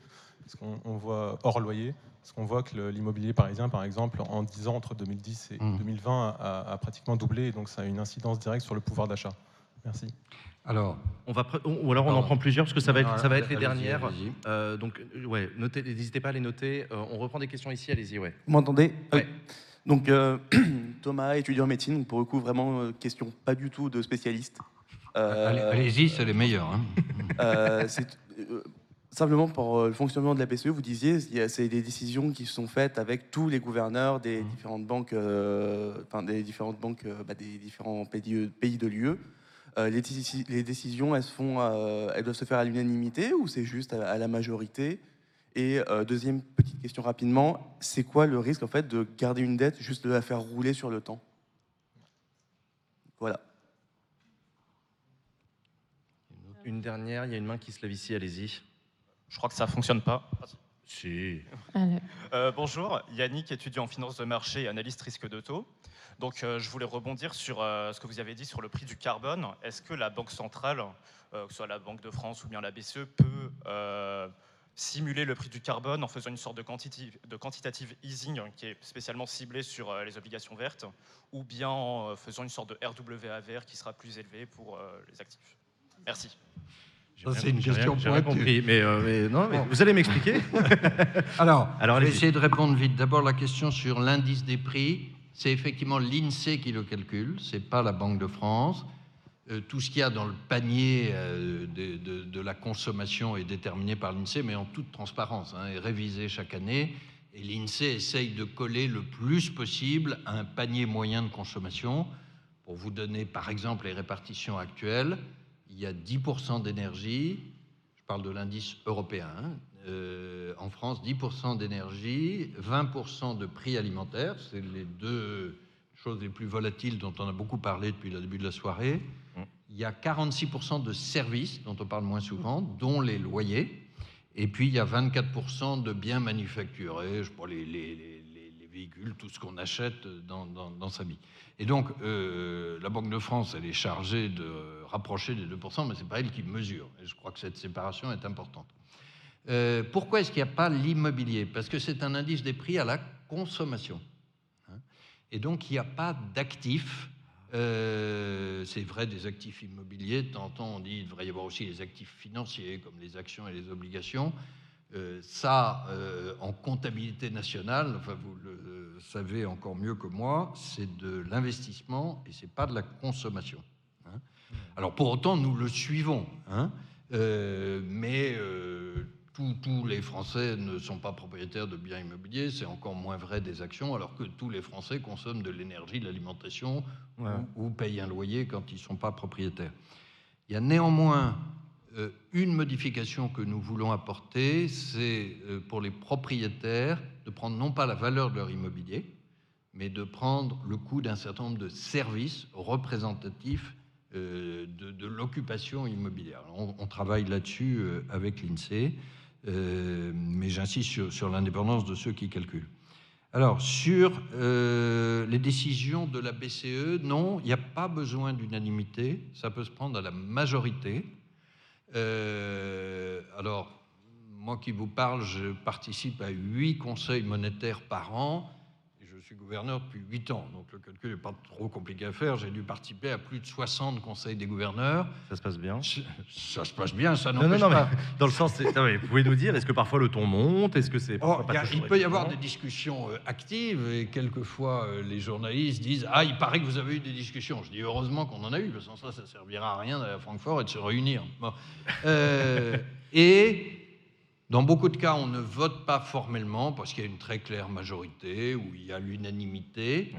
Parce qu'on on voit hors loyer. Parce qu'on voit que l'immobilier parisien, par exemple, en 10 ans, entre 2010 et 2020, a, a pratiquement doublé, et donc ça a une incidence directe sur le pouvoir d'achat. Merci. Alors, on va ou alors on en prend plusieurs parce que ça va être, Non, ça va être les dernières. Euh, donc ouais, notez, n'hésitez pas à les noter. Euh, on reprend des questions ici, allez-y, ouais. Vous m'entendez? Ouais. Donc, euh, [clears throat] Thomas, étudiant en médecine, donc pour le coup, vraiment, question pas du tout de spécialiste. Euh, Allez- allez-y, c'est les meilleurs, hein. simplement pour le fonctionnement de la BCE, vous disiez, c'est des décisions qui sont faites avec tous les gouverneurs des différentes banques, euh, enfin des différentes banques, bah, des différents pays, pays de l'UE. Euh, les, déci- les décisions, euh, elles doivent se faire à l'unanimité ou c'est juste à, la majorité? Et euh, deuxième petite question rapidement, c'est quoi le risque en fait de garder une dette, juste de la faire rouler sur le temps? Voilà. Une dernière, il y a une main qui se lève ici, allez-y. Je crois que ça fonctionne pas. Si. Euh, bonjour, Yannick, étudiant en finance de marché et analyste risque de taux. Donc, euh, je voulais rebondir sur euh, ce que vous avez dit sur le prix du carbone. Est-ce que la Banque centrale, euh, que ce soit la Banque de France ou bien la BCE, peut euh, simuler le prix du carbone en faisant une sorte de, quantitative, de quantitative easing qui est spécialement ciblée sur euh, les obligations vertes, ou bien en euh, faisant une sorte de RWA vert qui sera plus élevé pour euh, les actifs? Merci. C'est une question rien pointue. compris, mais, euh, mais non, mais Bon. vous allez m'expliquer [laughs] Alors, Alors, je vais essayer de répondre vite. D'abord, la question sur l'indice des prix. C'est effectivement l'INSEE qui le calcule, ce n'est pas la Banque de France. Euh, tout ce qu'il y a dans le panier euh, de, de- de la consommation est déterminé par l'INSEE, mais en toute transparence, hein, et révisé chaque année. Et l'INSEE essaye de coller le plus possible à un panier moyen de consommation. Pour vous donner, par exemple, les répartitions actuelles, il y a 10% d'énergie, je parle de l'indice européen, hein, euh, en France, 10% d'énergie, 20% de prix alimentaire, c'est les deux choses les plus volatiles dont on a beaucoup parlé depuis le début de la soirée. Il y a 46% de services, dont on parle moins souvent, dont les loyers. Et puis, il y a 24% de biens manufacturés, je crois, les- les- les véhicules, tout ce qu'on achète dans, sa vie. Et donc, euh, la Banque de France, elle est chargée de rapprocher des 2%, mais ce n'est pas elle qui mesure. Et je crois que cette séparation est importante. Euh, pourquoi est-ce qu'il n'y a pas l'immobilier? Parce que c'est un indice des prix à la consommation. hein? Et donc, il n'y a pas d'actifs. euh, c'est vrai des actifs immobiliers. Temps, on dit qu'il devrait y avoir aussi les actifs financiers, comme les actions et les obligations. Euh, ça, euh, en comptabilité nationale, enfin, vous le savez encore mieux que moi, c'est de l'investissement et c'est pas de la consommation. hein. Alors pour autant, nous le suivons, hein, euh, mais tous, les Français ne sont pas propriétaires de biens immobiliers, c'est encore moins vrai des actions, alors que tous les Français consomment de l'énergie, de l'alimentation Ouais. ou, ou payent un loyer quand ils ne sont pas propriétaires. Il y a néanmoins une modification que nous voulons apporter, c'est euh, pour les propriétaires de prendre non pas la valeur de leur immobilier, mais de prendre le coût d'un certain nombre de services représentatifs euh, de, l'occupation immobilière. On, travaille là-dessus euh, avec l'INSEE, euh, mais j'insiste sur, l'indépendance de ceux qui calculent. Alors, sur euh, les décisions de la BCE, non, il n'y a pas besoin d'unanimité, ça peut se prendre à la majorité. Euh, alors, moi qui vous parle, je participe à huit conseils monétaires par an. Suis gouverneur depuis huit ans, donc le calcul n'est pas trop compliqué à faire. J'ai dû participer à plus de 60 conseils des gouverneurs. Ça se passe bien Ça se passe bien, ça Non, non, non, mais dans le sens, non, mais vous pouvez nous dire, est-ce que parfois le ton monte? Est-ce que c'est Oh, pas a- il peut y avoir des discussions euh, actives et quelquefois euh, les journalistes disent Ah, il paraît que vous avez eu des discussions. Je dis heureusement qu'on en a eu, parce que sans ça, ça servira à rien d'aller à Francfort et de se réunir. Bon. Euh, et dans beaucoup de cas, on ne vote pas formellement parce qu'il y a une très claire majorité ou il y a l'unanimité.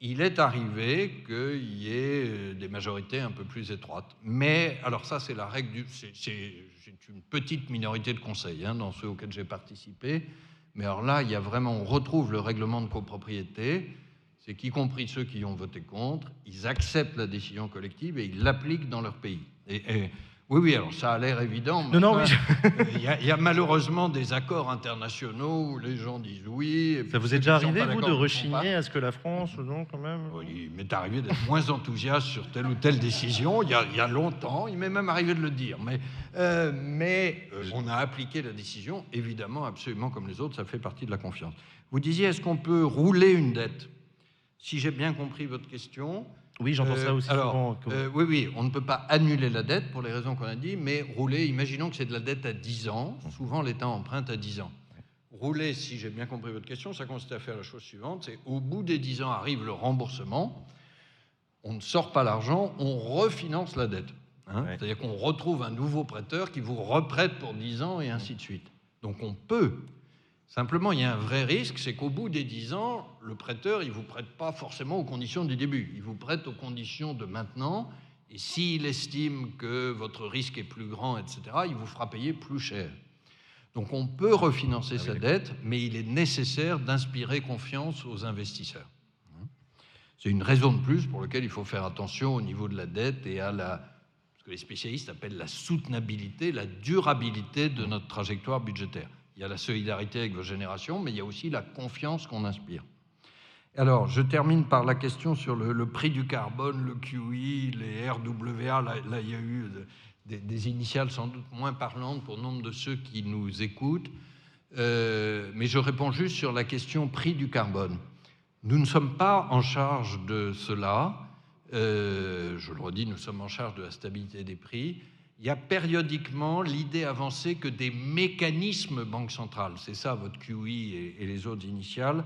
Il est arrivé qu'il y ait euh, des majorités un peu plus étroites. Mais, alors ça, c'est la règle du... C'est une petite minorité de conseils hein, dans ceux auxquels j'ai participé. Mais alors là, il y a vraiment, on retrouve le règlement de copropriété, c'est qu'y compris ceux qui ont voté contre, ils acceptent la décision collective et ils l'appliquent dans leur pays. Et, et- oui, oui, alors ça a l'air évident. mais Non, non, enfin, oui, Il y, a- il y a malheureusement des accords internationaux où les gens disent oui. et Ça vous est déjà arrivé, vous, de rechigner à ce que la France, non, quand même Oui, il m'est arrivé d'être moins enthousiaste sur telle ou telle décision il y a, il y a longtemps. Il m'est même arrivé de le dire. Mais, euh, mais euh, on a appliqué la décision, évidemment, absolument comme les autres. Ça fait partie de la confiance. Vous disiez, est-ce qu'on peut rouler une dette? Si j'ai bien compris votre question. Oui, j'entends euh, ça aussi alors, souvent. que- euh, oui, oui, on ne peut pas annuler la dette pour les raisons qu'on a dit, mais rouler, imaginons que c'est de la dette à 10 ans. Souvent, l'État emprunte à 10 ans. Rouler, si j'ai bien compris votre question, ça consiste à faire la chose suivante, c'est au bout des 10 ans arrive le remboursement, on ne sort pas l'argent, on refinance la dette. hein. C'est-à-dire qu'on retrouve un nouveau prêteur qui vous reprête pour 10 ans et ainsi de suite. Donc on peut. Simplement, il y a un vrai risque, c'est qu'au bout des 10 ans, le prêteur, il ne vous prête pas forcément aux conditions du début. Il vous prête aux conditions de maintenant. Et s'il estime que votre risque est plus grand, etc., il vous fera payer plus cher. Donc on peut refinancer sa dette, mais il est nécessaire d'inspirer confiance aux investisseurs. C'est une raison de plus pour laquelle il faut faire attention au niveau de la dette et à la, ce que les spécialistes appellent la soutenabilité, la durabilité de notre trajectoire budgétaire. Il y a la solidarité avec vos générations, mais il y a aussi la confiance qu'on inspire. Alors, je termine par la question sur le, prix du carbone, le QI, les RWA. Là, il y a eu de- des, des initiales sans doute moins parlantes pour nombre de ceux qui nous écoutent. Euh, mais je réponds juste sur la question prix du carbone. Nous ne sommes pas en charge de cela. Euh, je le redis, nous sommes en charge de la stabilité des prix. Il y a périodiquement l'idée avancée que des mécanismes banque centrale, c'est ça votre QI et, et les autres initiales,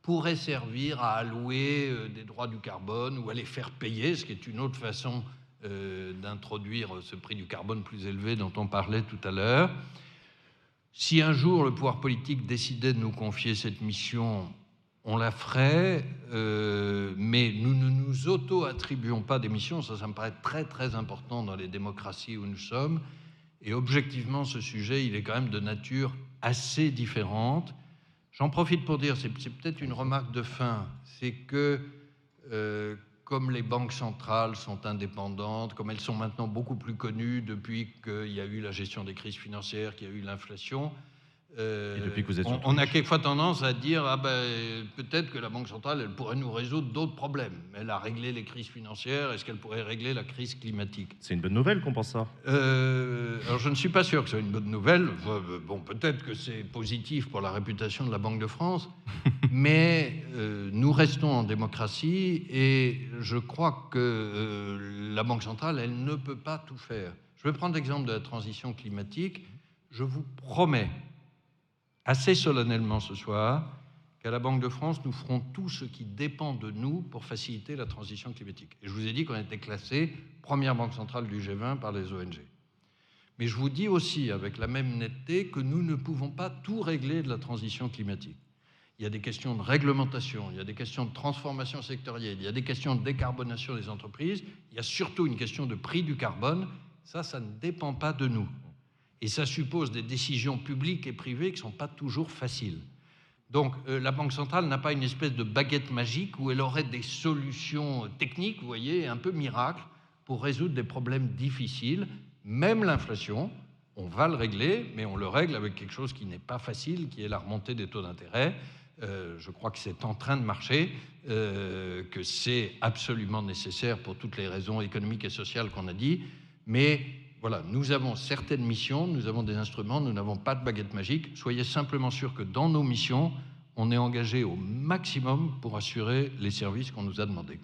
pourraient servir à allouer euh, des droits du carbone ou à les faire payer, ce qui est une autre façon euh, d'introduire ce prix du carbone plus élevé dont on parlait tout à l'heure. Si un jour le pouvoir politique décidait de nous confier cette mission, on la ferait, euh, mais nous ne nous auto-attribuons pas des missions. Ça, ça me paraît très très important dans les démocraties où nous sommes. Et objectivement, ce sujet, il est quand même de nature assez différente. J'en profite pour dire, c'est peut-être une remarque de fin, c'est que euh, comme les banques centrales sont indépendantes, comme elles sont maintenant beaucoup plus connues depuis qu'il y a eu la gestion des crises financières, qu'il y a eu l'inflation, euh, Et depuis que vous êtes on, a quelquefois tendance à dire ah ben, peut-être que la Banque centrale elle pourrait nous résoudre d'autres problèmes. Elle a réglé les crises financières, est-ce qu'elle pourrait régler la crise climatique? C'est une bonne nouvelle qu'on pense ça. euh, alors je ne suis pas sûr que ce soit une bonne nouvelle. Bon, peut-être que c'est positif pour la réputation de la Banque de France, [laughs] mais euh, nous restons en démocratie et je crois que la Banque centrale, elle ne peut pas tout faire. Je vais prendre l'exemple de la transition climatique. Je vous promets, assez solennellement ce soir, qu'à la Banque de France, nous ferons tout ce qui dépend de nous pour faciliter la transition climatique. Et je vous ai dit qu'on était classé première banque centrale du G20 par les ONG. Mais je vous dis aussi, avec la même netteté, que nous ne pouvons pas tout régler de la transition climatique. Il y a des questions de réglementation, il y a des questions de transformation sectorielle, il y a des questions de décarbonation des entreprises, il y a surtout une question de prix du carbone. Ça, ça ne dépend pas de nous. Et ça suppose des décisions publiques et privées qui ne sont pas toujours faciles. Donc euh, la Banque centrale n'a pas une espèce de baguette magique où elle aurait des solutions techniques, vous voyez, un peu miracles, pour résoudre des problèmes difficiles. Même l'inflation, on va le régler, mais on le règle avec quelque chose qui n'est pas facile, qui est la remontée des taux d'intérêt. Euh, je crois que c'est en train de marcher, euh, que c'est absolument nécessaire pour toutes les raisons économiques et sociales qu'on a dit. Mais voilà, nous avons certaines missions, nous avons des instruments, nous n'avons pas de baguette magique. Soyez simplement sûrs que dans nos missions, on est engagé au maximum pour assurer les services qu'on nous a demandés.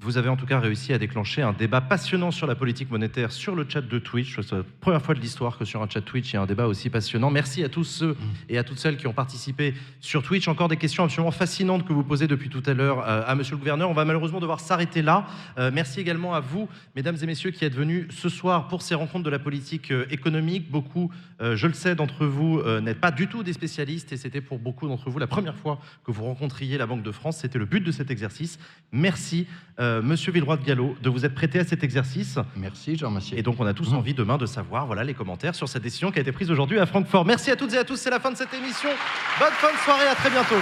Vous avez en tout cas réussi à déclencher un débat passionnant sur la politique monétaire sur le chat de Twitch. C'est la première fois de l'histoire que sur un chat Twitch, il y a un débat aussi passionnant. Merci à tous ceux et à toutes celles qui ont participé sur Twitch. Encore des questions absolument fascinantes que vous posez depuis tout à l'heure euh, à Monsieur le Gouverneur. On va malheureusement devoir s'arrêter là. Euh, merci également à vous, mesdames et messieurs, qui êtes venus ce soir pour ces rencontres de la politique euh, économique. Beaucoup, euh, je le sais, d'entre vous euh, n'êtes pas du tout des spécialistes et c'était pour beaucoup d'entre vous la première fois que vous rencontriez la Banque de France. C'était le but de cet exercice. Merci, euh, Monsieur Villeroy de Gallo, de vous être prêté à cet exercice. Merci, Jean Massier. Et donc, on a tous envie demain de savoir voilà, les commentaires sur cette décision qui a été prise aujourd'hui à Francfort. Merci à toutes et à tous. C'est la fin de cette émission. Bonne fin de soirée. À très bientôt.